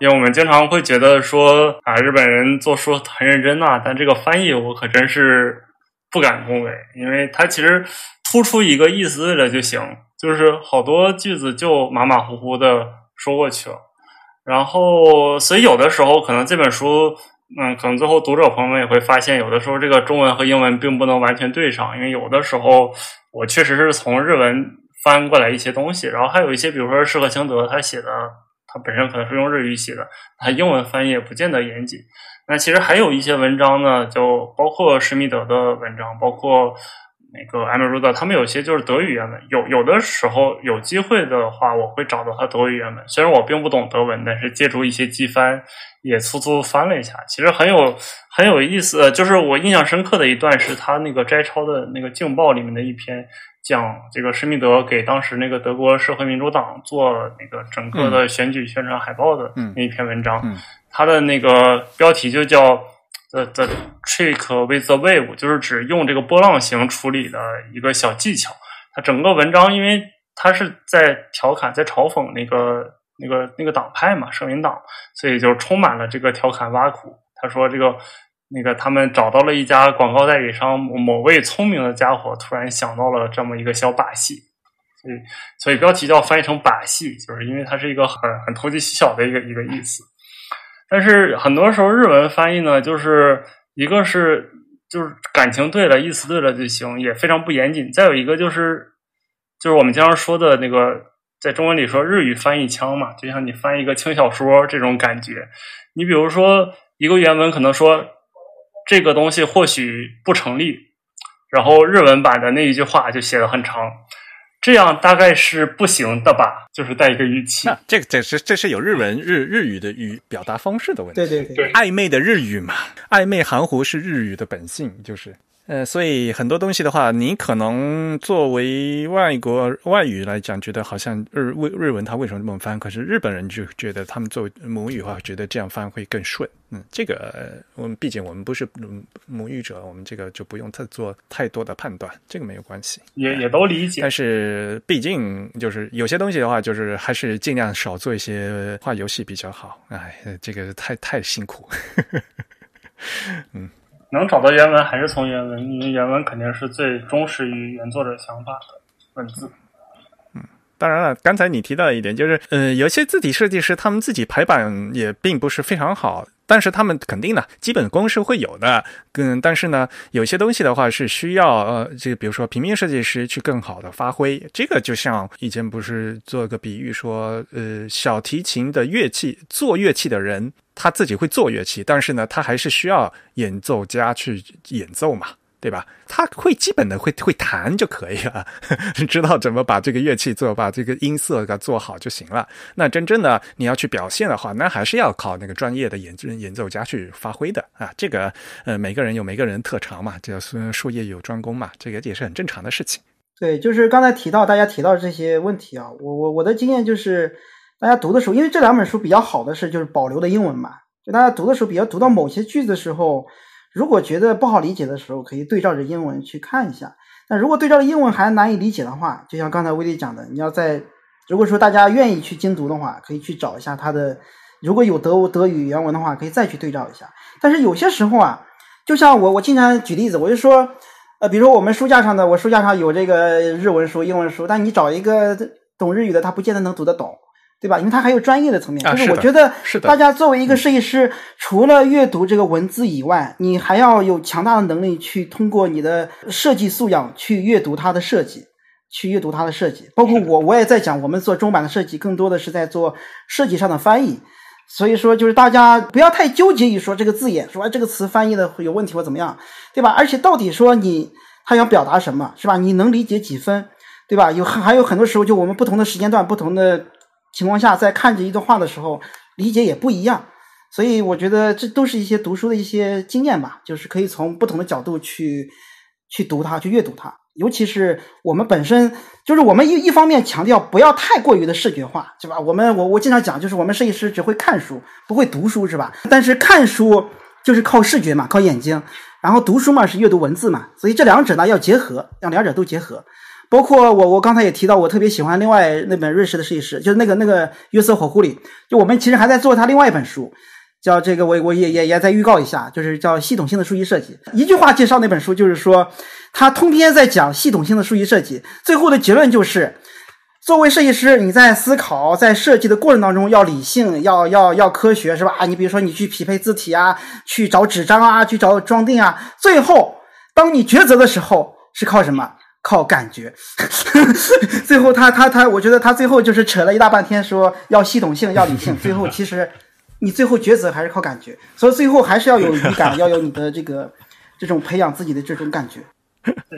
因为我们经常会觉得说啊日本人做书很认真呐、但这个翻译我可真是不敢恭维，因为他其实突出一个意思了就行，就是好多句子就马马虎虎的说过去了。然后，所以有的时候可能这本书，嗯，可能最后读者朋友们也会发现，有的时候这个中文和英文并不能完全对上，因为有的时候我确实是从日文翻过来一些东西，然后还有一些，比如说施和清德他写的，他本身可能是用日语写的，他英文翻译也不见得严谨。那其实还有一些文章呢，就包括施密德的文章，包括那个 a m r u d 他们有些就是德语原文，有有的时候有机会的话，我会找到他德语原文。虽然我并不懂德文，但是借助一些机翻，也粗粗翻了一下，其实很有很有意思。就是我印象深刻的一段是他那个摘抄的那个《镜报》里面的一篇，讲这个施密德给当时那个德国社会民主党做那个整个的选举宣传海报的那一篇文章，他的那个标题就叫。The the trick with the wave 就是指用这个波浪形处理的一个小技巧。它整个文章，因为它是在调侃、在嘲讽那个、那个、那个党派嘛，社民党，所以就充满了这个调侃挖苦。他说：“这个那个，他们找到了一家广告代理商，某位聪明的家伙突然想到了这么一个小把戏。”所以，所以标题叫翻译成“把戏”，就是因为它是一个很很投机取巧的一个一个意思。但是很多时候日文翻译呢，就是一个是就是感情对了，意思对了就行，也非常不严谨。再有一个就是就是我们经常说的那个，在中文里说日语翻译腔嘛，就像你翻译一个轻小说这种感觉。你比如说一个原文可能说这个东西或许不成立，然后日文版的那一句话就写的很长。这样大概是不行的吧？就是带一个语气。这个这是这是有日文日日语的语表达方式的问题。对对对，暧昧的日语嘛，暧昧含糊是日语的本性，就是。呃，所以很多东西的话，你可能作为外国外语来讲，觉得好像日日日文它为什么这么翻？可是日本人就觉得他们作为母语的话，觉得这样翻会更顺。嗯，这个我们毕竟我们不是母语者，我们这个就不用太做太多的判断，这个没有关系。也也都理解。但是毕竟就是有些东西的话，就是还是尽量少做一些画游戏比较好。哎，这个太太辛苦。嗯。能找到原文还是从原文，因为原文肯定是最忠实于原作者想法的文字。嗯，当然了，刚才你提到一点，就是，呃，有些字体设计师他们自己排版也并不是非常好，但是他们肯定的，基本功是会有的。嗯，但是呢，有些东西的话是需要，呃，这个比如说平面设计师去更好的发挥。这个就像以前不是做个比喻说，呃，小提琴的乐器，做乐器的人。他自己会做乐器，但是呢，他还是需要演奏家去演奏嘛，对吧？他会基本的会会弹就可以了，知道怎么把这个乐器做，把这个音色给做好就行了。那真正的你要去表现的话，那还是要靠那个专业的演奏演奏家去发挥的啊。这个呃，每个人有每个人特长嘛，叫术业有专攻嘛，这个也是很正常的事情。对，就是刚才提到大家提到这些问题啊，我我我的经验就是。大家读的时候，因为这两本书比较好的是就是保留的英文嘛，就大家读的时候比较读到某些句子的时候，如果觉得不好理解的时候，可以对照着英文去看一下。那如果对照着英文还难以理解的话，就像刚才威利讲的，你要在如果说大家愿意去精读的话，可以去找一下它的，如果有德德语原文的话，可以再去对照一下。但是有些时候啊，就像我我经常举例子，我就说，呃，比如说我们书架上的，我书架上有这个日文书、英文书，但你找一个懂日语的，他不见得能读得懂。对吧？因为它还有专业的层面，就是我觉得，大家作为一个设计师，除了阅读这个文字以外，你还要有强大的能力去通过你的设计素养去阅读它的设计，去阅读它的设计。包括我，我也在讲，我们做中版的设计，更多的是在做设计上的翻译。所以说，就是大家不要太纠结于说这个字眼，说这个词翻译的有问题或怎么样，对吧？而且到底说你他想表达什么，是吧？你能理解几分，对吧？有还有很多时候，就我们不同的时间段，不同的。情况下，在看着一段话的时候，理解也不一样，所以我觉得这都是一些读书的一些经验吧，就是可以从不同的角度去去读它，去阅读它。尤其是我们本身，就是我们一一方面强调不要太过于的视觉化，是吧？我们我我经常讲，就是我们设计师只会看书，不会读书，是吧？但是看书就是靠视觉嘛，靠眼睛，然后读书嘛是阅读文字嘛，所以这两者呢要结合，让两者都结合。包括我，我刚才也提到，我特别喜欢另外那本瑞士的设计师，就是那个那个约瑟火狐里。就我们其实还在做他另外一本书，叫这个，我我也也也在预告一下，就是叫系统性的数据设计。一句话介绍那本书，就是说他通篇在讲系统性的数据设计。最后的结论就是，作为设计师，你在思考在设计的过程当中要理性，要要要科学，是吧？你比如说你去匹配字体啊，去找纸张啊，去找装订啊，最后当你抉择的时候是靠什么？靠感觉，最后他他他，我觉得他最后就是扯了一大半天，说要系统性，要理性。最后其实你最后抉择还是靠感觉，所以最后还是要有语感，要有你的这个这种培养自己的这种感觉。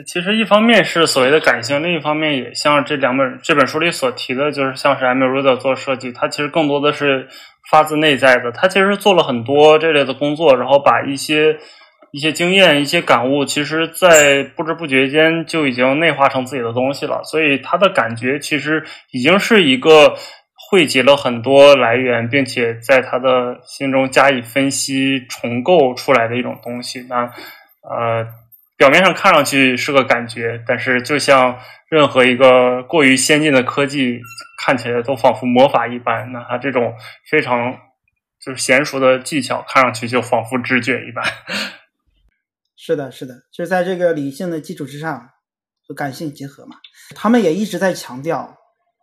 其实一方面是所谓的感性，另一方面也像这两本这本书里所提的，就是像是 m r u d a 做设计，他其实更多的是发自内在的，他其实做了很多这类的工作，然后把一些一些经验、一些感悟，其实在不知不觉间就已经内化成自己的东西了，所以他的感觉其实已经是一个汇集了很多来源，并且在他的心中加以分析、重构出来的一种东西。那呃。表面上看上去是个感觉，但是就像任何一个过于先进的科技，看起来都仿佛魔法一般。那他这种非常就是娴熟的技巧，看上去就仿佛直觉一般。是的，是的，就在这个理性的基础之上和感性结合嘛。他们也一直在强调，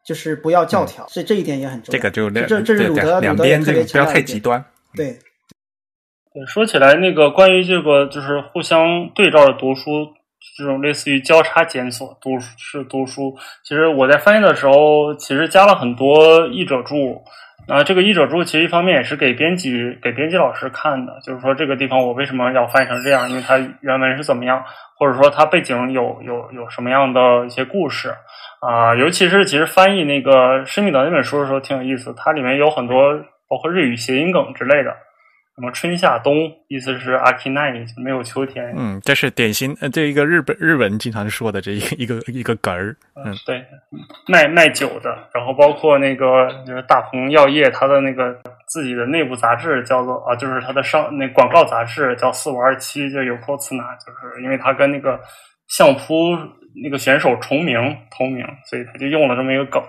就是不要教条，这这一点也很重要。这个就这这是鲁德两边这个不要太极端。对。说起来，那个关于这个就是互相对照的读书，这种类似于交叉检索读是读书。其实我在翻译的时候，其实加了很多译者注。啊，这个译者注其实一方面也是给编辑给编辑老师看的，就是说这个地方我为什么要翻译成这样，因为它原文是怎么样，或者说它背景有有有什么样的一些故事啊。尤其是其实翻译那个《生命岛》那本书的时候挺有意思，它里面有很多包括日语谐音梗之类的。什么春夏冬，意思是阿基奈没有秋天。嗯，这是典型，呃，这一个日本日文经常说的这一个一个一个梗儿。嗯，对，卖卖酒的，然后包括那个就是大鹏药业，它的那个自己的内部杂志叫做啊，就是它的上那广告杂志叫四五二七，就有托次拿，就是因为它跟那个相扑那个选手重名同名，所以他就用了这么一个梗。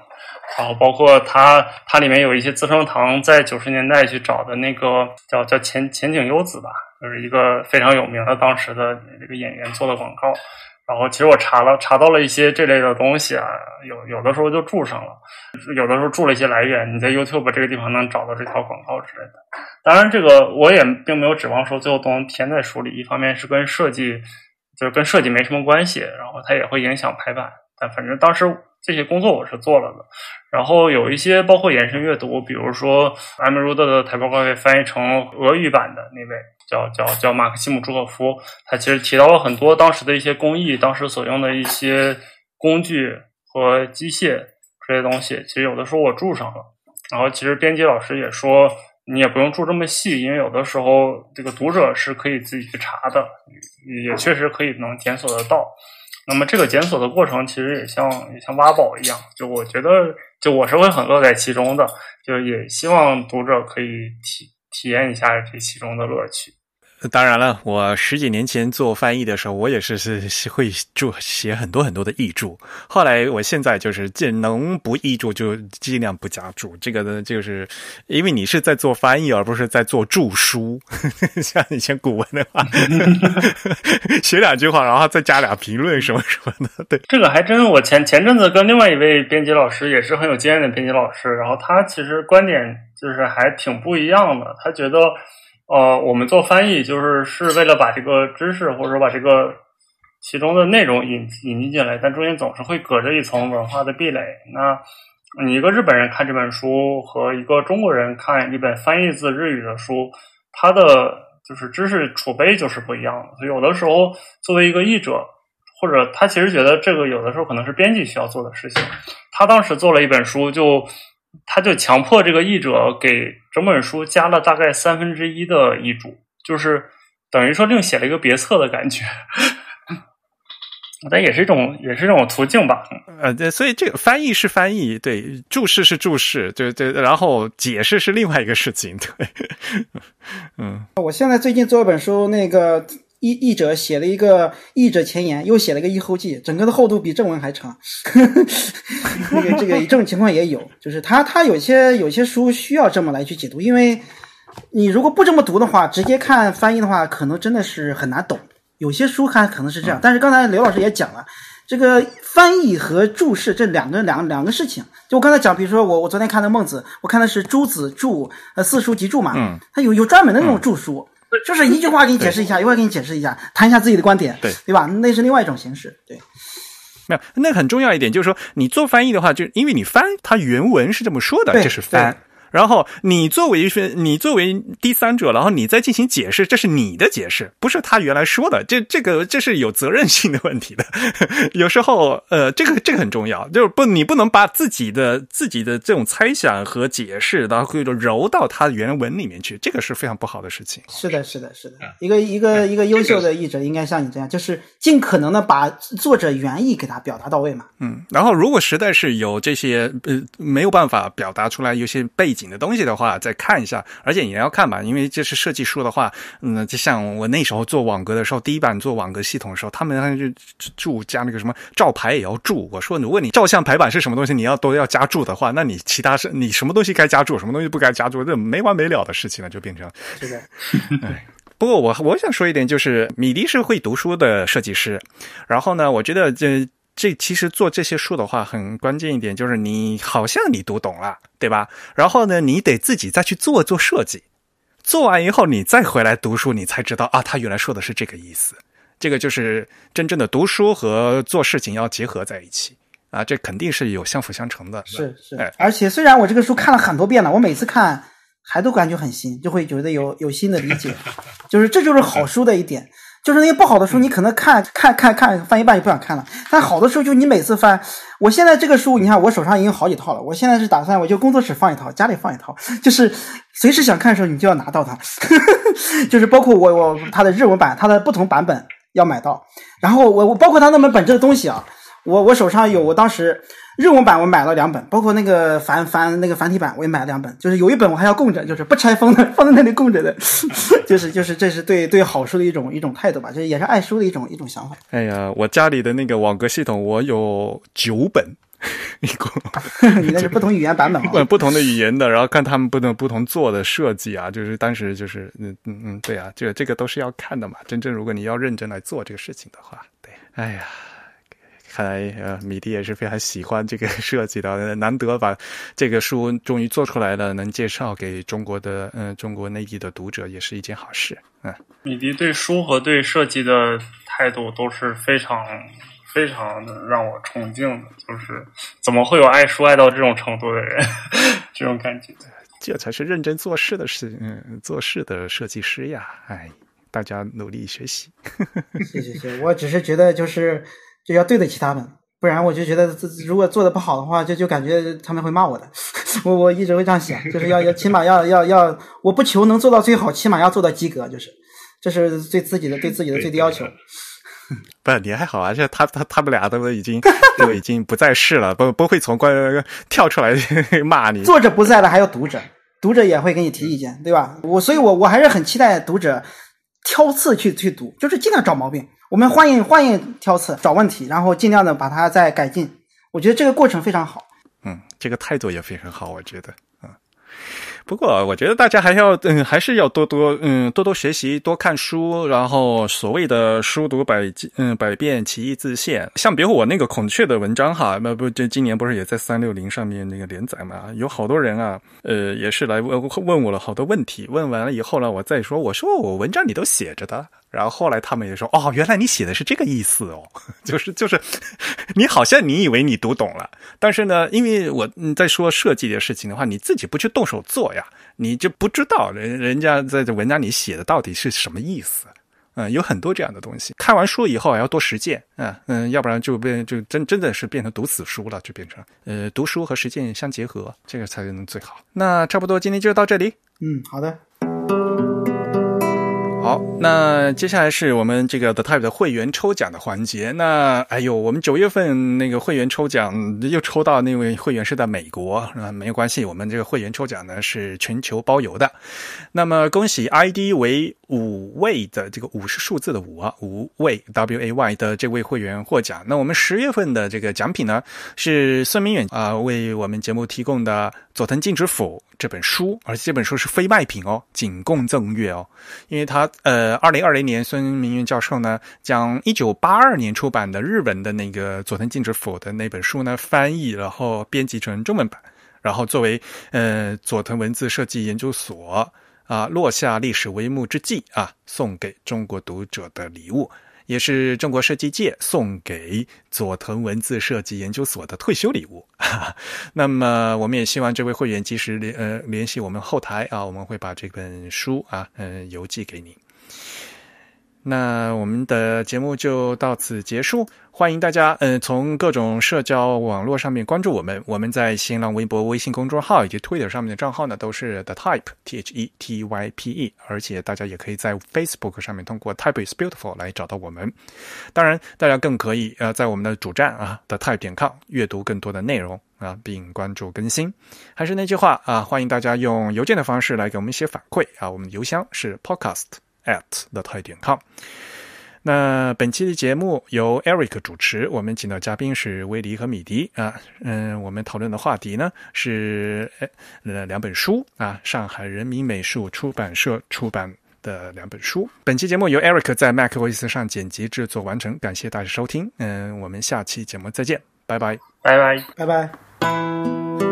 然后包括它，它里面有一些资生堂在九十年代去找的那个叫叫前前景优子吧，就是一个非常有名的当时的这个演员做的广告。然后其实我查了查到了一些这类的东西啊，有有的时候就注上了，有的时候注了一些来源，你在 YouTube 这个地方能找到这条广告之类的。当然，这个我也并没有指望说最后都能填在书里，一方面是跟设计就是跟设计没什么关系，然后它也会影响排版。但反正当时。这些工作我是做了的，然后有一些包括延伸阅读，比如说 M. r u d 的台报告被翻译成俄语版的那位叫叫叫马克西姆朱可夫，他其实提到了很多当时的一些工艺，当时所用的一些工具和机械这些东西，其实有的时候我注上了。然后其实编辑老师也说，你也不用注这么细，因为有的时候这个读者是可以自己去查的，也确实可以能检索得到。那么这个检索的过程其实也像也像挖宝一样，就我觉得，就我是会很乐在其中的，就也希望读者可以体体验一下这其中的乐趣。当然了，我十几年前做翻译的时候，我也是是会注写很多很多的译注。后来，我现在就是尽能不译注就尽量不加注。这个呢，就是因为你是在做翻译，而不是在做注书。像以前古文的话，写两句话，然后再加俩评论什么什么的。对，这个还真，我前前阵子跟另外一位编辑老师，也是很有经验的编辑老师，然后他其实观点就是还挺不一样的。他觉得。呃，我们做翻译就是是为了把这个知识或者说把这个其中的内容引引进进来，但中间总是会隔着一层文化的壁垒。那你一个日本人看这本书和一个中国人看一本翻译自日语的书，他的就是知识储备就是不一样的。所以有的时候作为一个译者，或者他其实觉得这个有的时候可能是编辑需要做的事情。他当时做了一本书就。他就强迫这个译者给整本书加了大概三分之一的译注，就是等于说另写了一个别册的感觉。但也是一种，也是一种途径吧。呃，对，所以这个翻译是翻译，对，注释是注释，对对，然后解释是另外一个事情，对。嗯，我现在最近做一本书，那个。译译者写了一个译者前言，又写了个译后记，整个的厚度比正文还长。那个这个这种情况也有，就是他他有些有些书需要这么来去解读，因为你如果不这么读的话，直接看翻译的话，可能真的是很难懂。有些书看可能是这样，但是刚才刘老师也讲了，这个翻译和注释这两个两两个事情。就我刚才讲，比如说我我昨天看的孟子，我看的是朱子注呃四书集注嘛，嗯，他有有专门的那种注书。就是一句话给你解释一下，一会儿给你解释一下，谈一下自己的观点，对对吧？那是另外一种形式，对。没有，那很重要一点就是说，你做翻译的话，就因为你翻，它原文是这么说的，这是翻。然后你作为是，你作为第三者，然后你再进行解释，这是你的解释，不是他原来说的。这这个这是有责任性的问题的。有时候，呃，这个这个很重要，就是不，你不能把自己的自己的这种猜想和解释，然后揉到他原文里面去，这个是非常不好的事情。是的，是的，是的。一个一个一个优秀的译者应该像你这样，就是尽可能的把作者原意给他表达到位嘛。嗯，然后如果实在是有这些呃没有办法表达出来有些背景的东西的话，再看一下。而且你要看吧，因为这是设计书的话，嗯，就像我那时候做网格的时候，第一版做网格系统的时候，他们就注加那个什么照牌也要注。我说，如果你照相排版是什么东西，你要都要加注的话，那你其他是你什么东西该加注，什么东西不该加注，这没完没了的事情了，就变成。是的。哎，不过我我想说一点，就是米迪是会读书的设计师，然后呢，我觉得这。这其实做这些书的话，很关键一点就是你好像你读懂了，对吧？然后呢，你得自己再去做做设计，做完以后你再回来读书，你才知道啊，他原来说的是这个意思。这个就是真正的读书和做事情要结合在一起啊，这肯定是有相辅相成的。是是，而且虽然我这个书看了很多遍了，我每次看还都感觉很新，就会觉得有有新的理解，就是这就是好书的一点。就是那些不好的书，你可能看看看看翻一半就不想看了。但好的书，就你每次翻。我现在这个书，你看我手上已经好几套了。我现在是打算，我就工作室放一套，家里放一套，就是随时想看的时候，你就要拿到它。就是包括我我它的日文版，它的不同版本要买到。然后我我包括它那本本质的东西啊，我我手上有，我当时。日文版我买了两本，包括那个繁繁那个繁体版我也买了两本，就是有一本我还要供着，就是不拆封的，放在那里供着的，就是就是这是对对好书的一种一种态度吧，就是也是爱书的一种一种想法。哎呀，我家里的那个网格系统我有九本，一共，你那是不同语言版本吗？不同的语言的，然后看他们不同不同做的设计啊，就是当时就是嗯嗯嗯，对啊，这这个都是要看的嘛。真正如果你要认真来做这个事情的话，对，哎呀。看来呃，米迪也是非常喜欢这个设计的，难得把这个书终于做出来了，能介绍给中国的嗯中国内地的读者，也是一件好事。嗯，米迪对书和对设计的态度都是非常非常的让我崇敬的，就是怎么会有爱书爱到这种程度的人？这种感觉，这才是认真做事的事，嗯，做事的设计师呀！哎，大家努力学习。谢谢谢，我只是觉得就是。就要对得起他们，不然我就觉得，如果做的不好的话，就就感觉他们会骂我的。我我一直会这样想，就是要要起码要要要，我不求能做到最好，起码要做到及格，就是这是对自己的对自己的最低要求。不，你还好啊，这他他他们俩都已经 都已经不在世了，不不会从关跳出来骂你。作者不在了，还有读者，读者也会给你提意见，对吧？我所以，我我还是很期待读者挑刺去去读，就是尽量找毛病。我们欢迎欢迎挑刺找问题，然后尽量的把它再改进。我觉得这个过程非常好。嗯，这个态度也非常好，我觉得。不过，我觉得大家还要嗯，还是要多多嗯，多多学习，多看书。然后，所谓的书读百嗯百遍，其义自现。像比如我那个孔雀的文章哈，那不这今年不是也在三六零上面那个连载嘛？有好多人啊，呃，也是来问问我了好多问题。问完了以后呢，我再说，我说我文章里都写着的。然后后来他们也说，哦，原来你写的是这个意思哦，就 是就是，你好像你以为你读懂了，但是呢，因为我在说设计的事情的话，你自己不去动手做呀，你就不知道人人家在这文章里写的到底是什么意思。嗯，有很多这样的东西。看完书以后还要多实践，嗯嗯，要不然就变就真真的是变成读死书了，就变成呃读书和实践相结合，这个才能最好。那差不多今天就到这里。嗯，好的。好，那接下来是我们这个 The Type 的会员抽奖的环节。那哎呦，我们九月份那个会员抽奖又抽到那位会员是在美国啊，没有关系，我们这个会员抽奖呢是全球包邮的。那么恭喜 ID 为五位的这个五是数字的五啊，五位 W A Y 的这位会员获奖。那我们十月份的这个奖品呢是孙明远啊为我们节目提供的。佐藤静之辅这本书，而且这本书是非卖品哦，仅供赠阅哦。因为他呃，二零二零年孙明云教授呢，将一九八二年出版的日文的那个佐藤静之辅的那本书呢翻译，然后编辑成中文版，然后作为呃佐藤文字设计研究所啊落下历史帷幕之际啊，送给中国读者的礼物。也是中国设计界送给佐藤文字设计研究所的退休礼物。那么，我们也希望这位会员及时联呃联系我们后台啊，我们会把这本书啊嗯邮寄给您。那我们的节目就到此结束，欢迎大家嗯从各种社交网络上面关注我们。我们在新浪微博、微信公众号以及 Twitter 上面的账号呢都是 The Type T H E T Y P E，而且大家也可以在 Facebook 上面通过 Type is Beautiful 来找到我们。当然，大家更可以呃在我们的主站啊 The Type 点 com 阅读更多的内容啊，并关注更新。还是那句话啊，欢迎大家用邮件的方式来给我们一些反馈啊，我们的邮箱是 Podcast。At the 泰点 com。那本期的节目由 Eric 主持，我们请到嘉宾是威迪和米迪啊。嗯，我们讨论的话题呢是呃两本书啊，上海人民美术出版社出版的两本书。本期节目由 Eric 在 MacOS 上剪辑制作完成，感谢大家收听。嗯，我们下期节目再见，拜拜，拜拜，拜拜。